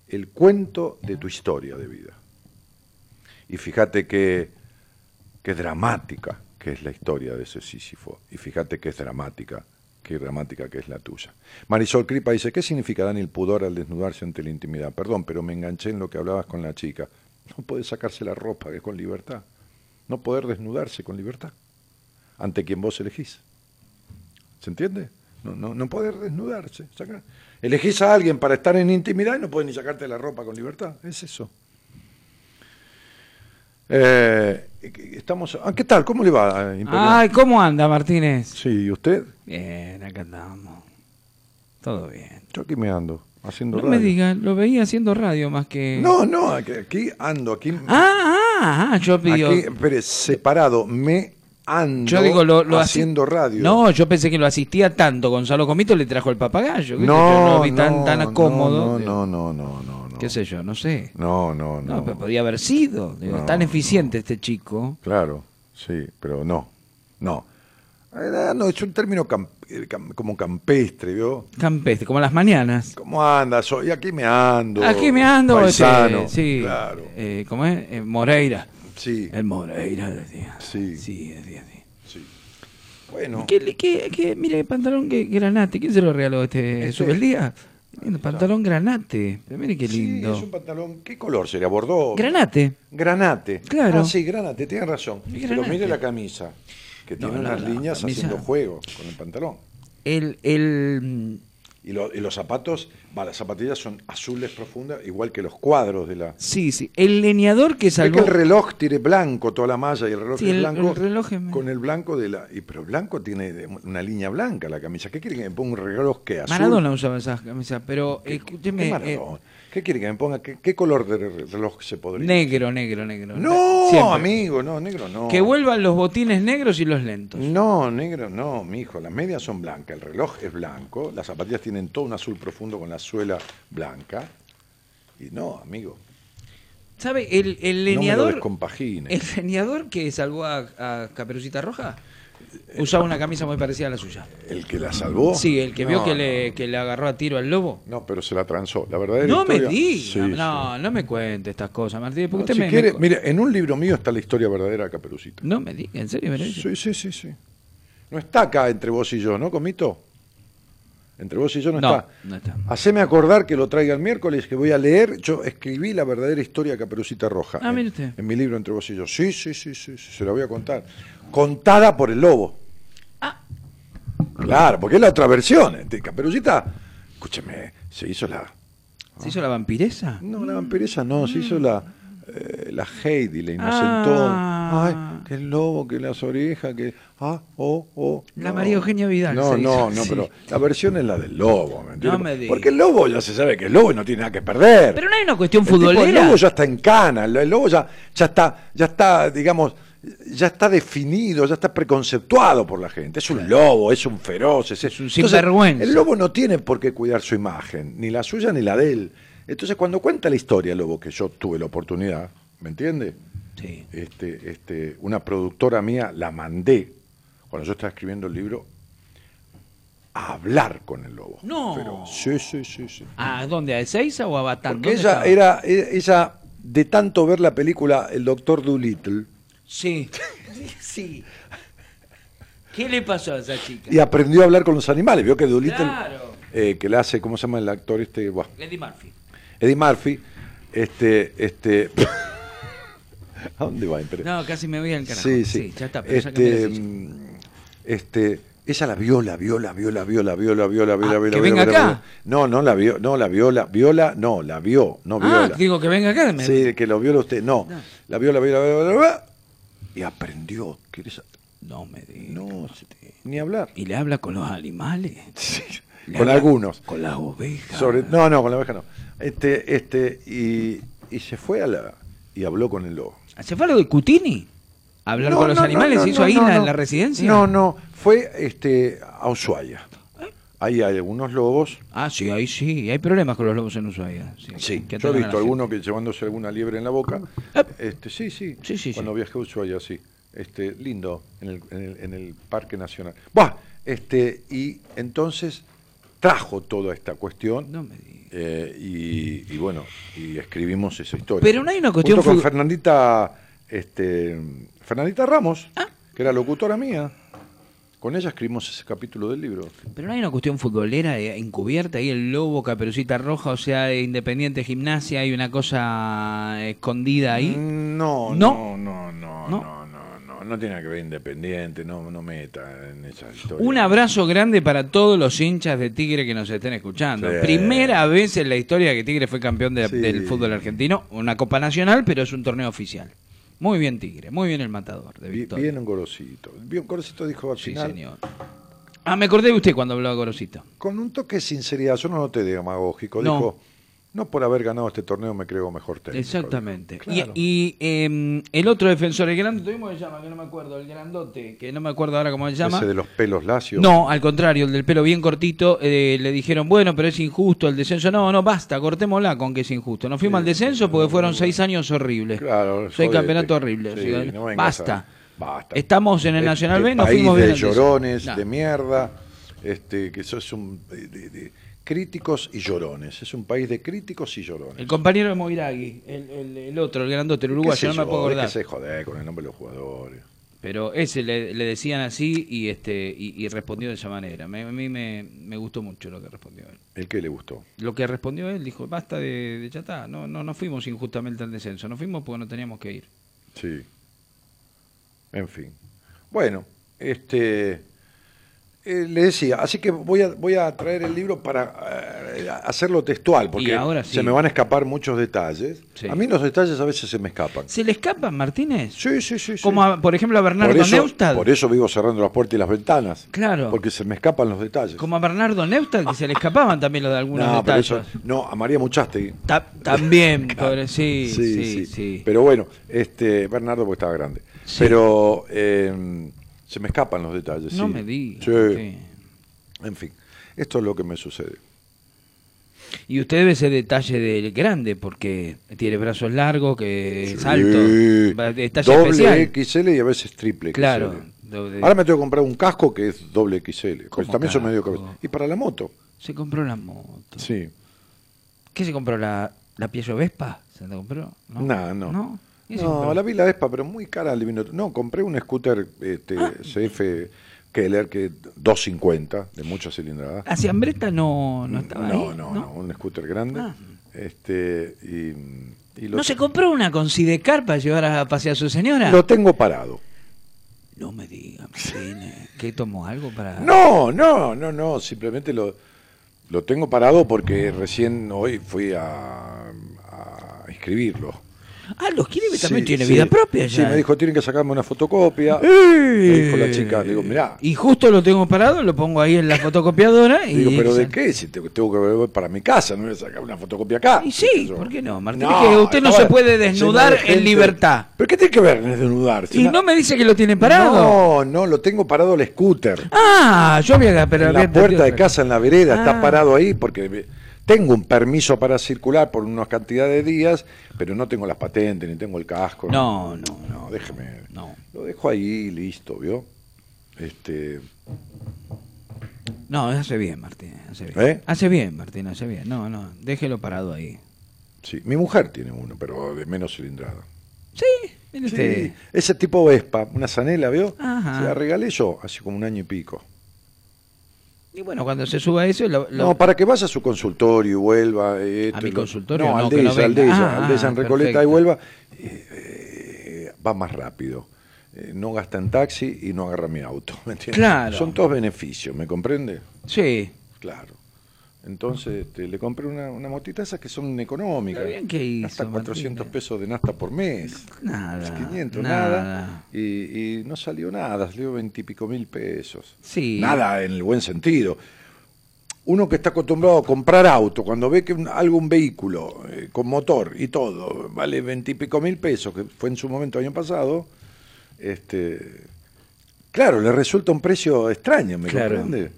[SPEAKER 2] el cuento de tu historia de vida. Y fíjate qué, qué dramática que es la historia de ese Sísifo. Y fíjate qué es dramática, qué dramática que es la tuya. Marisol Cripa dice, ¿qué significa Dani el pudor al desnudarse ante la intimidad? Perdón, pero me enganché en lo que hablabas con la chica. No puede sacarse la ropa que con libertad. No poder desnudarse con libertad ante quien vos elegís. ¿Se entiende? No, no, no poder desnudarse. Elegís a alguien para estar en intimidad y no puedes ni sacarte la ropa con libertad. Es eso. Eh, estamos, ah, ¿Qué tal? ¿Cómo le va?
[SPEAKER 11] Ay, ¿cómo anda Martínez?
[SPEAKER 2] Sí, ¿y usted?
[SPEAKER 11] Bien, acá andamos. Todo bien.
[SPEAKER 2] Yo aquí me ando, haciendo
[SPEAKER 11] no
[SPEAKER 2] radio.
[SPEAKER 11] me diga, lo veía haciendo radio más que...
[SPEAKER 2] No, no, aquí, aquí ando, aquí...
[SPEAKER 11] Ah, ah, ah yo.
[SPEAKER 2] Aquí, pero separado, me ando
[SPEAKER 11] yo digo, lo,
[SPEAKER 2] haciendo radio.
[SPEAKER 11] No, yo pensé que lo asistía tanto. Gonzalo Comito le trajo el papagayo.
[SPEAKER 2] No,
[SPEAKER 11] no vi tan,
[SPEAKER 2] no,
[SPEAKER 11] tan cómodo.
[SPEAKER 2] No, no, no, no, no,
[SPEAKER 11] qué sé yo, no sé.
[SPEAKER 2] No, no, no.
[SPEAKER 11] No, pero podía haber sido. Digo,
[SPEAKER 2] No,
[SPEAKER 11] tan eficiente este chico.
[SPEAKER 2] Claro, sí, pero no, no. Eh, No, es un término eh, cam- como campestre, ¿vio?
[SPEAKER 11] Campestre, como las mañanas.
[SPEAKER 2] ¿Cómo andas? Soy aquí me ando.
[SPEAKER 11] Aquí me ando,
[SPEAKER 2] Paisano.
[SPEAKER 11] este, sí.
[SPEAKER 2] Claro.
[SPEAKER 11] Eh, ¿Cómo es? Eh, Moreira.
[SPEAKER 2] Sí,
[SPEAKER 11] El Moreira decía.
[SPEAKER 2] sí,
[SPEAKER 11] Sí, decía así.
[SPEAKER 2] sí. Bueno,
[SPEAKER 11] ¿Qué, qué, qué- mire, pantalón que, granate. ¿Quién se lo regaló este,
[SPEAKER 2] Este-
[SPEAKER 11] el día? Lindo, pantalón granate. Mire qué
[SPEAKER 2] sí,
[SPEAKER 11] lindo.
[SPEAKER 2] es un pantalón. ¿Qué color sería? ¿Bordó?
[SPEAKER 11] Granate.
[SPEAKER 2] Granate.
[SPEAKER 11] Claro.
[SPEAKER 2] Ah, sí, granate, tiene razón.
[SPEAKER 11] Y
[SPEAKER 2] Pero
[SPEAKER 11] granate.
[SPEAKER 2] mire la camisa, que
[SPEAKER 11] No,
[SPEAKER 2] tiene unas líneas
[SPEAKER 11] camisa-
[SPEAKER 2] haciendo juego con el pantalón.
[SPEAKER 11] El, el,
[SPEAKER 2] Y, lo- y los zapatos, va, las zapatillas son azules profundas, igual que los cuadros de la...
[SPEAKER 11] sí, sí. El leñador que
[SPEAKER 2] Es que
[SPEAKER 11] salvó.
[SPEAKER 2] el reloj tiene blanco toda la malla y el reloj
[SPEAKER 11] Sí,
[SPEAKER 2] es
[SPEAKER 11] el-
[SPEAKER 2] blanco
[SPEAKER 11] el reloj es-
[SPEAKER 2] con el blanco de la y pero el blanco tiene una línea blanca la camisa qué quiere que me ponga un reloj que azul
[SPEAKER 11] Maradona usaba esas camisas, pero
[SPEAKER 2] ¿Qué-
[SPEAKER 11] escúcheme. eh?
[SPEAKER 2] ¿Qué quiere que me ponga qué, qué color de re- reloj se podría
[SPEAKER 11] negro, negro, negro.
[SPEAKER 2] no
[SPEAKER 11] Siempre.
[SPEAKER 2] amigo no negro no
[SPEAKER 11] Que vuelvan los botines negros y los lentos.
[SPEAKER 2] no negro no mijo las medias son blancas el reloj es blanco las zapatillas tienen todo un azul profundo con la suela blanca y no amigo
[SPEAKER 11] ¿Sabe? El, el
[SPEAKER 2] no me lo
[SPEAKER 11] leñador.
[SPEAKER 2] descompagine
[SPEAKER 11] el leñador que salvó a, a Caperucita Roja usaba una camisa muy parecida a la suya.
[SPEAKER 2] el que la salvó
[SPEAKER 11] Sí, el que vio que,
[SPEAKER 2] no.
[SPEAKER 11] le, que le agarró a tiro al lobo.
[SPEAKER 2] No, pero se la transó. La verdadera
[SPEAKER 11] No me
[SPEAKER 2] historia-
[SPEAKER 11] diga.
[SPEAKER 2] Sí,
[SPEAKER 11] no, no me cuente estas cosas, Martín. Porque usted
[SPEAKER 2] si
[SPEAKER 11] me,
[SPEAKER 2] quiere,
[SPEAKER 11] me-
[SPEAKER 2] mire, en un libro mío está la historia verdadera de Caperucita.
[SPEAKER 11] No me diga, ¿en serio? me?
[SPEAKER 2] Sí, sí, sí, sí. No está acá entre vos y yo, ¿no, Comito? Entre vos y yo no,
[SPEAKER 11] No,
[SPEAKER 2] está.
[SPEAKER 11] no está.
[SPEAKER 2] Haceme acordar que lo traiga el miércoles, que voy a leer. Yo escribí la verdadera historia de Caperucita Roja.
[SPEAKER 11] Ah,
[SPEAKER 2] en,
[SPEAKER 11] mire usted.
[SPEAKER 2] en mi libro Entre vos y yo. Sí, sí, sí, sí, sí, se la voy a contar. Contada por el lobo.
[SPEAKER 11] Ah.
[SPEAKER 2] Claro, porque es la otra versión. Este, Caperucita, escúcheme, se hizo la,
[SPEAKER 11] ¿Se hizo la vampiresa?
[SPEAKER 2] no, la vampiresa no, se hizo la, eh, la Heidi, la inocentón.
[SPEAKER 11] Ah.
[SPEAKER 2] Ay, que el lobo, que las orejas, que. Ah, oh, oh.
[SPEAKER 11] La
[SPEAKER 2] no.
[SPEAKER 11] María Eugenia Vidal
[SPEAKER 2] No,
[SPEAKER 11] se
[SPEAKER 2] no,
[SPEAKER 11] hizo,
[SPEAKER 2] no,
[SPEAKER 11] sí.
[SPEAKER 2] pero la versión es la del lobo, ¿me entiendes?
[SPEAKER 11] No me diga.
[SPEAKER 2] Porque el lobo ya se sabe que el lobo y no tiene nada que perder.
[SPEAKER 11] Pero no hay una cuestión
[SPEAKER 2] El tipo,
[SPEAKER 11] futbolera.
[SPEAKER 2] el lobo ya está en cana, el, el lobo ya, ya está, ya está, digamos, ya está definido, ya está preconceptuado por la gente. Es un lobo, es un feroz, es,
[SPEAKER 11] un
[SPEAKER 2] Entonces,
[SPEAKER 11] sinvergüenza.
[SPEAKER 2] El lobo no tiene por qué cuidar su imagen, ni la suya ni la de él. Entonces, cuando cuenta la historia, el lobo, que yo tuve la oportunidad, ¿me entiende?
[SPEAKER 11] Sí.
[SPEAKER 2] Este, este, una productora mía la mandé, cuando yo estaba escribiendo el libro, a hablar con el lobo.
[SPEAKER 11] No.
[SPEAKER 2] Pero, sí, sí, sí, sí.
[SPEAKER 11] ¿A dónde? ¿A Ezeiza o a Batán?
[SPEAKER 2] Porque
[SPEAKER 11] ¿Dónde
[SPEAKER 2] ella
[SPEAKER 11] estaba?
[SPEAKER 2] era, e- ella, de tanto ver la película El Doctor Dolittle,
[SPEAKER 11] Sí. sí. ¿Qué le pasó a esa chica?
[SPEAKER 2] y aprendió a hablar con los animales. Vio que Dolittle,
[SPEAKER 11] Claro.
[SPEAKER 2] eh, que le hace, ¿cómo se llama el actor este? Buah,
[SPEAKER 11] Eddie Murphy.
[SPEAKER 2] Eddie Murphy, este, este, ¿a dónde va?
[SPEAKER 11] No, casi me voy al carajo.
[SPEAKER 2] Sí, sí.
[SPEAKER 11] ya está, pero
[SPEAKER 2] este, mm, este, ella la vio, la vio, la vio, la vio, la vio, la vio, la vio,
[SPEAKER 11] Ah,
[SPEAKER 2] la vio,
[SPEAKER 11] que
[SPEAKER 2] la vio,
[SPEAKER 11] venga
[SPEAKER 2] la vio, la
[SPEAKER 11] acá.
[SPEAKER 2] vio. No, no la vio, no la vio, la viola, no, la vio, no
[SPEAKER 11] Ah,
[SPEAKER 2] viola.
[SPEAKER 11] digo que venga acá. me-
[SPEAKER 2] Sí, que lo viola usted, no.
[SPEAKER 11] No.
[SPEAKER 2] La vio, la vio, la y aprendió.
[SPEAKER 11] No me diga.
[SPEAKER 2] No, ni hablar.
[SPEAKER 11] Y le habla con los animales.
[SPEAKER 2] Sí, con algunos.
[SPEAKER 11] Con las ovejas.
[SPEAKER 2] Sobre, no, no, con la oveja no. Este, este, y, y se fue a la y habló con el lobo.
[SPEAKER 11] ¿Se fue a lo de Cutini? ¿A hablar
[SPEAKER 2] No,
[SPEAKER 11] con los
[SPEAKER 2] no,
[SPEAKER 11] animales?
[SPEAKER 2] no,
[SPEAKER 11] ¿Se hizo ahí en la, la residencia?
[SPEAKER 2] No, no, fue este a Ushuaia. Ahí hay algunos lobos.
[SPEAKER 11] Ah, sí, ahí sí. Hay problemas con los lobos en Ushuaia. Sí,
[SPEAKER 2] Sí,
[SPEAKER 11] que
[SPEAKER 2] yo he visto alguno que llevándose alguna liebre en la boca. Este, sí, sí,
[SPEAKER 11] Sí, sí,
[SPEAKER 2] Cuando viajé a Ushuaia, sí. Este, lindo, en el, en el, en el Parque Nacional. Buah, este, y entonces trajo toda esta cuestión.
[SPEAKER 11] No me
[SPEAKER 2] eh, y, y bueno, y escribimos esa historia.
[SPEAKER 11] Pero no hay una cuestión
[SPEAKER 2] Junto con Fernandita, este, Fernandita Ramos,
[SPEAKER 11] Ah.
[SPEAKER 2] que era locutora mía. Con ella escribimos ese capítulo del libro.
[SPEAKER 11] Pero no hay una cuestión futbolera eh, encubierta ahí, el lobo, caperucita roja, o sea, de Independiente Gimnasia, hay una cosa escondida ahí.
[SPEAKER 2] No,
[SPEAKER 11] No.
[SPEAKER 2] no, no, no,
[SPEAKER 11] No.
[SPEAKER 2] no, no, no, tiene que ver independiente, no, no meta en esa historia.
[SPEAKER 11] Un abrazo grande para todos los hinchas de Tigre que nos estén escuchando.
[SPEAKER 2] Sí.
[SPEAKER 11] Primera vez en la historia que Tigre fue campeón de-
[SPEAKER 2] Sí.
[SPEAKER 11] del fútbol argentino, una Copa Nacional, pero es un torneo oficial. Muy bien Tigre, muy bien el matador de Victoria.
[SPEAKER 2] Bien un gorosito. Bien, Gorosito dijo al
[SPEAKER 11] sí,
[SPEAKER 2] final,
[SPEAKER 11] señor. Ah, me acordé de usted cuando hablaba Gorosito.
[SPEAKER 2] con un toque de sinceridad, yo no noté demagógico,
[SPEAKER 11] No.
[SPEAKER 2] dijo, No por haber ganado este torneo me creo mejor técnico.
[SPEAKER 11] Exactamente.
[SPEAKER 2] Claro.
[SPEAKER 11] Y, y, eh, el otro defensor, el grande, ¿cómo se llama? Que no me acuerdo, el grandote, que no me acuerdo ahora cómo se llama.
[SPEAKER 2] Ese de los pelos lacios.
[SPEAKER 11] No, al contrario, el del pelo bien cortito, eh, le dijeron, bueno, pero es injusto el descenso. No, no, basta, cortémosla con que es injusto. Nos fuimos al descenso porque fueron seis años horribles.
[SPEAKER 2] Claro. Sí,
[SPEAKER 11] que
[SPEAKER 2] no vengas
[SPEAKER 11] basta.
[SPEAKER 2] basta.
[SPEAKER 11] Estamos en el
[SPEAKER 2] Este
[SPEAKER 11] Nacional B, nos fuimos
[SPEAKER 2] de
[SPEAKER 11] bien descenso.
[SPEAKER 2] llorones, de mierda, este, que eso es un de- de- de críticos y llorones. Es un país de críticos y llorones.
[SPEAKER 11] El compañero de Moiragui, el, el- el otro, el grandote, el
[SPEAKER 2] ¿Qué
[SPEAKER 11] uruguayo, no me puedo acordar.
[SPEAKER 2] Es que se joder con el nombre de los jugadores.
[SPEAKER 11] Pero ese le, le decían así y este y, y respondió de esa manera. Me- a mí me, me gustó mucho lo que respondió él.
[SPEAKER 2] ¿El que le gustó?
[SPEAKER 11] Lo que respondió él dijo, basta de, de chatá, no, no, no fuimos injustamente al descenso, no fuimos porque no teníamos que ir.
[SPEAKER 2] Sí. En fin. Bueno, este eh, le decía, así que voy a voy a traer el libro para eh, hacerlo textual, porque
[SPEAKER 11] Y ahora sí.
[SPEAKER 2] se me van a escapar muchos detalles.
[SPEAKER 11] Sí.
[SPEAKER 2] A mí los detalles a veces se me escapan.
[SPEAKER 11] ¿Se le escapan, Martínez?
[SPEAKER 2] Sí, sí, sí. sí.
[SPEAKER 11] Como, a- por ejemplo, a Bernardo
[SPEAKER 2] por eso,
[SPEAKER 11] Neustadt.
[SPEAKER 2] por eso vivo cerrando las puertas y las ventanas.
[SPEAKER 11] Claro.
[SPEAKER 2] Porque se me escapan los detalles.
[SPEAKER 11] Como a Bernardo Neustadt, que se le escapaban también los de algunos
[SPEAKER 2] no,
[SPEAKER 11] detalles.
[SPEAKER 2] eso- no, a María Muchastegui.
[SPEAKER 11] Ta- también, pobre, sí,
[SPEAKER 2] Sí,
[SPEAKER 11] sí.
[SPEAKER 2] Pero bueno, este Bernardo porque estaba grande.
[SPEAKER 11] Sí.
[SPEAKER 2] Pero eh, se me escapan los detalles.
[SPEAKER 11] No
[SPEAKER 2] sí.
[SPEAKER 11] me digas.
[SPEAKER 2] Sí.
[SPEAKER 11] sí.
[SPEAKER 2] En fin, esto es lo que me sucede.
[SPEAKER 11] Y usted debe ese detalle del grande, porque tiene brazos largos, que es
[SPEAKER 2] Sí.
[SPEAKER 11] alto. Va- Detalle
[SPEAKER 2] doble
[SPEAKER 11] especial.
[SPEAKER 2] XL y a veces triple XL.
[SPEAKER 11] Claro. doble-
[SPEAKER 2] Ahora me tengo que comprar un casco que es doble XL. Pues
[SPEAKER 11] ¿Cómo
[SPEAKER 2] también son medio cabeza. Y para la moto.
[SPEAKER 11] Se compró la moto.
[SPEAKER 2] Sí.
[SPEAKER 11] ¿Qué se compró? ¿La, la Piaggio Vespa? ¿Se la compró?
[SPEAKER 2] No, no.
[SPEAKER 11] ¿No?
[SPEAKER 2] No, la vi la Vespa, pero muy cara el divino. No, compré un scooter este,
[SPEAKER 11] Ah.
[SPEAKER 2] CF Keller que 250 de mucha cilindrada.
[SPEAKER 11] ¿Hacia Ambreta no, no estaba
[SPEAKER 2] no,
[SPEAKER 11] ahí?
[SPEAKER 2] no, no, un scooter grande.
[SPEAKER 11] Ah.
[SPEAKER 2] Este, y,
[SPEAKER 11] ¿No se compró una con Sidecar para llevar a pasear a su señora?
[SPEAKER 2] lo tengo parado.
[SPEAKER 11] No me diga, Martínez. ¿Qué tomó algo para...?
[SPEAKER 2] No, no, no, no, simplemente lo, lo tengo parado porque recién hoy fui a, a inscribirlo.
[SPEAKER 11] Ah, los Kirby también
[SPEAKER 2] Sí,
[SPEAKER 11] tiene
[SPEAKER 2] sí.
[SPEAKER 11] vida propia ya.
[SPEAKER 2] Sí, me dijo, tienen que sacarme una fotocopia.
[SPEAKER 11] ¡Eh!
[SPEAKER 2] Me dijo la chica, digo, mirá.
[SPEAKER 11] Y justo lo tengo parado, lo pongo ahí en la fotocopiadora y...
[SPEAKER 2] Digo, ¿pero de qué? Si te- tengo que volver para mi casa, no voy a sacar una fotocopia acá.
[SPEAKER 11] Y
[SPEAKER 2] ¿Qué sé
[SPEAKER 11] sí? ¿por qué no, Martín?
[SPEAKER 2] No,
[SPEAKER 11] Es que usted no se puede
[SPEAKER 2] de
[SPEAKER 11] desnudar en libertad.
[SPEAKER 2] ¿Pero qué tiene que ver en desnudar?
[SPEAKER 11] Y no me dice que lo tiene parado.
[SPEAKER 2] No, no, lo tengo parado el scooter.
[SPEAKER 11] Ah, yo había... Pero
[SPEAKER 2] en la puerta de casa, en la vereda,
[SPEAKER 11] Ah.
[SPEAKER 2] está parado ahí porque tengo un permiso para circular por una cantidad de días, pero no tengo las patentes ni tengo el casco.
[SPEAKER 11] No, no,
[SPEAKER 2] no, déjeme.
[SPEAKER 11] No.
[SPEAKER 2] Lo dejo ahí, listo, ¿vio? Este,
[SPEAKER 11] No, hace bien, Martín, hace bien.
[SPEAKER 2] ¿Eh?
[SPEAKER 11] Hace bien, Martín, hace bien. No, no, déjelo parado ahí.
[SPEAKER 2] sí, mi mujer tiene uno, pero de menos cilindrada.
[SPEAKER 11] Sí, mire
[SPEAKER 2] Sí,
[SPEAKER 11] usted.
[SPEAKER 2] ese tipo Vespa, una zanela, ¿vio?
[SPEAKER 11] Ajá.
[SPEAKER 2] Se la regalé yo hace como un año y pico.
[SPEAKER 11] Y bueno, cuando se suba eso... Lo, lo-
[SPEAKER 2] No, para que vaya a su consultorio y vuelva. eh,
[SPEAKER 11] ¿A
[SPEAKER 2] esto
[SPEAKER 11] mi
[SPEAKER 2] y lo-
[SPEAKER 11] consultorio?
[SPEAKER 2] No,
[SPEAKER 11] No,
[SPEAKER 2] al
[SPEAKER 11] que
[SPEAKER 2] de
[SPEAKER 11] no
[SPEAKER 2] ella, al
[SPEAKER 11] venga.
[SPEAKER 2] de ella,
[SPEAKER 11] Ah,
[SPEAKER 2] al de ella en Recoleta
[SPEAKER 11] perfecto.
[SPEAKER 2] y vuelva. eh, eh, va más rápido. Eh, no gasta en taxi y no agarra mi auto. ¿me entiendes?
[SPEAKER 11] Claro.
[SPEAKER 2] Son todos beneficios, ¿me comprende?
[SPEAKER 11] Sí.
[SPEAKER 2] Claro. Entonces este, le compré una, una motita esas que son económicas.
[SPEAKER 11] Bien que hizo,
[SPEAKER 2] Hasta 400
[SPEAKER 11] Martínez.
[SPEAKER 2] pesos de nafta por mes.
[SPEAKER 11] Nada.
[SPEAKER 2] 500,
[SPEAKER 11] nada.
[SPEAKER 2] nada. Y, y no salió nada, salió veintipico mil pesos.
[SPEAKER 11] Sí.
[SPEAKER 2] Nada en el buen sentido. Uno que está acostumbrado a comprar auto, cuando ve que un- algo, un vehículo eh, con motor y todo, vale veintipico mil pesos, que fue en su momento año pasado, este, claro, le resulta un precio extraño, ¿me
[SPEAKER 11] Claro.
[SPEAKER 2] comprende?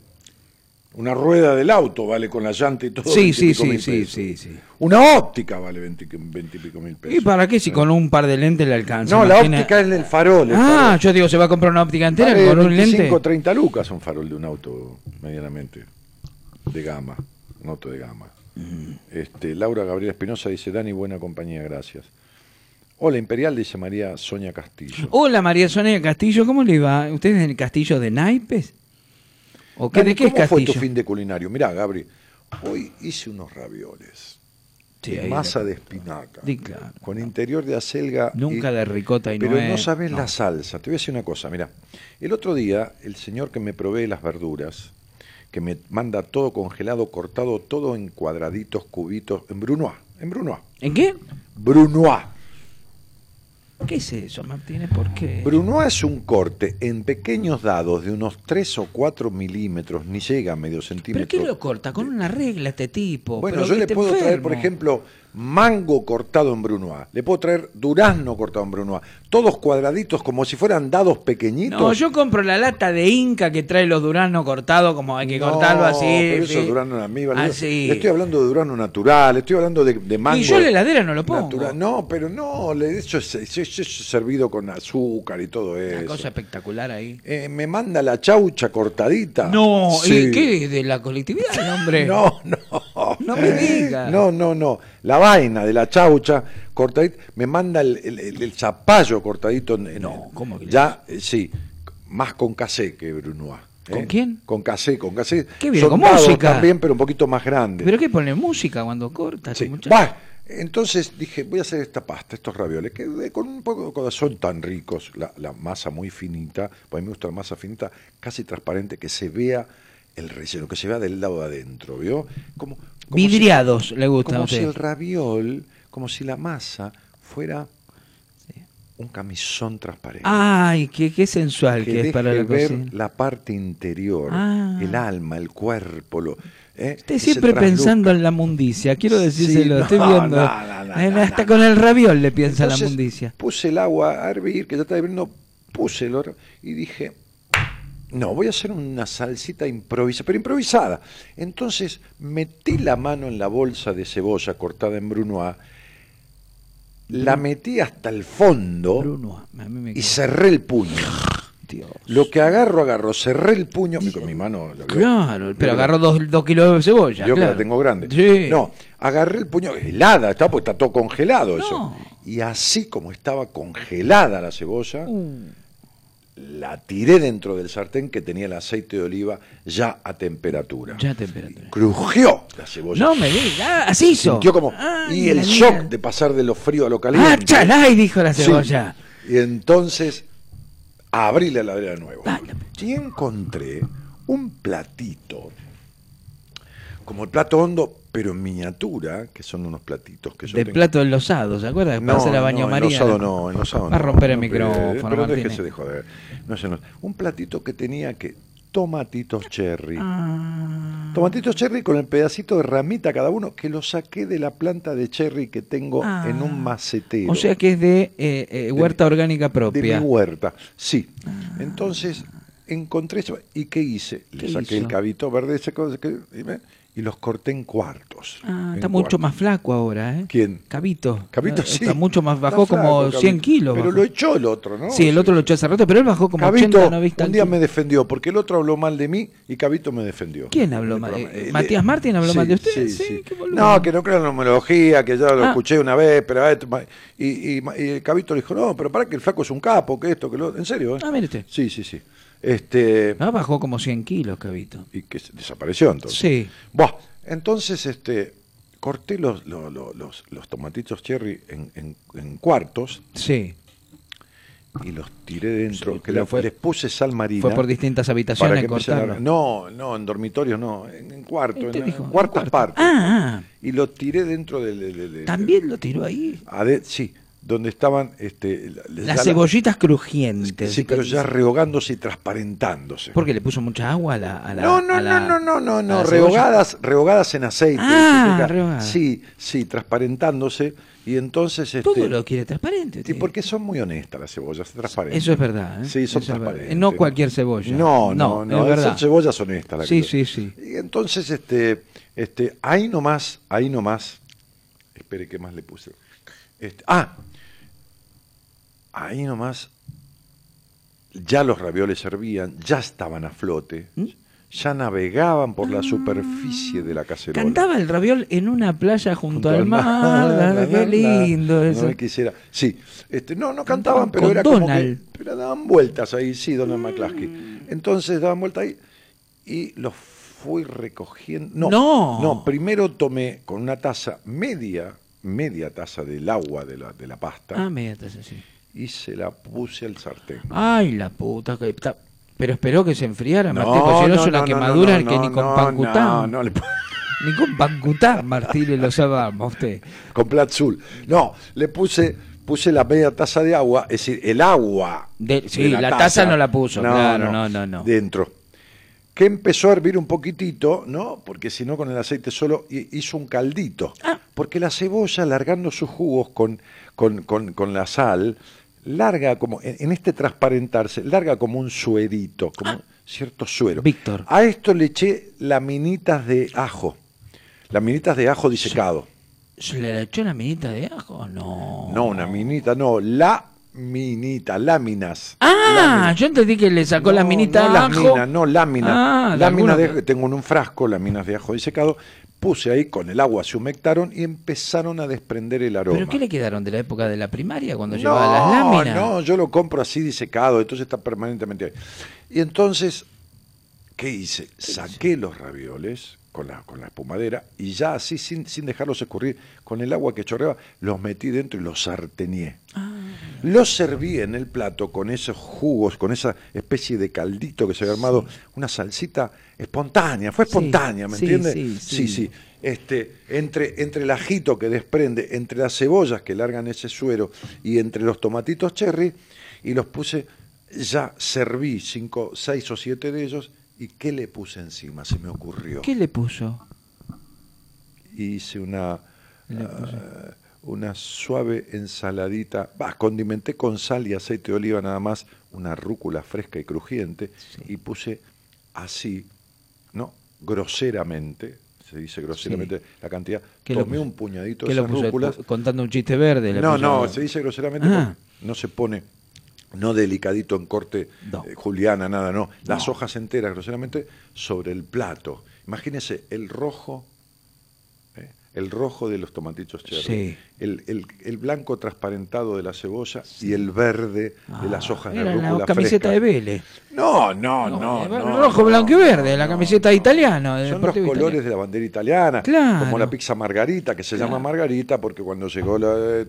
[SPEAKER 2] Una rueda del auto vale con la llanta y todo.
[SPEAKER 11] Sí, sí,
[SPEAKER 2] 20
[SPEAKER 11] sí, sí, sí, sí.
[SPEAKER 2] Una óptica vale 20, y pico mil pesos.
[SPEAKER 11] ¿Y para qué si con un par de lentes le alcanza?
[SPEAKER 2] No, la óptica es el farol. el
[SPEAKER 11] Ah,
[SPEAKER 2] farol.
[SPEAKER 11] yo digo, se va a comprar una óptica entera
[SPEAKER 2] Vale
[SPEAKER 11] con un
[SPEAKER 2] 25
[SPEAKER 11] lente.
[SPEAKER 2] 30 lucas un farol de un auto medianamente de gama, un auto de gama. Este, Laura Gabriela Espinosa dice, Dani, buena compañía, gracias. Hola Imperial, dice María Sonia Castillo.
[SPEAKER 11] Hola María Sonia Castillo, ¿cómo le va? ¿Usted es en el castillo de naipes? ¿O qué,
[SPEAKER 2] Dani,
[SPEAKER 11] de qué es
[SPEAKER 2] ¿Cómo fue tu fin de culinario? Mirá, Gabri, hoy hice unos ravioles.
[SPEAKER 11] Sí,
[SPEAKER 2] de masa de espinaca.
[SPEAKER 11] Sí, claro.
[SPEAKER 2] Con interior de acelga.
[SPEAKER 11] Nunca de ricota y
[SPEAKER 2] Pero no sabes
[SPEAKER 11] no.
[SPEAKER 2] la salsa. Te voy a decir una cosa, mira. El otro día, el señor que me provee las verduras, que me manda todo congelado, cortado, todo en cuadraditos, cubitos, en Brunois. En Brunois.
[SPEAKER 11] ¿En qué?
[SPEAKER 2] Brunois.
[SPEAKER 11] ¿Qué es eso, Martínez? ¿Por qué?
[SPEAKER 2] Brunois es un corte en pequeños dados de unos 3 o 4 milímetros, ni llega a medio
[SPEAKER 11] ¿Pero
[SPEAKER 2] centímetro.
[SPEAKER 11] qué lo corta? Con una regla este tipo.
[SPEAKER 2] Bueno,
[SPEAKER 11] Pero
[SPEAKER 2] yo le puedo traer, por ejemplo, mango cortado en Brunois. Le puedo traer durazno cortado en Brunois. Todos cuadraditos como si fueran dados pequeñitos.
[SPEAKER 11] No, yo compro la lata de Inca que trae los duraznos cortados como hay que
[SPEAKER 2] No,
[SPEAKER 11] cortarlo así.
[SPEAKER 2] pero eso
[SPEAKER 11] sí.
[SPEAKER 2] es durazno en amiba.
[SPEAKER 11] Así.
[SPEAKER 2] Le estoy hablando de durazno natural, estoy hablando de, de mango.
[SPEAKER 11] Y yo en la heladera no lo pongo.
[SPEAKER 2] natural. No, pero no, eso es, eso servido con azúcar y todo
[SPEAKER 11] Una
[SPEAKER 2] eso.
[SPEAKER 11] cosa espectacular ahí.
[SPEAKER 2] Eh, me manda la chaucha cortadita.
[SPEAKER 11] No,
[SPEAKER 2] Sí.
[SPEAKER 11] ¿y qué? ¿De la colectividad, hombre?
[SPEAKER 2] No, no.
[SPEAKER 11] No me diga.
[SPEAKER 2] No, no, no. La vaina de la chaucha cortadita, me manda el, el- zapallo cortadito. En, en-
[SPEAKER 11] No, ¿cómo que
[SPEAKER 2] Ya, eh, sí, más con casé que Brunois. ¿eh?
[SPEAKER 11] ¿Con quién?
[SPEAKER 2] Con casé, con casé.
[SPEAKER 11] Qué bien,
[SPEAKER 2] Son
[SPEAKER 11] con música.
[SPEAKER 2] también, pero un poquito más grandes.
[SPEAKER 11] ¿Pero qué pone música cuando corta?
[SPEAKER 2] Sí.
[SPEAKER 11] muchacho?
[SPEAKER 2] Bah, entonces dije, voy a hacer esta pasta, estos ravioles, que con un poco de corazón tan ricos, la, la masa muy finita, pues a mí me gusta la masa finita, casi transparente, que se vea el relleno, que se vea del lado de adentro, ¿vio? Como
[SPEAKER 11] Vidriados
[SPEAKER 2] si-
[SPEAKER 11] le gusta a
[SPEAKER 2] Como
[SPEAKER 11] usted.
[SPEAKER 2] si el raviol, como si la masa fuera un camisón transparente.
[SPEAKER 11] Ay, qué, qué sensual que, es para la
[SPEAKER 2] ver
[SPEAKER 11] cocina.
[SPEAKER 2] la parte interior,
[SPEAKER 11] Ah.
[SPEAKER 2] el alma, el cuerpo, lo, ¿eh? Se
[SPEAKER 11] siempre pensando en la mundicia, quiero decírselo,
[SPEAKER 2] Sí,
[SPEAKER 11] estoy
[SPEAKER 2] no,
[SPEAKER 11] viendo.
[SPEAKER 2] no, no,
[SPEAKER 11] hasta con el raviol le piensa la
[SPEAKER 2] Entonces,
[SPEAKER 11] mundicia.
[SPEAKER 2] Puse el agua a hervir, que ya está hirviendo, puse el oro y dije, no, voy a hacer una salsita improvisada, pero improvisada. Entonces metí la mano en la bolsa de cebolla cortada en brunoise, la metí hasta el fondo
[SPEAKER 11] Bruno, a mí me
[SPEAKER 2] y cerré el puño.
[SPEAKER 11] Dios.
[SPEAKER 2] Lo que agarro, agarro, cerré el puño con mi mano.
[SPEAKER 11] Claro, pero
[SPEAKER 2] Yo
[SPEAKER 11] agarró dos, dos kilos de cebolla.
[SPEAKER 2] Yo que la tengo grande.
[SPEAKER 11] Sí.
[SPEAKER 2] No, agarré el puño, helada, está, porque está todo congelado eso.
[SPEAKER 11] No.
[SPEAKER 2] Y así como estaba congelada la cebolla,
[SPEAKER 11] Uh.
[SPEAKER 2] La tiré dentro del sartén que tenía el aceite de oliva ya a temperatura.
[SPEAKER 11] Ya temperatura.
[SPEAKER 2] Crujió la cebolla.
[SPEAKER 11] No me diga, así hizo.
[SPEAKER 2] Sintió como.
[SPEAKER 11] Ay,
[SPEAKER 2] y el shock
[SPEAKER 11] mía.
[SPEAKER 2] de pasar de lo frío a lo
[SPEAKER 11] ¡Ah,
[SPEAKER 2] caliente.
[SPEAKER 11] chalay! Dijo la
[SPEAKER 2] Sí.
[SPEAKER 11] cebolla.
[SPEAKER 2] Y entonces abrí la heladera de nuevo.
[SPEAKER 11] Ah,
[SPEAKER 2] Y encontré un platito, como el plato hondo, pero en miniatura, que son unos platitos que yo
[SPEAKER 11] De
[SPEAKER 2] tengo.
[SPEAKER 11] plato enlosado, ¿se acuerda?
[SPEAKER 2] No,
[SPEAKER 11] Para la baño
[SPEAKER 2] no,
[SPEAKER 11] María.
[SPEAKER 2] enlosado no, enlosado
[SPEAKER 11] Va a
[SPEAKER 2] no,
[SPEAKER 11] romper el
[SPEAKER 2] no,
[SPEAKER 11] micrófono,
[SPEAKER 2] Pero, déjese de joder. No sé, no. Un platito que tenía que tomatitos cherry.
[SPEAKER 11] Ah.
[SPEAKER 2] Tomatitos cherry con el pedacito de ramita cada uno, que lo saqué de la planta de cherry que tengo
[SPEAKER 11] Ah.
[SPEAKER 2] en un macetero.
[SPEAKER 11] O sea que es de eh, eh, huerta orgánica
[SPEAKER 2] de
[SPEAKER 11] propia.
[SPEAKER 2] mi huerta, sí. Entonces encontré eso. ¿Y qué hice? Le
[SPEAKER 11] ¿Qué
[SPEAKER 2] saqué el cabito verde ese co- que- y me- y los corté en cuartos.
[SPEAKER 11] Ah,
[SPEAKER 2] en
[SPEAKER 11] está mucho más flaco ahora, ¿eh?
[SPEAKER 2] ¿Quién?
[SPEAKER 11] Cabito.
[SPEAKER 2] Cabito sí.
[SPEAKER 11] Está mucho más, bajó como
[SPEAKER 2] flaco,
[SPEAKER 11] 100
[SPEAKER 2] Cabito.
[SPEAKER 11] kilos.
[SPEAKER 2] Pero
[SPEAKER 11] bajó.
[SPEAKER 2] lo echó el otro, ¿no?
[SPEAKER 11] Sí, el otro lo echó hace rato, pero él bajó como
[SPEAKER 2] Cabito
[SPEAKER 11] 80, 90
[SPEAKER 2] un día me defendió, porque el otro habló mal de mí y Cabito me defendió.
[SPEAKER 11] ¿Quién habló mal? Eh,
[SPEAKER 2] Eh,
[SPEAKER 11] ¿Matías Martín habló
[SPEAKER 2] sí,
[SPEAKER 11] mal de usted?
[SPEAKER 2] Sí,
[SPEAKER 11] Sí,
[SPEAKER 2] sí.
[SPEAKER 11] qué.
[SPEAKER 2] No, que no creo en la numerología, que ya lo
[SPEAKER 11] Ah.
[SPEAKER 2] escuché una vez, pero... ma- Y, y, y Cabito le dijo, no, pero para que el flaco es un capo, que esto, que lo... En serio, ¿eh?
[SPEAKER 11] Ah, mire usted.
[SPEAKER 2] Sí, sí, sí. Este...
[SPEAKER 11] Ah, bajó como 100 kilos, Cabito.
[SPEAKER 2] y que desapareció entonces.
[SPEAKER 11] Sí.
[SPEAKER 2] Buah, entonces este corté los, los, los, tomatitos cherry en, en- en cuartos
[SPEAKER 11] Sí.
[SPEAKER 2] y los tiré dentro,
[SPEAKER 11] Sí,
[SPEAKER 2] que
[SPEAKER 11] fue-
[SPEAKER 2] les puse sal marina.
[SPEAKER 11] Fue por distintas habitaciones
[SPEAKER 2] a-. No, no, en dormitorios no, en, en cuartos,
[SPEAKER 11] Usted
[SPEAKER 2] en, cuartas
[SPEAKER 11] cuarto.
[SPEAKER 2] partes.
[SPEAKER 11] Ah, ah.
[SPEAKER 2] Y lo tiré dentro del... del- del- del-
[SPEAKER 11] También lo tiró ahí.
[SPEAKER 2] ade- sí, donde estaban... Este,
[SPEAKER 11] Las
[SPEAKER 2] la-
[SPEAKER 11] cebollitas crujientes.
[SPEAKER 2] Sí, pero ya rehogándose y transparentándose.
[SPEAKER 11] Porque le puso mucha agua a la. a la-
[SPEAKER 2] No, no,
[SPEAKER 11] a la-
[SPEAKER 2] no, no, no, no, no, rehogadas, rehogadas en aceite.
[SPEAKER 11] Ah, rehogadas.
[SPEAKER 2] Sí, sí, transparentándose. Y entonces, este,
[SPEAKER 11] Todo lo quiere transparente.
[SPEAKER 2] sí, porque son muy honestas las cebollas, transparentes.
[SPEAKER 11] Eso es verdad. ¿eh?
[SPEAKER 2] Sí, son
[SPEAKER 11] Eso
[SPEAKER 2] transparentes.
[SPEAKER 11] No cualquier cebolla.
[SPEAKER 2] No, no, no,
[SPEAKER 11] es verdad.
[SPEAKER 2] son cebollas honestas. las
[SPEAKER 11] Sí,
[SPEAKER 2] que
[SPEAKER 11] sí, sí.
[SPEAKER 2] Y entonces, este, este, ahí nomás, ahí nomás, espere, ¿qué más le puse? Este, ah, ahí nomás, ya los ravioles servían, ya estaban a flote,
[SPEAKER 11] ¿Mm?
[SPEAKER 2] ya navegaban por la superficie de la cacerola.
[SPEAKER 11] Cantaba el raviol en una playa junto,
[SPEAKER 2] Junto
[SPEAKER 11] al mar. qué lindo eso.
[SPEAKER 2] No me quisiera. Sí, este, no, no cantaban,
[SPEAKER 11] Cantaban
[SPEAKER 2] pero era como
[SPEAKER 11] Donald.
[SPEAKER 2] que pero daban vueltas ahí, sí, Donald McCluskey. Entonces daban vueltas ahí y los fui recogiendo. No,
[SPEAKER 11] No.
[SPEAKER 2] no, primero tomé con una taza media, media taza del agua de la, de la pasta
[SPEAKER 11] Ah, media taza, sí.
[SPEAKER 2] Y se la puse al sartén.
[SPEAKER 11] Ay, la puta. que está- Pero esperó que se enfriara,
[SPEAKER 2] No,
[SPEAKER 11] Martín, porque si no,
[SPEAKER 2] no,
[SPEAKER 11] es una
[SPEAKER 2] no, no,
[SPEAKER 11] quemadura
[SPEAKER 2] no,
[SPEAKER 11] que
[SPEAKER 2] no,
[SPEAKER 11] ni con
[SPEAKER 2] no,
[SPEAKER 11] pancután.
[SPEAKER 2] no, no le-
[SPEAKER 11] Ni con pancután, Martín, lo sabamos usted.
[SPEAKER 2] con Platzul. No, le puse, puse la media taza de agua, es decir, el agua.
[SPEAKER 11] De- sí, la taza no la puso, claro, no, no, no.
[SPEAKER 2] Dentro. Que empezó a hervir un poquitito, ¿no? Porque si no, con el aceite solo hi- hizo un caldito.
[SPEAKER 11] Ah.
[SPEAKER 2] Porque la cebolla, largando sus jugos con, con, con- con la sal, larga como, en, este transparentarse, larga como un suerito, como cierto suero.
[SPEAKER 11] Ah. Víctor.
[SPEAKER 2] A esto le eché laminitas de ajo. Laminitas de ajo disecado.
[SPEAKER 11] ¿Se le echó una minita de ajo? No.
[SPEAKER 2] No, una minita, no, la minita, láminas.
[SPEAKER 11] Ah, yo entendí que le sacó la
[SPEAKER 2] No,
[SPEAKER 11] minita
[SPEAKER 2] no
[SPEAKER 11] de ajo.
[SPEAKER 2] lámina, no lámina.
[SPEAKER 11] Ah, de
[SPEAKER 2] lámina de, tengo en un frasco láminas de ajo disecado. Puse ahí con el agua, se humectaron y empezaron a desprender el aroma.
[SPEAKER 11] ¿Pero qué le quedaron de la época de la primaria cuando
[SPEAKER 2] no,
[SPEAKER 11] llevaba las láminas?
[SPEAKER 2] no, yo lo compro así disecado, entonces está permanentemente ahí. Y entonces, ¿qué hice? Saqué los ravioles con la, con la espumadera y ya así, sin, sin dejarlos escurrir, con el agua que chorreaba, los metí dentro y los sarteñé.
[SPEAKER 11] Ah.
[SPEAKER 2] Los serví en el plato con esos jugos, con esa especie de caldito que se había armado, una salsita espontánea, fue
[SPEAKER 11] Sí,
[SPEAKER 2] espontánea, ¿me entiendes?
[SPEAKER 11] sí,
[SPEAKER 2] sí,
[SPEAKER 11] sí.
[SPEAKER 2] sí. Este, entre, entre el ajito que desprende, entre las cebollas que largan ese suero y entre los tomatitos cherry, y los puse, ya serví cinco, seis o siete de ellos, y ¿qué le puse encima? Se me ocurrió.
[SPEAKER 11] ¿Qué le puso?
[SPEAKER 2] Hice una, ah, una suave ensaladita, bah, condimenté con sal y aceite de oliva nada más, una rúcula fresca y crujiente, y puse así, ¿no? Groseramente, se dice groseramente la cantidad,
[SPEAKER 11] ¿Qué lo
[SPEAKER 2] tomé un puñadito de
[SPEAKER 11] ¿Qué lo
[SPEAKER 2] esas rúculas.
[SPEAKER 11] Contando un chiste verde.
[SPEAKER 2] No, no, se dice groseramente
[SPEAKER 11] Ah.
[SPEAKER 2] no se pone, no delicadito en corte
[SPEAKER 11] No.
[SPEAKER 2] eh, juliana, nada, no. Las
[SPEAKER 11] No.
[SPEAKER 2] hojas enteras groseramente sobre el plato. Imagínese el rojo. El rojo de los tomatitos cherry,
[SPEAKER 11] Sí.
[SPEAKER 2] el, el- el blanco transparentado de la cebolla y el verde de las hojas de
[SPEAKER 11] Ah,
[SPEAKER 2] rúcula
[SPEAKER 11] la camiseta
[SPEAKER 2] fresca.
[SPEAKER 11] de Vélez.
[SPEAKER 2] No, no, no, no,
[SPEAKER 11] rojo,
[SPEAKER 2] no,
[SPEAKER 11] blanco y verde, la camiseta italiana.
[SPEAKER 2] Son los colores
[SPEAKER 11] Italiano.
[SPEAKER 2] de la bandera italiana,
[SPEAKER 11] Claro.
[SPEAKER 2] como la pizza margarita, que se llama margarita porque cuando llegó la,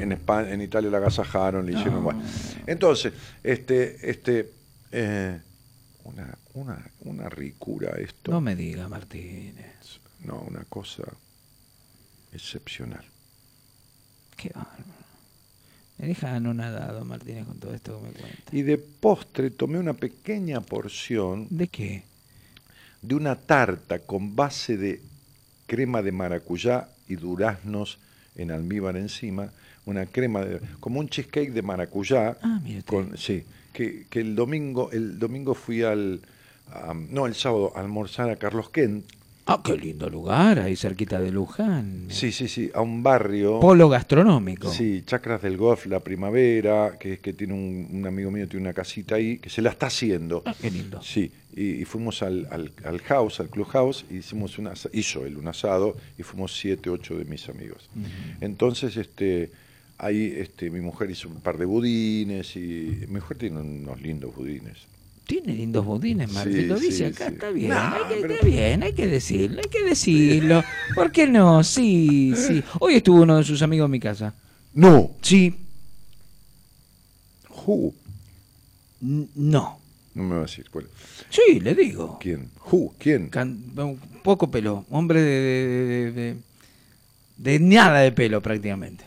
[SPEAKER 2] en España, en Italia la agasajaron, le hicieron... bueno. Entonces, este, este, eh, una, una, una ricura esto.
[SPEAKER 11] No me diga, Martínez.
[SPEAKER 2] No, una cosa excepcional.
[SPEAKER 11] Qué bárbaro. Me deja anonadado, Martínez, con todo esto que me cuenta.
[SPEAKER 2] Y de postre tomé una pequeña porción
[SPEAKER 11] ¿De qué?
[SPEAKER 2] de una tarta con base de crema de maracuyá y duraznos en almíbar encima, una crema de, como un cheesecake de maracuyá,
[SPEAKER 11] Ah, usted.
[SPEAKER 2] con, sí, que, que el domingo, el domingo fui al, a- no, el sábado a almorzar a Carlos Kent,
[SPEAKER 11] Ah, qué lindo lugar, ahí cerquita de Luján.
[SPEAKER 2] sí, sí, sí, a un barrio,
[SPEAKER 11] Polo gastronómico.
[SPEAKER 2] sí, Chacras del Golf, la primavera, que es que tiene un, un amigo mío tiene una casita ahí, que se la está haciendo.
[SPEAKER 11] Ah, qué lindo.
[SPEAKER 2] Sí, y, y fuimos al, al, al house, al clubhouse, y hicimos un asa- hizo él un asado y fuimos siete, ocho de mis amigos. Entonces, este, ahí este, mi mujer hizo un par de budines y mi mujer tiene unos lindos budines.
[SPEAKER 11] Tiene lindos budines, Martín.
[SPEAKER 2] Sí,
[SPEAKER 11] lo dice
[SPEAKER 2] sí,
[SPEAKER 11] acá,
[SPEAKER 2] sí.
[SPEAKER 11] está bien.
[SPEAKER 2] No,
[SPEAKER 11] hay que,
[SPEAKER 2] pero-
[SPEAKER 11] Está bien, hay que decirlo, hay que decirlo. ¿Por qué no? Sí, sí. Hoy estuvo uno de sus amigos en mi casa.
[SPEAKER 2] No,
[SPEAKER 11] Sí,
[SPEAKER 2] who,
[SPEAKER 11] no.
[SPEAKER 2] no me va a decir cuál.
[SPEAKER 11] Sí, le digo.
[SPEAKER 2] ¿Quién? Who, ¿quién?
[SPEAKER 11] Can- poco pelo, hombre de, de, de- de- de nada de pelo prácticamente.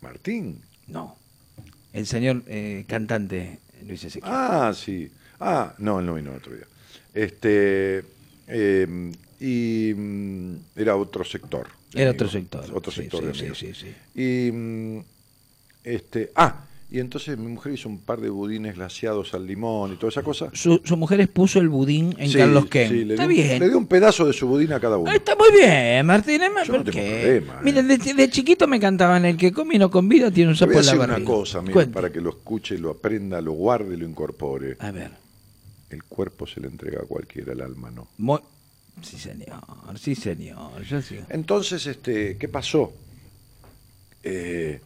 [SPEAKER 2] Martín.
[SPEAKER 11] No. El señor eh, cantante Luis Ezequiel.
[SPEAKER 2] Ah, sí. Ah, no, él no vino el otro día. Este, eh, y mm, era otro sector. de
[SPEAKER 11] Era otro
[SPEAKER 2] amigos,
[SPEAKER 11] sector.
[SPEAKER 2] Otro
[SPEAKER 11] Sí,
[SPEAKER 2] sector
[SPEAKER 11] sí,
[SPEAKER 2] de
[SPEAKER 11] sí,
[SPEAKER 2] amigos.
[SPEAKER 11] sí, sí.
[SPEAKER 2] Y mm, este, ah, y entonces mi mujer hizo un par de budines glaciados al limón y toda esa cosa.
[SPEAKER 11] Su, su mujer expuso el budín en
[SPEAKER 2] Sí,
[SPEAKER 11] Carlos Ken.
[SPEAKER 2] sí, le
[SPEAKER 11] Está
[SPEAKER 2] di un-
[SPEAKER 11] bien.
[SPEAKER 2] Le dio un pedazo de su budín a cada uno.
[SPEAKER 11] Ah, Está muy bien.
[SPEAKER 2] Yo no
[SPEAKER 11] ¿Por
[SPEAKER 2] tengo
[SPEAKER 11] qué?
[SPEAKER 2] problema, eh.
[SPEAKER 11] Miren, de, de chiquito me cantaban el que come y no convida tiene un sapo
[SPEAKER 2] voy a
[SPEAKER 11] en la
[SPEAKER 2] decir una cosa,
[SPEAKER 11] Cuente.
[SPEAKER 2] para que lo escuche, lo aprenda, lo guarde, lo incorpore.
[SPEAKER 11] A ver.
[SPEAKER 2] El cuerpo se le entrega a cualquiera, el alma no.
[SPEAKER 11] Sí, señor. Sí, señor. Yo sí.
[SPEAKER 2] Entonces, este, ¿qué pasó? Eh,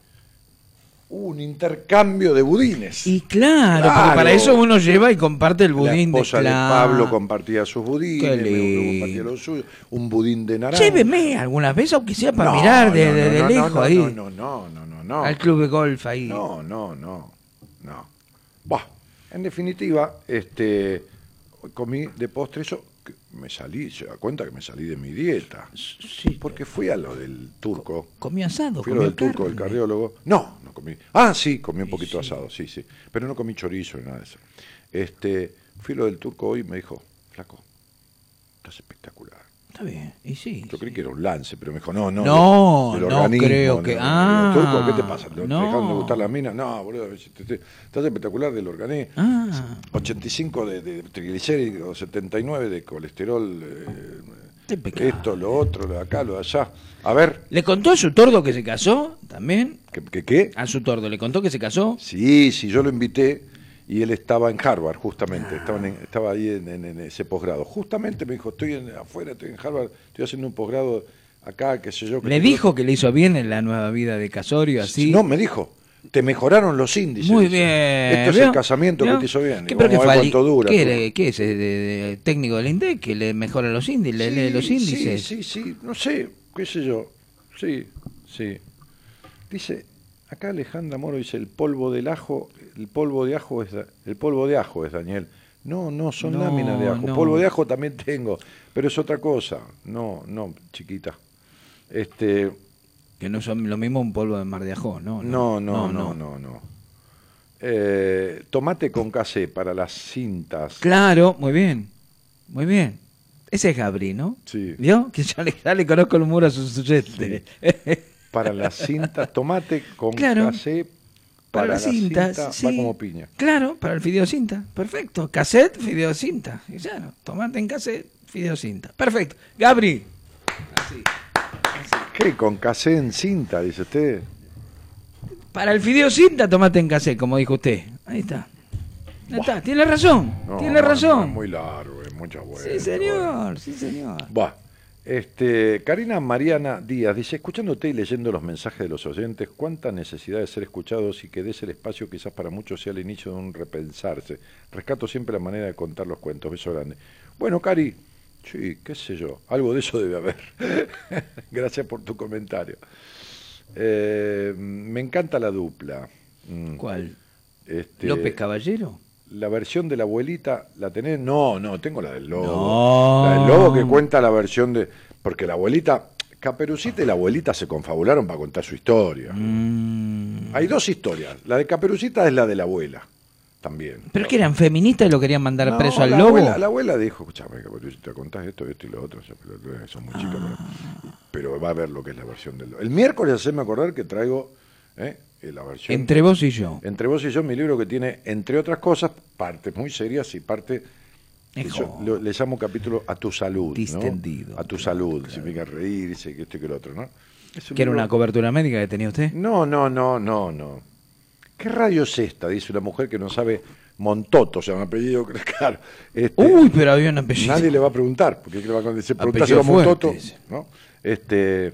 [SPEAKER 2] hubo un intercambio de budines.
[SPEAKER 11] Y claro, porque
[SPEAKER 2] Claro.
[SPEAKER 11] para eso uno lleva y comparte el budín
[SPEAKER 2] la esposa
[SPEAKER 11] de
[SPEAKER 2] de,
[SPEAKER 11] claro.
[SPEAKER 2] Pablo compartía sus budines,
[SPEAKER 11] lindo.
[SPEAKER 2] compartía los suyos, un budín de naranja.
[SPEAKER 11] Lléveme alguna vez, aunque sea para
[SPEAKER 2] No,
[SPEAKER 11] mirar de,
[SPEAKER 2] no,
[SPEAKER 11] de-
[SPEAKER 2] no,
[SPEAKER 11] de
[SPEAKER 2] no,
[SPEAKER 11] lejos ahí.
[SPEAKER 2] No, no, no, no, no, no.
[SPEAKER 11] Al club de golf ahí.
[SPEAKER 2] No, no, no, en definitiva, este, comí de postre eso que me salí, se da cuenta que me salí de mi dieta.
[SPEAKER 11] Sí.
[SPEAKER 2] Porque fui a lo del turco.
[SPEAKER 11] Comió asado,
[SPEAKER 2] Fui a lo del turco,
[SPEAKER 11] carne.
[SPEAKER 2] cardiólogo. No, no comí. Ah, sí, comí un poquito asado, sí, sí. Pero no comí chorizo ni nada de eso. Este, fui a lo del turco hoy y me dijo, flaco, estás espectacular.
[SPEAKER 11] Está bien, y sí.
[SPEAKER 2] Yo creí que era un lance, pero me dijo, no, no.
[SPEAKER 11] No,
[SPEAKER 2] del
[SPEAKER 11] no
[SPEAKER 2] organismo,
[SPEAKER 11] creo que-
[SPEAKER 2] no,
[SPEAKER 11] ah,
[SPEAKER 2] turco, ¿qué te pasa? ¿Te
[SPEAKER 11] no.
[SPEAKER 2] dejaron de gustar las minas? No, boludo, estás espectacular del organismo.
[SPEAKER 11] Ah,
[SPEAKER 2] 85 de, de triglicéridos, 79 de colesterol, eh, esto, lo otro, lo de acá, lo de allá. A ver,
[SPEAKER 11] ¿le contó a su tordo que se casó también?
[SPEAKER 2] ¿qué? qué, qué?
[SPEAKER 11] A su tordo, ¿le contó que se casó?
[SPEAKER 2] Sí, sí, yo lo invité y él estaba en Harvard, justamente, estaba, en- estaba ahí en, en- en ese posgrado. Justamente me dijo, estoy en- afuera, estoy en Harvard, estoy haciendo un posgrado acá, qué sé yo. qué
[SPEAKER 11] ¿Le dijo que le hizo bien en la nueva vida de Casorio, así?
[SPEAKER 2] No, me dijo, te mejoraron los índices.
[SPEAKER 11] Muy bien.
[SPEAKER 2] Esto es
[SPEAKER 11] ¿vio?
[SPEAKER 2] el casamiento
[SPEAKER 11] ¿Vio?
[SPEAKER 2] que te hizo bien.
[SPEAKER 11] ¿Qué, pero
[SPEAKER 2] cuánto dura.
[SPEAKER 11] ¿Qué, le- qué es? ¿De, de- técnico del INDEC que le mejora los índices? ¿Le lee los
[SPEAKER 2] Sí,
[SPEAKER 11] índices?
[SPEAKER 2] Sí, sí, sí, no sé, qué sé yo. Sí, sí. Dice, acá Alejandra Moro dice, el polvo del ajo, el polvo de ajo es, el polvo de ajo es Daniel. No, no, son
[SPEAKER 11] No,
[SPEAKER 2] láminas de ajo.
[SPEAKER 11] no.
[SPEAKER 2] Polvo de ajo también tengo, pero es otra cosa. No, no, chiquita. Este,
[SPEAKER 11] Que no son lo mismo un polvo de mar de ajo, ¿no?
[SPEAKER 2] no, no, no, no, no. Eh, tomate con casé para las cintas.
[SPEAKER 11] Claro, muy bien. Muy bien. Ese es Gabri, ¿no?
[SPEAKER 2] Sí.
[SPEAKER 11] ¿Vio? Que ya le, ya le conozco el humor a sus oyentes.
[SPEAKER 2] Para las cintas, tomate con
[SPEAKER 11] Claro.
[SPEAKER 2] casé
[SPEAKER 11] Para
[SPEAKER 2] para,
[SPEAKER 11] las
[SPEAKER 2] la cinta,
[SPEAKER 11] sí.
[SPEAKER 2] va como piña.
[SPEAKER 11] Claro, para el fideocinta. Perfecto. Cassette, fideocinta. Y Claro, tomate en cassette, fideocinta. Perfecto. Gabri. Así.
[SPEAKER 2] ¿Qué? Con casé en cinta, dice usted.
[SPEAKER 11] Para el fideocinta, tomate en cassette, como dijo usted. Ahí está. Ahí está. Tiene razón.
[SPEAKER 2] No,
[SPEAKER 11] Tiene razón.
[SPEAKER 2] no, es muy largo, es mucha vuelta.
[SPEAKER 11] sí, señor. Sí, señor.
[SPEAKER 2] Buah. Este, Karina Mariana Díaz dice, escuchándote y leyendo los mensajes de los oyentes, cuánta necesidad de ser escuchados y que des el espacio quizás para muchos sea el inicio de un repensarse. Rescato siempre la manera de contar los cuentos. Beso grande. Bueno, Cari, sí, qué sé yo, algo de eso debe haber. Gracias por tu comentario. Eh, me encanta la dupla. Mm,
[SPEAKER 11] ¿Cuál?
[SPEAKER 2] este,
[SPEAKER 11] ¿López Caballero?
[SPEAKER 2] La versión de la abuelita, ¿la tenés? No, no, tengo la del lobo.
[SPEAKER 11] No.
[SPEAKER 2] La del lobo que cuenta la versión de... Porque la abuelita, Caperucita y la abuelita se confabularon para contar su historia.
[SPEAKER 11] Mm.
[SPEAKER 2] Hay dos historias. La de Caperucita es la de la abuela, también.
[SPEAKER 11] ¿Pero que eran feministas y lo querían mandar
[SPEAKER 2] No,
[SPEAKER 11] preso al
[SPEAKER 2] la
[SPEAKER 11] lobo?
[SPEAKER 2] Abuela, la abuela dijo, escúchame, Caperucita, contás esto, esto y lo otro, son muy chicas,
[SPEAKER 11] Ah.
[SPEAKER 2] pero, pero va a ver lo que es la versión del lobo. El miércoles haceme acordar que traigo eh, la versión...
[SPEAKER 11] Entre vos y yo.
[SPEAKER 2] Entre vos y yo, mi libro que tiene, entre otras cosas, partes muy serias y parte que
[SPEAKER 11] Ejo.
[SPEAKER 2] yo lo- le llamo capítulo a tu salud. ¿no?
[SPEAKER 11] Distendido.
[SPEAKER 2] A tu salud, significa reírse, que esto y que lo otro, ¿no? Es un
[SPEAKER 11] ¿Que era
[SPEAKER 2] libro-
[SPEAKER 11] una cobertura médica que tenía usted?
[SPEAKER 2] No, no, no, no, no. ¿Qué radio es esta? Dice una mujer que no sabe Montoto, se llama apellido, claro. Este,
[SPEAKER 11] Uy, pero había un apellido.
[SPEAKER 2] Nadie le va a preguntar, porque ¿qué le va a decir?
[SPEAKER 11] Apellido
[SPEAKER 2] Montoto,
[SPEAKER 11] fuerte ese.
[SPEAKER 2] ¿no? Este,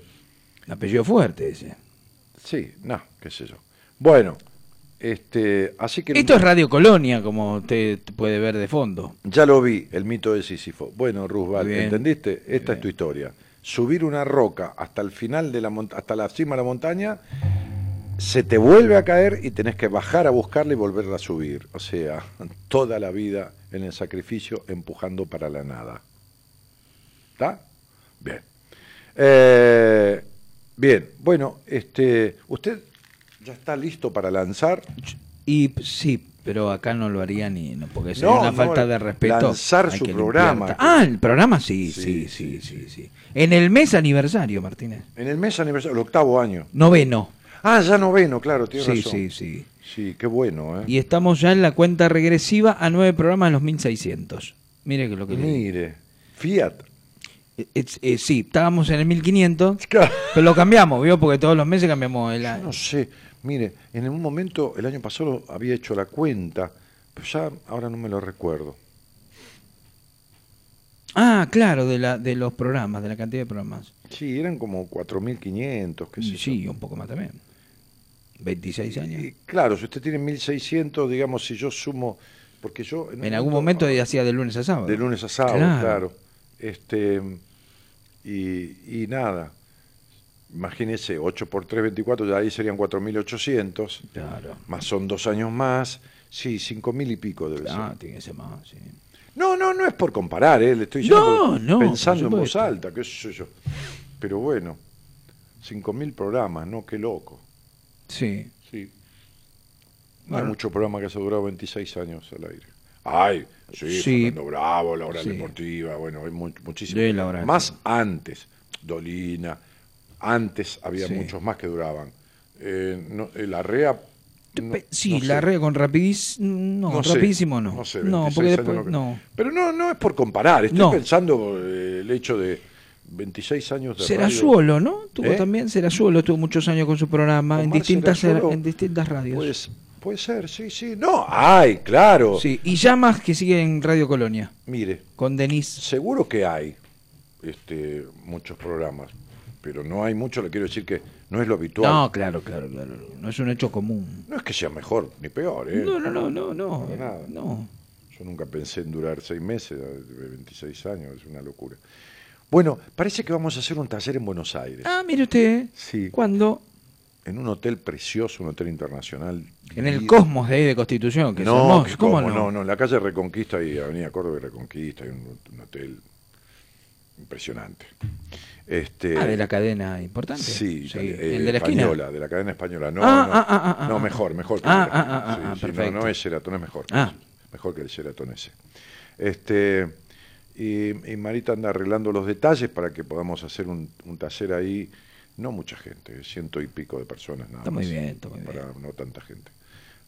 [SPEAKER 11] Apellido fuerte ese.
[SPEAKER 2] Sí, no, qué sé yo. Bueno, este, así que...
[SPEAKER 11] Esto es Radio Colonia, como usted puede ver de fondo.
[SPEAKER 2] Ya lo vi, el mito de Sísifo. Bueno,
[SPEAKER 11] bien.
[SPEAKER 2] ¿entendiste? Esta es tu historia. Subir una roca hasta el final de la monta- hasta la cima de la montaña, se te vuelve a caer y tenés que bajar a buscarla y volverla a subir. O sea, toda la vida en el sacrificio empujando para la nada. ¿Está? Bien. Eh, bien, bueno, este, ¿usted ya está listo para lanzar?
[SPEAKER 11] Y sí, pero acá no lo haría ni, no, porque sería
[SPEAKER 2] No,
[SPEAKER 11] una
[SPEAKER 2] no,
[SPEAKER 11] falta de respeto.
[SPEAKER 2] lanzar su programa.
[SPEAKER 11] limpiar. Ah, el programa sí,
[SPEAKER 2] Sí,
[SPEAKER 11] sí, sí, sí, sí, En el mes aniversario, Martínez.
[SPEAKER 2] En el mes aniversario, el octavo año.
[SPEAKER 11] Noveno.
[SPEAKER 2] Ah, ya noveno, claro, tiene
[SPEAKER 11] Sí,
[SPEAKER 2] razón.
[SPEAKER 11] sí, sí.
[SPEAKER 2] Sí, qué bueno, ¿eh?
[SPEAKER 11] Y estamos ya en la cuenta regresiva a nueve programas en los 1600. Mire que lo que le.
[SPEAKER 2] Mire, Fiat.
[SPEAKER 11] Eh, sí, estábamos en el 1500,
[SPEAKER 2] Claro.
[SPEAKER 11] pero lo cambiamos, ¿vio? Porque todos los meses cambiamos el año.
[SPEAKER 2] No sé, mire, en un momento, el año pasado había hecho la cuenta, pero ya ahora no me lo recuerdo.
[SPEAKER 11] Ah, claro, de, la, de los programas, de la cantidad de programas.
[SPEAKER 2] Sí, eran como 4.500, qué sé yo.
[SPEAKER 11] Sí, un poco más también. 26 años.
[SPEAKER 2] Y claro, si usted tiene 1.600, digamos, si yo sumo, porque yo...
[SPEAKER 11] En algún momento hacía de lunes a sábado.
[SPEAKER 2] De lunes a sábado,
[SPEAKER 11] Claro.
[SPEAKER 2] claro. Este, y, y nada, imagínese, 8 por 3, 24, ya ahí serían 4.800,
[SPEAKER 11] Claro.
[SPEAKER 2] más son dos años más, sí, 5.000 y pico debe
[SPEAKER 11] Ah,
[SPEAKER 2] ser.
[SPEAKER 11] tiene que ser más, sí.
[SPEAKER 2] No, no, no es por comparar, ¿eh? le estoy diciendo
[SPEAKER 11] No, no,
[SPEAKER 2] pensando en voz alta, qué sé yo. Pero bueno, 5.000 programas, ¿no? Qué loco.
[SPEAKER 11] Sí.
[SPEAKER 2] Sí. No
[SPEAKER 11] Bueno.
[SPEAKER 2] hay mucho programa que se ha durado 26 años al aire. Ay, sí,
[SPEAKER 11] Sí.
[SPEAKER 2] Fernando Bravo, la hora
[SPEAKER 11] Sí.
[SPEAKER 2] deportiva, bueno, hay mu- muchísimo.
[SPEAKER 11] Sí, la hora
[SPEAKER 2] más antes, Dolina, antes había
[SPEAKER 11] Sí.
[SPEAKER 2] muchos más que duraban. Eh, no, eh, la REA... no-
[SPEAKER 11] sí,
[SPEAKER 2] no
[SPEAKER 11] la
[SPEAKER 2] sé.
[SPEAKER 11] red con rapidísimo. No,
[SPEAKER 2] No sé,
[SPEAKER 11] rapidísimo no.
[SPEAKER 2] No, sé,
[SPEAKER 11] no
[SPEAKER 2] 26
[SPEAKER 11] porque
[SPEAKER 2] años
[SPEAKER 11] después.
[SPEAKER 2] no-
[SPEAKER 11] No.
[SPEAKER 2] Pero no, no es por comparar, estoy
[SPEAKER 11] No.
[SPEAKER 2] pensando eh, el hecho de 26 años de radio.
[SPEAKER 11] Serazuolo, ¿no? Tuvo
[SPEAKER 2] ¿Eh?
[SPEAKER 11] también Serazuolo, tuvo muchos años con su programa en
[SPEAKER 2] Omar
[SPEAKER 11] distintas,
[SPEAKER 2] Serazuolo,
[SPEAKER 11] en distintas radios.
[SPEAKER 2] Pues, puede ser, sí, sí. No, hay, claro.
[SPEAKER 11] Sí, y llamas que sigue en Radio Colonia,
[SPEAKER 2] Mire,
[SPEAKER 11] con Denise.
[SPEAKER 2] seguro que hay este, muchos programas, pero no hay mucho, le quiero decir que no es lo habitual.
[SPEAKER 11] No, claro, claro, claro. No es un hecho común.
[SPEAKER 2] No es que sea mejor ni peor, ¿eh?
[SPEAKER 11] No, no, no, no, no.
[SPEAKER 2] Nada.
[SPEAKER 11] No.
[SPEAKER 2] Yo nunca pensé en durar seis meses, de 26 años, es una locura. Bueno, parece que vamos a hacer un taller en Buenos Aires,
[SPEAKER 11] Ah, mire usted.
[SPEAKER 2] Sí.
[SPEAKER 11] ¿Cuándo?
[SPEAKER 2] En un hotel precioso, un hotel internacional.
[SPEAKER 11] En el. Cosmos de ahí de Constitución, que es
[SPEAKER 2] no, que
[SPEAKER 11] ¿Cómo
[SPEAKER 2] cómo,
[SPEAKER 11] no?
[SPEAKER 2] no, no, en la calle Reconquista y Avenida Córdoba y Reconquista hay un, un hotel impresionante. Este,
[SPEAKER 11] Ah, de la cadena importante.
[SPEAKER 2] Sí, eh,
[SPEAKER 11] el de la esquina.
[SPEAKER 2] española, de la cadena española. No,
[SPEAKER 11] Ah,
[SPEAKER 2] no,
[SPEAKER 11] ah, ah, ah,
[SPEAKER 2] no
[SPEAKER 11] ah.
[SPEAKER 2] mejor, mejor. que
[SPEAKER 11] Ah, ah, ah,
[SPEAKER 2] esquina.
[SPEAKER 11] ah,
[SPEAKER 2] Sí, sí,
[SPEAKER 11] perfecto.
[SPEAKER 2] No, no es Sheraton, es mejor.
[SPEAKER 11] Ah.
[SPEAKER 2] mejor que el Sheraton ese. Este, y, y Marita anda arreglando los detalles para que podamos hacer un, un taller ahí. No mucha gente, ciento y pico de personas nada
[SPEAKER 11] Está muy
[SPEAKER 2] más,
[SPEAKER 11] bien, está muy
[SPEAKER 2] para
[SPEAKER 11] bien.
[SPEAKER 2] no tanta gente.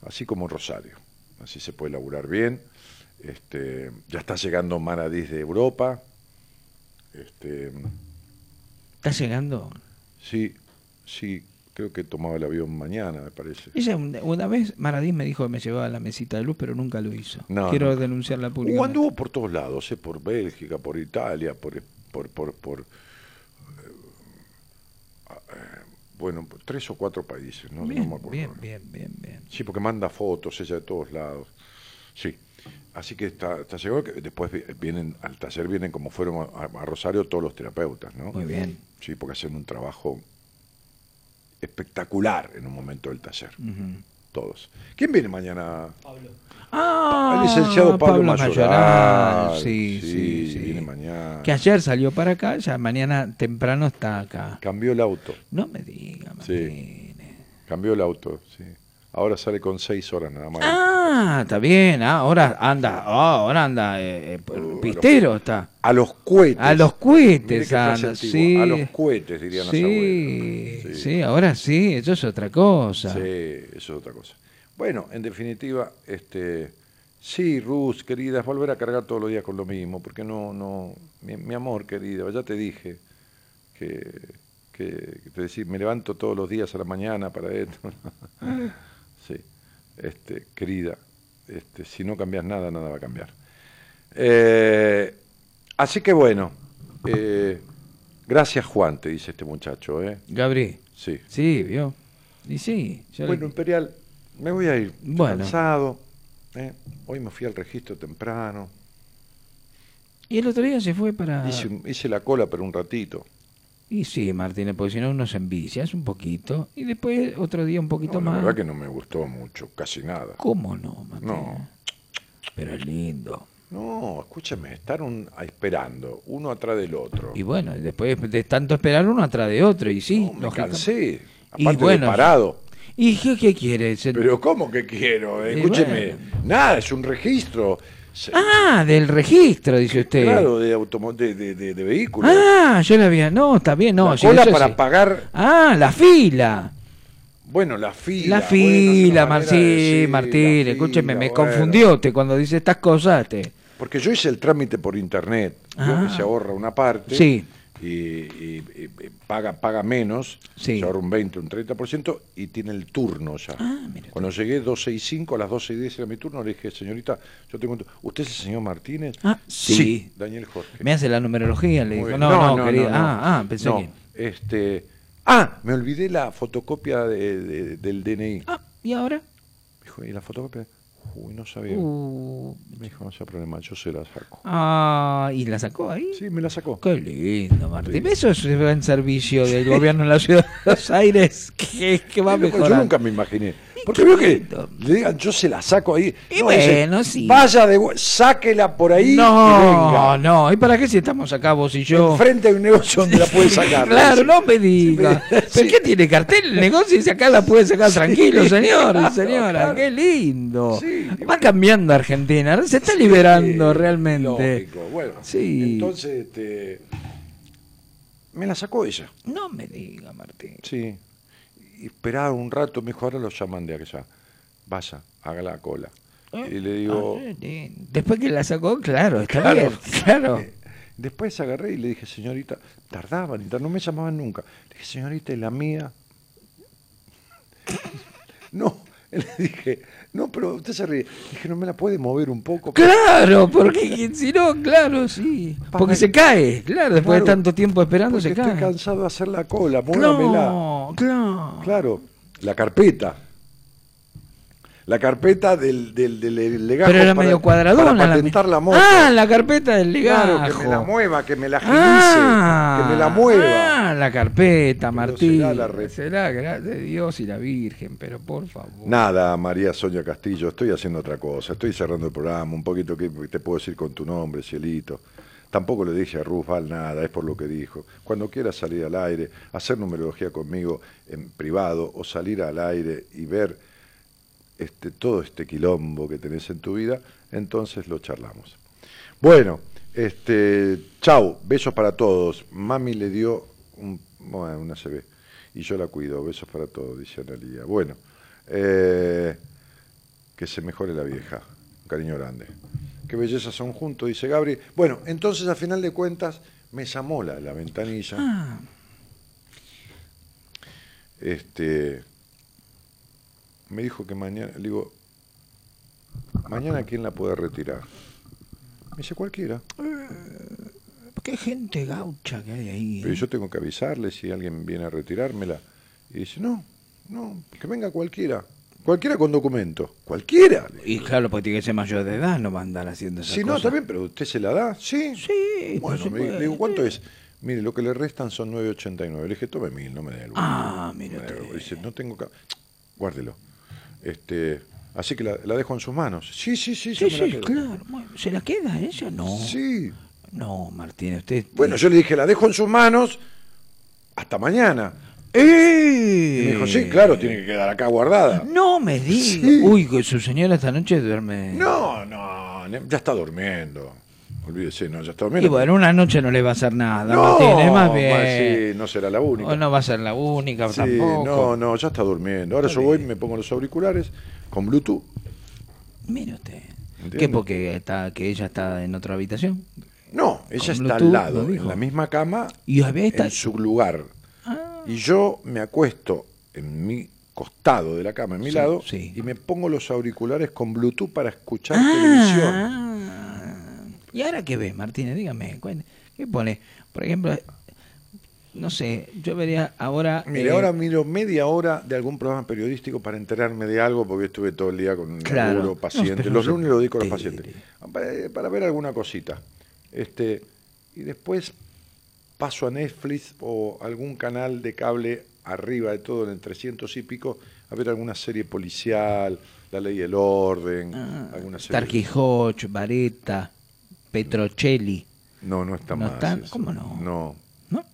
[SPEAKER 2] Así como Rosario. Así se puede laburar bien. Este, ya está llegando Maradís de Europa. Este,
[SPEAKER 11] ¿Está llegando?
[SPEAKER 2] Sí, sí, creo que tomaba el avión mañana, me parece.
[SPEAKER 11] Ella un- una vez, Maradín me dijo que me llevaba la mesita de luz, pero nunca lo hizo.
[SPEAKER 2] No,
[SPEAKER 11] Quiero
[SPEAKER 2] no.
[SPEAKER 11] denunciarla públicamente.
[SPEAKER 2] anduvo por todos lados, eh, por Bélgica, por Italia, por, por, por, por, eh, eh, bueno, tres o cuatro países, no, No me acuerdo
[SPEAKER 11] bien, bien, bien, bien.
[SPEAKER 2] Sí, porque manda fotos ella de todos lados. Sí. Así que está, está seguro que después vi- vienen al taller vienen como fueron a, a Rosario todos los terapeutas, ¿no?
[SPEAKER 11] Muy bien.
[SPEAKER 2] Sí, porque hacen un trabajo espectacular en un momento del taller. Todos. ¿Quién viene mañana?
[SPEAKER 11] Ah,
[SPEAKER 2] el licenciado Pablo,
[SPEAKER 11] Mayoral,
[SPEAKER 2] Mayoral.
[SPEAKER 11] Sí, sí, sí.
[SPEAKER 2] Viene mañana.
[SPEAKER 11] Que ayer salió para acá, ya mañana temprano está acá.
[SPEAKER 2] Cambió el auto.
[SPEAKER 11] No me diga,
[SPEAKER 2] Sí.
[SPEAKER 11] Martínez.
[SPEAKER 2] Cambió el auto, sí. Ahora sale con seis horas nada más.
[SPEAKER 11] Ah, está bien. ah, ahora anda, ah, ahora anda eh, eh,
[SPEAKER 2] Uh,
[SPEAKER 11] pistero está.
[SPEAKER 2] A los cohetes.
[SPEAKER 11] A los cohetes anda, sí.
[SPEAKER 2] A los cohetes, dirían
[SPEAKER 11] Sí,
[SPEAKER 2] abuelos.
[SPEAKER 11] sí, ahora sí, eso es otra cosa.
[SPEAKER 2] Sí, eso es otra cosa. Bueno, en definitiva, este, sí, Ruth, querida, volver a cargar todos los días con lo mismo, porque no, no, mi, mi amor, querida, ya te dije que, que, que te decía, me levanto todos los días a la mañana para esto. sí, este, querida, este, si no cambias nada, nada va a cambiar. Eh, así que bueno, eh, gracias Juan, te dice este muchacho, ¿eh?
[SPEAKER 11] Gabriel.
[SPEAKER 2] Sí.
[SPEAKER 11] Sí, vio. Y sí. le-
[SPEAKER 2] Bueno, Imperial, me voy a ir Estoy
[SPEAKER 11] Bueno.
[SPEAKER 2] cansado. ¿eh? Hoy me fui al registro temprano.
[SPEAKER 11] Y el otro día se fue para...
[SPEAKER 2] Hice, la cola, pero un ratito.
[SPEAKER 11] Y sí, Martínez, porque si no uno se envicia, es un poquito. Y después otro día un poquito
[SPEAKER 2] No, la
[SPEAKER 11] más.
[SPEAKER 2] verdad que no me gustó mucho, casi nada.
[SPEAKER 11] ¿Cómo no, Martínez?
[SPEAKER 2] No.
[SPEAKER 11] Pero es lindo.
[SPEAKER 2] No, escúchame, estar un, a- esperando uno atrás del otro.
[SPEAKER 11] Y bueno, después de tanto esperar uno atrás de otro, y sí,
[SPEAKER 2] No, me
[SPEAKER 11] lógica-
[SPEAKER 2] cansé.
[SPEAKER 11] Y bueno,
[SPEAKER 2] de parado.
[SPEAKER 11] ¿Y qué, qué quiere? Se-
[SPEAKER 2] Pero ¿cómo que quiero?
[SPEAKER 11] Y
[SPEAKER 2] Escúcheme,
[SPEAKER 11] bueno.
[SPEAKER 2] nada, es un registro. Se-
[SPEAKER 11] Ah, del registro, dice usted.
[SPEAKER 2] Claro, de, automo- de, de, de- de vehículos.
[SPEAKER 11] Ah, yo la había. No, está bien, no.
[SPEAKER 2] la
[SPEAKER 11] sí,
[SPEAKER 2] cola
[SPEAKER 11] eso
[SPEAKER 2] para
[SPEAKER 11] sí.
[SPEAKER 2] pagar,
[SPEAKER 11] Ah, la fila.
[SPEAKER 2] bueno, la fila.
[SPEAKER 11] La
[SPEAKER 2] bueno,
[SPEAKER 11] fila,
[SPEAKER 2] es una
[SPEAKER 11] Mar
[SPEAKER 2] manera de
[SPEAKER 11] sí,
[SPEAKER 2] decir,
[SPEAKER 11] Martín,
[SPEAKER 2] la
[SPEAKER 11] escúcheme,
[SPEAKER 2] fila,
[SPEAKER 11] me
[SPEAKER 2] bueno.
[SPEAKER 11] confundió usted cuando dice estas cosas. Te...
[SPEAKER 2] Porque yo hice el trámite por internet, veo
[SPEAKER 11] Ah.
[SPEAKER 2] que se ahorra una parte
[SPEAKER 11] Sí.
[SPEAKER 2] Y, y- paga, paga menos,
[SPEAKER 11] Sí.
[SPEAKER 2] se ahorra un 20, un 30% y tiene el turno ya.
[SPEAKER 11] Ah, mira
[SPEAKER 2] Cuando llegué 12 y 5, a las 12 y 10 era mi turno, le dije, señorita, yo tengo un ¿usted es el señor Martínez?
[SPEAKER 11] Ah, sí.
[SPEAKER 2] Daniel Jorge.
[SPEAKER 11] Me hace la numerología, le
[SPEAKER 2] Muy
[SPEAKER 11] dijo.
[SPEAKER 2] bien.
[SPEAKER 11] No, no, querida. Ah, ah, pensé
[SPEAKER 2] no,
[SPEAKER 11] que.
[SPEAKER 2] Este, ah, me olvidé la fotocopia de- de- del DNI.
[SPEAKER 11] Ah, ¿y ahora?
[SPEAKER 2] Dijo, ¿y la fotocopia? Uy, no sabía.
[SPEAKER 11] Uh,
[SPEAKER 2] Me dijo, no sea problema, yo se la saco.
[SPEAKER 11] ah, ¿y la sacó ahí?
[SPEAKER 2] Sí, me la sacó.
[SPEAKER 11] Qué lindo, Martín. Eso es en servicio del gobierno en la ciudad de Buenos Aires. Que, que va a
[SPEAKER 2] Sí,
[SPEAKER 11] mejorar.
[SPEAKER 2] Yo nunca me imaginé. Porque veo que le digan, yo se la saco ahí.
[SPEAKER 11] Y
[SPEAKER 2] No,
[SPEAKER 11] bueno, sí.
[SPEAKER 2] Vaya de sáquela por ahí y
[SPEAKER 11] No,
[SPEAKER 2] venga.
[SPEAKER 11] no, ¿y para qué si estamos acá vos y yo?
[SPEAKER 2] Enfrente hay un negocio donde la puede sacar.
[SPEAKER 11] Claro, no me diga.
[SPEAKER 2] Sí,
[SPEAKER 11] ¿Pero qué tiene cartel el negocio? Y si acá la puede sacar tranquilo, señor y
[SPEAKER 2] claro,
[SPEAKER 11] señora.
[SPEAKER 2] claro.
[SPEAKER 11] Qué lindo.
[SPEAKER 2] Sí,
[SPEAKER 11] Va cambiando Argentina, se está liberando realmente.
[SPEAKER 2] lógico, Bueno,
[SPEAKER 11] Sí.
[SPEAKER 2] entonces este, me la sacó ella.
[SPEAKER 11] No me diga, Martín.
[SPEAKER 2] Sí. Y esperaba un rato, me dijo, ahora lo llaman de aquella. Vaya, haga la cola. Y le digo,
[SPEAKER 11] Ah. Después que la sacó, claro, está
[SPEAKER 2] Claro.
[SPEAKER 11] bien. Claro.
[SPEAKER 2] Eh, Después agarré y le dije, señorita, tardaban no me llamaban nunca. Le dije, señorita, ¿y la mía? no, le dije, no, pero usted se ríe. Dije, ¿no me la puede mover un poco?
[SPEAKER 11] Claro, porque si no, claro, sí. Porque se cae, claro, después de tanto tiempo esperando se
[SPEAKER 2] estoy
[SPEAKER 11] cae.
[SPEAKER 2] cansado de hacer la cola, muévamela.
[SPEAKER 11] No, claro.
[SPEAKER 2] Claro, la carpeta. La carpeta del, del, del legajo
[SPEAKER 11] Pero era
[SPEAKER 2] para-
[SPEAKER 11] medio cuadradona.
[SPEAKER 2] Para
[SPEAKER 11] la-
[SPEAKER 2] patentar la moto.
[SPEAKER 11] Ah, la carpeta del legajo.
[SPEAKER 2] Claro, que me la mueva, que me la agilice,
[SPEAKER 11] Ah,
[SPEAKER 2] que me la mueva.
[SPEAKER 11] Ah, la carpeta, Martín.
[SPEAKER 2] será la re-
[SPEAKER 11] Será, gracias de Dios y la Virgen, pero por favor.
[SPEAKER 2] Nada, María Sonia Castillo, estoy haciendo otra cosa, estoy cerrando el programa, un poquito que te puedo decir con tu nombre, cielito. Tampoco le dije a Rufal nada, es por lo que dijo. Cuando quieras salir al aire, hacer numerología conmigo en privado o salir al aire y ver este, todo este quilombo que tenés en tu vida, entonces lo charlamos. Bueno, este, chau, besos para todos. Mami le dio un, bueno, una CB y yo la cuido. Besos para todos, dice Analía. Bueno, eh, que se mejore la vieja. Un cariño grande. Qué belleza son juntos, dice Gabri. Bueno, entonces a final de cuentas me llamó la, la ventanilla.
[SPEAKER 11] Ah,
[SPEAKER 2] Este, me dijo que mañana, le digo, mañana quién la puede retirar. Me dice cualquiera.
[SPEAKER 11] qué gente gaucha que hay ahí.
[SPEAKER 2] Pero
[SPEAKER 11] ¿eh?
[SPEAKER 2] yo tengo que avisarle si alguien viene a retirármela. Y dice, no, no, que venga cualquiera. Cualquiera con documento. Cualquiera.
[SPEAKER 11] Y claro, porque tiene que ser mayor de edad, no va a andar haciendo esas
[SPEAKER 2] Si no, también, pero usted se la da. Sí.
[SPEAKER 11] Sí,
[SPEAKER 2] Bueno, me, le digo, ¿cuánto es? Mire, lo que le restan son 9.89. Le dije, tome mil, no me dé el
[SPEAKER 11] Ah, mire.
[SPEAKER 2] Dice, no tengo... Guárdelo. Este, así que la, la dejo en sus manos. Sí, sí, sí, yo
[SPEAKER 11] Sí,
[SPEAKER 2] me la
[SPEAKER 11] sí,
[SPEAKER 2] quedo.
[SPEAKER 11] claro. ¿Se la queda ella? No.
[SPEAKER 2] Sí.
[SPEAKER 11] No, Martín, usted...
[SPEAKER 2] Bueno, yo le dije, la dejo en sus manos hasta mañana.
[SPEAKER 11] ¡Eh!
[SPEAKER 2] Y me dijo, sí, claro, tiene que quedar acá guardada.
[SPEAKER 11] No me diga.
[SPEAKER 2] Sí.
[SPEAKER 11] Uy, que su señora esta noche duerme...
[SPEAKER 2] No, no, ya está durmiendo. Olvídese, no, ya está
[SPEAKER 11] Y
[SPEAKER 2] durmiendo.
[SPEAKER 11] bueno, una noche no le va a hacer nada,
[SPEAKER 2] no,
[SPEAKER 11] Martín, es más bien.
[SPEAKER 2] sí, no será la única.
[SPEAKER 11] O no va a ser la única
[SPEAKER 2] Sí,
[SPEAKER 11] tampoco.
[SPEAKER 2] no, no, ya está durmiendo. Ahora yo voy,
[SPEAKER 11] bien.
[SPEAKER 2] me pongo los auriculares con Bluetooth.
[SPEAKER 11] Mire usted.
[SPEAKER 2] ¿Entiende?
[SPEAKER 11] ¿Qué? Porque está, que ella está en otra habitación.
[SPEAKER 2] No, ella
[SPEAKER 11] Con
[SPEAKER 2] está
[SPEAKER 11] Bluetooth,
[SPEAKER 2] al lado, en la misma cama,
[SPEAKER 11] Y
[SPEAKER 2] en su lugar.
[SPEAKER 11] Ah,
[SPEAKER 2] Y yo me acuesto en mi costado de la cama, en mi
[SPEAKER 11] Sí,
[SPEAKER 2] lado,
[SPEAKER 11] sí.
[SPEAKER 2] y me pongo los auriculares con Bluetooth para escuchar televisión.
[SPEAKER 11] Ah. ¿Y ahora qué ves, Martínez? Dígame. ¿qué pone? Por ejemplo, no sé, yo vería ahora...
[SPEAKER 2] Mire,
[SPEAKER 11] eh,
[SPEAKER 2] ahora miro media hora de algún programa periodístico para enterarme de algo, porque estuve todo el día con un
[SPEAKER 11] Claro.
[SPEAKER 2] laburo,
[SPEAKER 11] No,
[SPEAKER 2] Los lunes lo dedico a los pacientes. Para, para ver alguna cosita. Este, y después paso a Netflix o algún canal de cable arriba de todo, en el 300 y pico, a ver alguna serie policial, La Ley y el Orden,
[SPEAKER 11] ah,
[SPEAKER 2] alguna serie.
[SPEAKER 11] Tarquijoch, Vareta, Petrocelli,
[SPEAKER 2] No, no está
[SPEAKER 11] ¿No
[SPEAKER 2] más.
[SPEAKER 11] está?
[SPEAKER 2] eso.
[SPEAKER 11] ¿Cómo no?
[SPEAKER 2] No,
[SPEAKER 11] ¿no?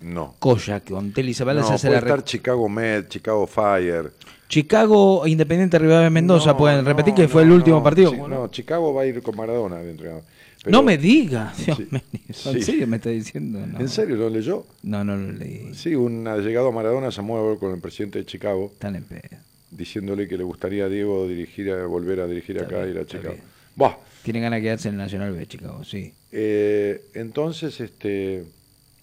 [SPEAKER 2] no.
[SPEAKER 11] Coya, que con Teli Zavala
[SPEAKER 2] No,
[SPEAKER 11] se hace
[SPEAKER 2] puede
[SPEAKER 11] la...
[SPEAKER 2] estar Chicago Med, Chicago Fire.
[SPEAKER 11] Chicago Independiente Rivadavia de Mendoza,
[SPEAKER 2] No,
[SPEAKER 11] pueden repetir
[SPEAKER 2] no,
[SPEAKER 11] que fue
[SPEAKER 2] no,
[SPEAKER 11] el último
[SPEAKER 2] no,
[SPEAKER 11] partido.
[SPEAKER 2] sí,
[SPEAKER 11] ¿cómo
[SPEAKER 2] no,
[SPEAKER 11] no?
[SPEAKER 2] Chicago va a ir con Maradona de entrenador. Pero-
[SPEAKER 11] no me diga, Dios
[SPEAKER 2] Sí,
[SPEAKER 11] mío,
[SPEAKER 2] sí.
[SPEAKER 11] ¿en serio me está diciendo? No.
[SPEAKER 2] ¿En serio lo leyó?
[SPEAKER 11] No, no lo leí.
[SPEAKER 2] Sí, un allegado a Maradona se mueve con el presidente de Chicago,
[SPEAKER 11] Están en pedo.
[SPEAKER 2] diciéndole que le gustaría a Diego dirigir a, volver a dirigir
[SPEAKER 11] Está
[SPEAKER 2] acá y ir a Chicago.
[SPEAKER 11] bien.
[SPEAKER 2] Buah,
[SPEAKER 11] Tienen ganas de quedarse en el Nacional B, Chicago, sí.
[SPEAKER 2] eh, entonces, este,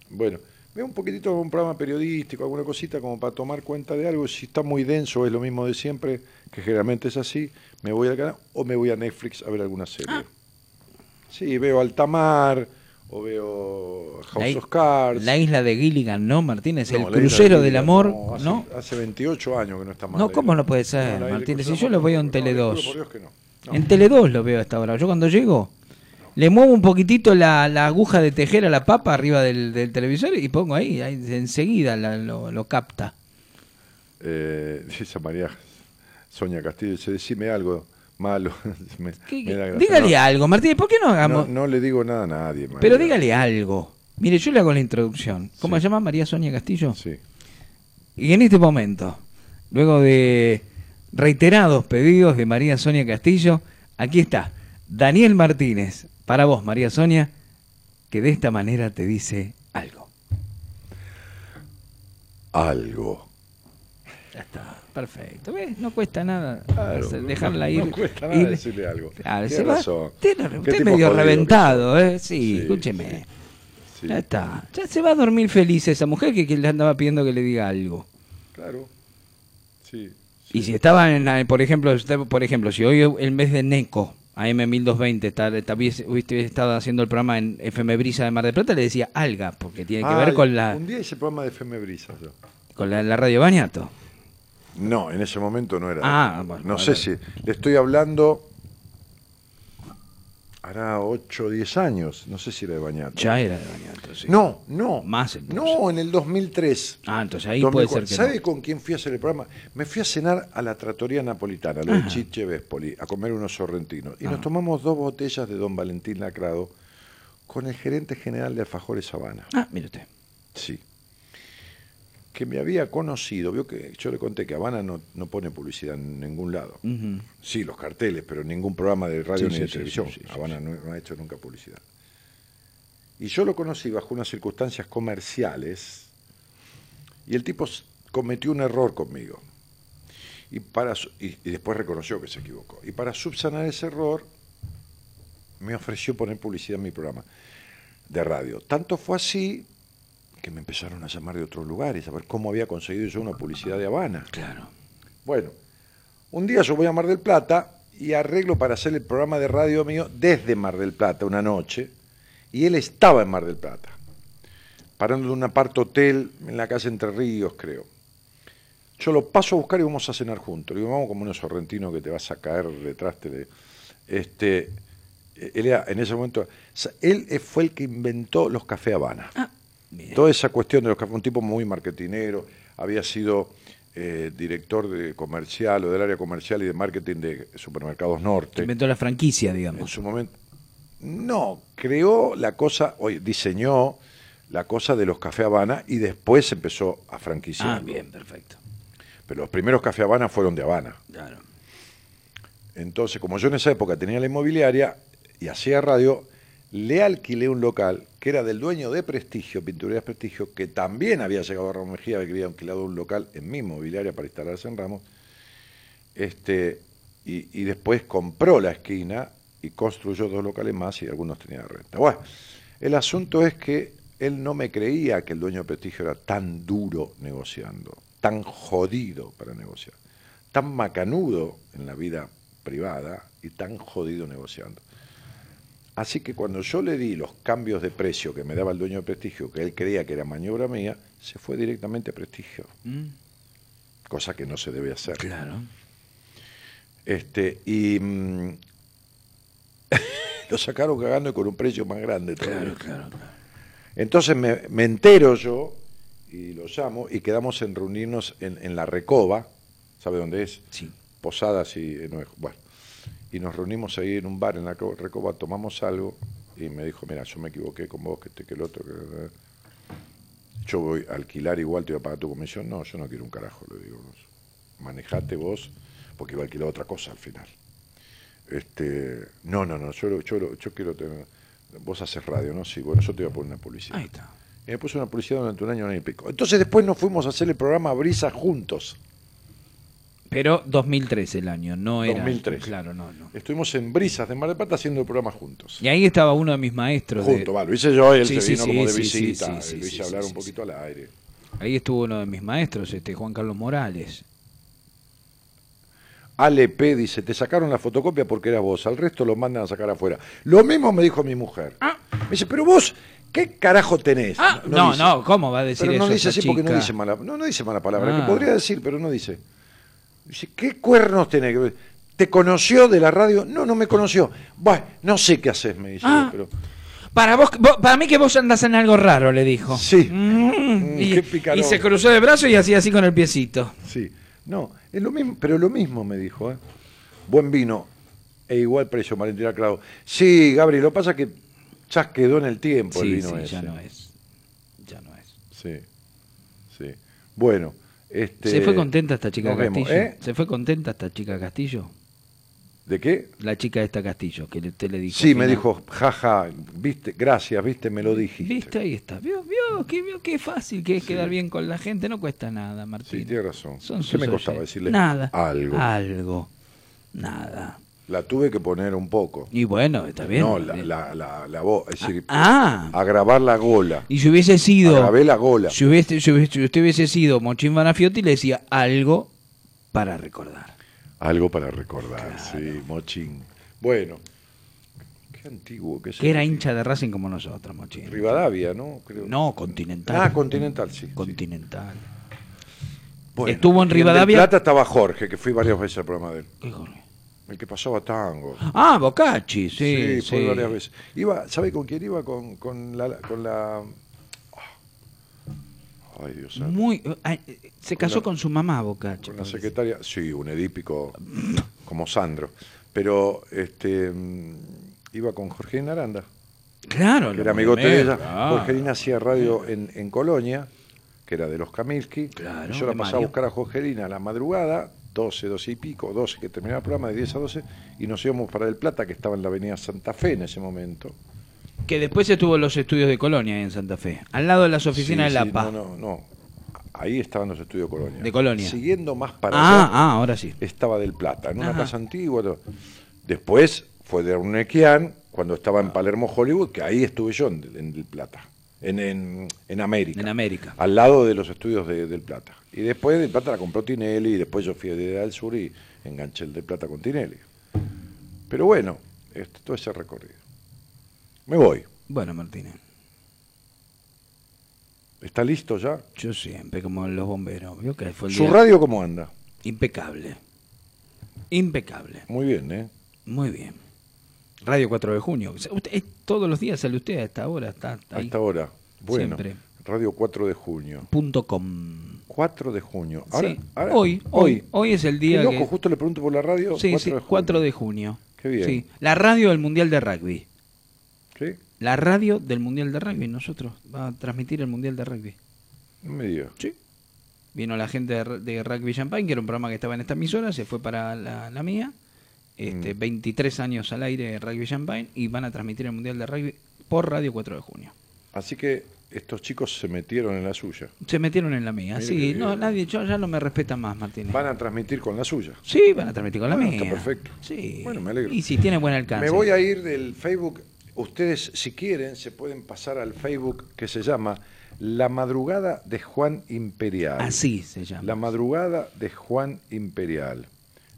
[SPEAKER 2] bueno, veo un poquitito un programa periodístico, alguna cosita como para tomar cuenta de algo. Si está muy denso, es lo mismo de siempre, que generalmente es así, me voy al canal o me voy a Netflix a ver alguna serie.
[SPEAKER 11] Ah.
[SPEAKER 2] Sí, veo Altamar o veo House
[SPEAKER 11] La
[SPEAKER 2] of Cards.
[SPEAKER 11] La isla de Gilligan, ¿no, Martínez?
[SPEAKER 2] No,
[SPEAKER 11] el crucero
[SPEAKER 2] de
[SPEAKER 11] del amor,
[SPEAKER 2] no, hace,
[SPEAKER 11] ¿no?
[SPEAKER 2] Hace 28 años que no está más.
[SPEAKER 11] No, ¿cómo no puede ser,
[SPEAKER 2] isla
[SPEAKER 11] Martínez? Si yo lo veo en
[SPEAKER 2] Amor, no,
[SPEAKER 11] Tele
[SPEAKER 2] le juro
[SPEAKER 11] 2.
[SPEAKER 2] por Dios que no. No.
[SPEAKER 11] En Tele 2 lo veo hasta ahora. Yo cuando llego, le muevo un poquitito la, la aguja de tejer a la papa arriba del, del televisor y pongo ahí, ahí enseguida la- lo, lo capta.
[SPEAKER 2] Eh, dice María, Sonia Castillo dice, decime algo malo. Me-
[SPEAKER 11] ¿Qué-
[SPEAKER 2] me da gracia.
[SPEAKER 11] dígale
[SPEAKER 2] No,
[SPEAKER 11] algo, Martínez, ¿por qué no
[SPEAKER 2] No,
[SPEAKER 11] hagamos?
[SPEAKER 2] no le digo nada a nadie. María.
[SPEAKER 11] Pero dígale algo. Mire, yo le hago la introducción. ¿Cómo
[SPEAKER 2] Sí.
[SPEAKER 11] se llama María Sonia Castillo?
[SPEAKER 2] Sí.
[SPEAKER 11] Y en este momento, luego de reiterados pedidos de María Sonia Castillo, aquí está Daniel Martínez, para vos, María Sonia, que de esta manera te dice algo.
[SPEAKER 2] Algo.
[SPEAKER 11] Ya está, perfecto. ¿Ves? No cuesta nada
[SPEAKER 2] Claro, no-
[SPEAKER 11] dejarla
[SPEAKER 2] no
[SPEAKER 11] ir.
[SPEAKER 2] cuesta nada
[SPEAKER 11] ir-
[SPEAKER 2] decirle algo.
[SPEAKER 11] Claro, se va-. Usted, usted medio
[SPEAKER 2] jodido
[SPEAKER 11] reventado. ¿eh? Sí,
[SPEAKER 2] Sí,
[SPEAKER 11] escúcheme.
[SPEAKER 2] Sí,
[SPEAKER 11] Ya está. Ya se va a dormir feliz esa mujer que, que le andaba pidiendo que le diga algo.
[SPEAKER 2] Claro. Sí.
[SPEAKER 11] Y si estaba en, la- por ejemplo, usted- por ejemplo, si hoy el mes de NECO, AM1220, está, está- hubiese estado haciendo el programa en FM Brisa de Mar del Plata, le decía alga, porque tiene que ver con la
[SPEAKER 2] Un día hice programa de FM Brisa yo.
[SPEAKER 11] con la, la radio Bañato.
[SPEAKER 2] No, en ese momento no era.
[SPEAKER 11] Ah, bueno,
[SPEAKER 2] no sé si. Le estoy hablando. Hará 8 o 10 años. No sé si era de Bañato.
[SPEAKER 11] Ya era de Bañato, sí.
[SPEAKER 2] No, no.
[SPEAKER 11] Más entonces.
[SPEAKER 2] No, en el 2003.
[SPEAKER 11] Ah, entonces ahí puede ser que
[SPEAKER 2] ¿Sabe
[SPEAKER 11] no.
[SPEAKER 2] con quién fui a hacer el programa? Me fui a cenar a la trattoria napolitana, lo de Chiche Vespoli, a comer unos sorrentinos. Y nos tomamos dos botellas de Don Valentín Lacrado con el gerente general de Alfajores Habana.
[SPEAKER 11] Ah, mire usted.
[SPEAKER 2] Sí. Que me había conocido, vio que yo le conté que Habana no, no pone publicidad en ningún lado. Sí, los carteles, pero en ningún programa de radio
[SPEAKER 11] Sí,
[SPEAKER 2] ni
[SPEAKER 11] sí,
[SPEAKER 2] de
[SPEAKER 11] sí,
[SPEAKER 2] televisión. Habana no, no ha hecho nunca publicidad. Y yo lo conocí bajo unas circunstancias comerciales y el tipo cometió un error conmigo. Y, para, y, y después reconoció que se equivocó. Y para subsanar ese error, me ofreció poner publicidad en mi programa de radio. Tanto fue así que me empezaron a llamar de otros lugares, a ver cómo había conseguido yo una publicidad de Habana.
[SPEAKER 11] Claro.
[SPEAKER 2] Bueno, un día yo voy a Mar del Plata y arreglo para hacer el programa de radio mío desde Mar del Plata una noche, y él estaba en Mar del Plata, parando en un apart hotel en la calle Entre Ríos, creo. Yo lo paso a buscar y vamos a cenar juntos. Le digo, vamos como unos sorrentinos que te vas a caer detrás. Te le- Este, él era, en ese momento, él eh, fue el que inventó los café Habana.
[SPEAKER 11] Bien.
[SPEAKER 2] Toda esa cuestión de los cafés, un tipo muy marketinero, había sido eh, director de comercial o del área comercial y de marketing de Supermercados Norte.
[SPEAKER 11] Inventó la franquicia,
[SPEAKER 2] En
[SPEAKER 11] digamos.
[SPEAKER 2] su momento. No, creó la cosa, oye, diseñó la cosa de los café Habana y después empezó a franquiciar.
[SPEAKER 11] Ah, bien, perfecto.
[SPEAKER 2] Pero los primeros café Habana fueron de Habana.
[SPEAKER 11] Claro.
[SPEAKER 2] Entonces, como yo en esa época tenía la inmobiliaria y hacía radio, le alquilé un local que era del dueño de Prestigio, Pinturerías Prestigio, que también había llegado a Ramos Mejía, que había alquilado un local en mi inmobiliaria para instalarse en Ramos. Este, y, y después compró la esquina y construyó dos locales más y algunos tenían renta. Bueno, el asunto es que él no me creía que el dueño de Prestigio era tan duro negociando, tan jodido para negociar, tan macanudo en la vida privada y tan jodido negociando. Así que cuando yo le di los cambios de precio que me daba el dueño de Prestigio, que él creía que era maniobra mía, se fue directamente a Prestigio,
[SPEAKER 11] Mm,
[SPEAKER 2] cosa que no se debe hacer.
[SPEAKER 11] Claro.
[SPEAKER 2] Este, y mm, lo sacaron cagando y con un precio más grande todavía.
[SPEAKER 11] Claro, claro, claro.
[SPEAKER 2] Entonces me, me entero yo y lo llamo y quedamos en reunirnos en, en la Recoba, ¿sabe dónde es?
[SPEAKER 11] Sí.
[SPEAKER 2] Posadas y no es- bueno. Y nos reunimos ahí en un bar en la Co- Recoba, tomamos algo y me dijo, mira, yo me equivoqué con vos, que este, que el otro, que... Yo voy a alquilar igual, te voy a pagar tu comisión. No, yo no quiero un carajo, le digo. Manejate vos, porque iba a alquilar otra cosa al final. Este, no, no, no, yo, yo, yo quiero tener... Vos haces radio, ¿no? Sí, bueno, yo te voy a poner una publicidad.
[SPEAKER 11] Ahí está.
[SPEAKER 2] Y me puso una publicidad durante un año, un año y pico. Entonces después nos fuimos a hacer el programa Brisa juntos.
[SPEAKER 11] Pero 2003 el año, no era.
[SPEAKER 2] 2003.
[SPEAKER 11] Claro, no, no.
[SPEAKER 2] Estuvimos en Brisas de Mar del Plata haciendo el programa juntos.
[SPEAKER 11] Y ahí estaba uno de mis maestros. de-
[SPEAKER 2] Juntos, va, lo hice yo y él
[SPEAKER 11] Sí,
[SPEAKER 2] se vino
[SPEAKER 11] sí,
[SPEAKER 2] como de visita.
[SPEAKER 11] sí,
[SPEAKER 2] y lo hice hablar un poquito al aire.
[SPEAKER 11] Ahí estuvo uno de mis maestros, este Juan Carlos Morales.
[SPEAKER 2] Ale P dice, te sacaron la fotocopia porque eras vos, al resto lo mandan a sacar afuera. Lo mismo me dijo mi mujer. Me dice, pero vos, ¿qué carajo tenés?
[SPEAKER 11] Ah, no, no, ¿cómo va a decir
[SPEAKER 2] Pero no
[SPEAKER 11] eso
[SPEAKER 2] dice así porque no dice mala, no, no dice mala palabra,
[SPEAKER 11] Ah.
[SPEAKER 2] que podría decir, pero no dice. Dice, ¿qué cuernos tenés? ¿Te conoció de la radio? No, no me conoció. Bueno, no sé qué haces, me dice.
[SPEAKER 11] Ah.
[SPEAKER 2] Pero,
[SPEAKER 11] Para vos, vos- para mí que vos andás en algo raro, le dijo.
[SPEAKER 2] Sí.
[SPEAKER 11] Mm,
[SPEAKER 2] Mm,
[SPEAKER 11] y,
[SPEAKER 2] qué
[SPEAKER 11] y se cruzó de brazos y hacía así con el piecito.
[SPEAKER 2] sí, no. Es lo mismo, pero lo mismo me dijo, ¿eh? Buen vino e igual precio, Valentina Clavo. Sí, Gabriel, lo que pasa es que ya quedó en el tiempo el
[SPEAKER 11] Sí,
[SPEAKER 2] vino
[SPEAKER 11] sí,
[SPEAKER 2] ese.
[SPEAKER 11] ya no es. Ya no es.
[SPEAKER 2] Sí, sí. Bueno, este...
[SPEAKER 11] ¿Se fue contenta esta chica
[SPEAKER 2] vemos,
[SPEAKER 11] Castillo?
[SPEAKER 2] ¿eh?
[SPEAKER 11] ¿Se fue contenta esta chica Castillo?
[SPEAKER 2] ¿De qué?
[SPEAKER 11] La chica de esta Castillo, que usted le dijo.
[SPEAKER 2] Sí, me dijo, jaja, viste, gracias, viste, me lo dijiste.
[SPEAKER 11] ¿Viste? Ahí está. ¿Vio? ¿Vio? ¿Qué, vio? Qué fácil que es quedar bien con la gente. No cuesta nada, Martín.
[SPEAKER 2] Sí, tiene razón.
[SPEAKER 11] Son
[SPEAKER 2] ¿Qué me costaba decirle?
[SPEAKER 11] Nada.
[SPEAKER 2] Algo.
[SPEAKER 11] Algo. Nada.
[SPEAKER 2] La tuve que poner un poco.
[SPEAKER 11] Y bueno, está bien.
[SPEAKER 2] No, la, la, la, la voz, es decir,
[SPEAKER 11] Ah.
[SPEAKER 2] agravar la gola.
[SPEAKER 11] Y si hubiese sido.
[SPEAKER 2] Agravé la gola.
[SPEAKER 11] Si, hubiese, si hubiese- si usted hubiese sido Mochín Banafiotti, le decía algo para recordar.
[SPEAKER 2] Algo para recordar, sí, mochín. Bueno, qué antiguo que.
[SPEAKER 11] Que era hincha de Racing como nosotros, Mochín.
[SPEAKER 2] Rivadavia, ¿no? Creo.
[SPEAKER 11] No, Continental.
[SPEAKER 2] Ah, Continental, sí. sí.
[SPEAKER 11] Continental.
[SPEAKER 2] Bueno,
[SPEAKER 11] Estuvo en Rivadavia-
[SPEAKER 2] Plata estaba Jorge, que fui varias veces al programa de él.
[SPEAKER 11] ¿Qué Jorge?
[SPEAKER 2] El que pasaba tango.
[SPEAKER 11] Ah, Bocacci, sí,
[SPEAKER 2] Sí,
[SPEAKER 11] sí.
[SPEAKER 2] fue varias veces. Iba, ¿sabe con quién iba? Con, con la... Con la... Ay, Dios.
[SPEAKER 11] Muy, ay, se casó
[SPEAKER 2] la-
[SPEAKER 11] con su mamá, Bocacci.
[SPEAKER 2] Con la secretaria, sí, un edípico como Sandro. Pero este mm, iba con Jorgelina Aranda,
[SPEAKER 11] Claro,
[SPEAKER 2] que era amigote de ella.
[SPEAKER 11] claro.
[SPEAKER 2] Jorgelina hacía radio en, en Colonia, que era de los Kamilski.
[SPEAKER 11] Claro,
[SPEAKER 2] y yo la pasaba a buscar a Jorgelina a la madrugada, 12, 12 y pico, 12 que terminaba el programa, de 10 a 12, y nos íbamos para El Plata, que estaba en la avenida Santa Fe en ese momento.
[SPEAKER 11] Que después estuvo en los estudios de Colonia en Santa Fe, al lado de las oficinas
[SPEAKER 2] Sí,
[SPEAKER 11] de
[SPEAKER 2] sí,
[SPEAKER 11] La Paz.
[SPEAKER 2] No, no, no. Ahí estaban los estudios Colonia.
[SPEAKER 11] De Colonia.
[SPEAKER 2] Siguiendo más para
[SPEAKER 11] ah,
[SPEAKER 2] allá,
[SPEAKER 11] ah, ahora sí.
[SPEAKER 2] estaba del Plata, en una
[SPEAKER 11] Ajá.
[SPEAKER 2] casa antigua. Después fue de Urnequian, cuando estaba en Palermo, Hollywood, que ahí estuve yo en, en del Plata, en, en, en América.
[SPEAKER 11] En América.
[SPEAKER 2] Al lado de los estudios de- del Plata. Y después del Plata la compró Tinelli, y después yo fui del Sur y enganché el del Plata con Tinelli. Pero bueno, este, todo ese recorrido. Me voy.
[SPEAKER 11] Bueno, Martínez,
[SPEAKER 2] ¿Está listo ya?
[SPEAKER 11] yo siempre, como los bomberos, que fue el
[SPEAKER 2] ¿Su
[SPEAKER 11] día
[SPEAKER 2] radio cómo anda?
[SPEAKER 11] impecable. Impecable.
[SPEAKER 2] Muy bien, ¿eh?
[SPEAKER 11] Muy bien. Radio 4 de junio. Usted- es- todos los días sale usted a esta hora, está
[SPEAKER 2] A
[SPEAKER 11] ahí.
[SPEAKER 2] esta hora. Bueno,
[SPEAKER 11] Siempre.
[SPEAKER 2] Radio 4 de junio.
[SPEAKER 11] Punto com.
[SPEAKER 2] 4 de junio. Ahora,
[SPEAKER 11] Sí,
[SPEAKER 2] ahora-
[SPEAKER 11] hoy, hoy, hoy es el
[SPEAKER 2] Qué
[SPEAKER 11] día
[SPEAKER 2] loco,
[SPEAKER 11] que...
[SPEAKER 2] justo le pregunto por la radio.
[SPEAKER 11] Sí,
[SPEAKER 2] 4
[SPEAKER 11] sí,
[SPEAKER 2] de junio.
[SPEAKER 11] 4 de junio.
[SPEAKER 2] Qué bien.
[SPEAKER 11] Sí, la radio del Mundial de Rugby.
[SPEAKER 2] ¿Sí?
[SPEAKER 11] La radio del Mundial de Rugby, nosotros, va a transmitir el Mundial de Rugby.
[SPEAKER 2] No me diga.
[SPEAKER 11] Sí. Vino la gente de, de Rugby Champagne, que era un programa que estaba en esta emisora, se fue para la, la mía. Este,
[SPEAKER 2] Mm.
[SPEAKER 11] 23 años al aire de Rugby Champagne y van a transmitir el Mundial de Rugby por Radio 4 de junio.
[SPEAKER 2] Así que estos chicos se metieron en la suya.
[SPEAKER 11] Se metieron en la mía. Sí, no, nadie, yo ya no me respetan más, Martínez.
[SPEAKER 2] Van a transmitir con la suya.
[SPEAKER 11] Sí, van a transmitir con la
[SPEAKER 2] Bueno,
[SPEAKER 11] mía.
[SPEAKER 2] está perfecto.
[SPEAKER 11] Sí.
[SPEAKER 2] Bueno, me alegro.
[SPEAKER 11] Y si tiene buen alcance.
[SPEAKER 2] Me voy a ir del Facebook. Ustedes, si quieren, se pueden pasar al Facebook que se llama La Madrugada de Juan Imperial.
[SPEAKER 11] Así se llama.
[SPEAKER 2] La Madrugada de Juan Imperial.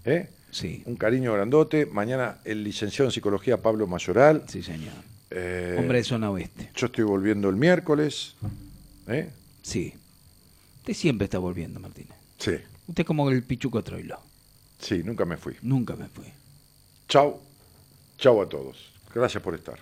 [SPEAKER 2] ¿Eh?
[SPEAKER 11] Sí,
[SPEAKER 2] Un cariño grandote. Mañana el licenciado en psicología Pablo Mayoral.
[SPEAKER 11] sí, señor.
[SPEAKER 2] Eh,
[SPEAKER 11] Hombre de zona oeste.
[SPEAKER 2] Yo estoy volviendo el miércoles. ¿Eh?
[SPEAKER 11] Sí. Usted siempre está volviendo, Martínez.
[SPEAKER 2] Sí,
[SPEAKER 11] Usted es como el Pichuco Troilo.
[SPEAKER 2] sí, nunca me fui.
[SPEAKER 11] Nunca me fui.
[SPEAKER 2] Chau. Chau a todos. Gracias por estar.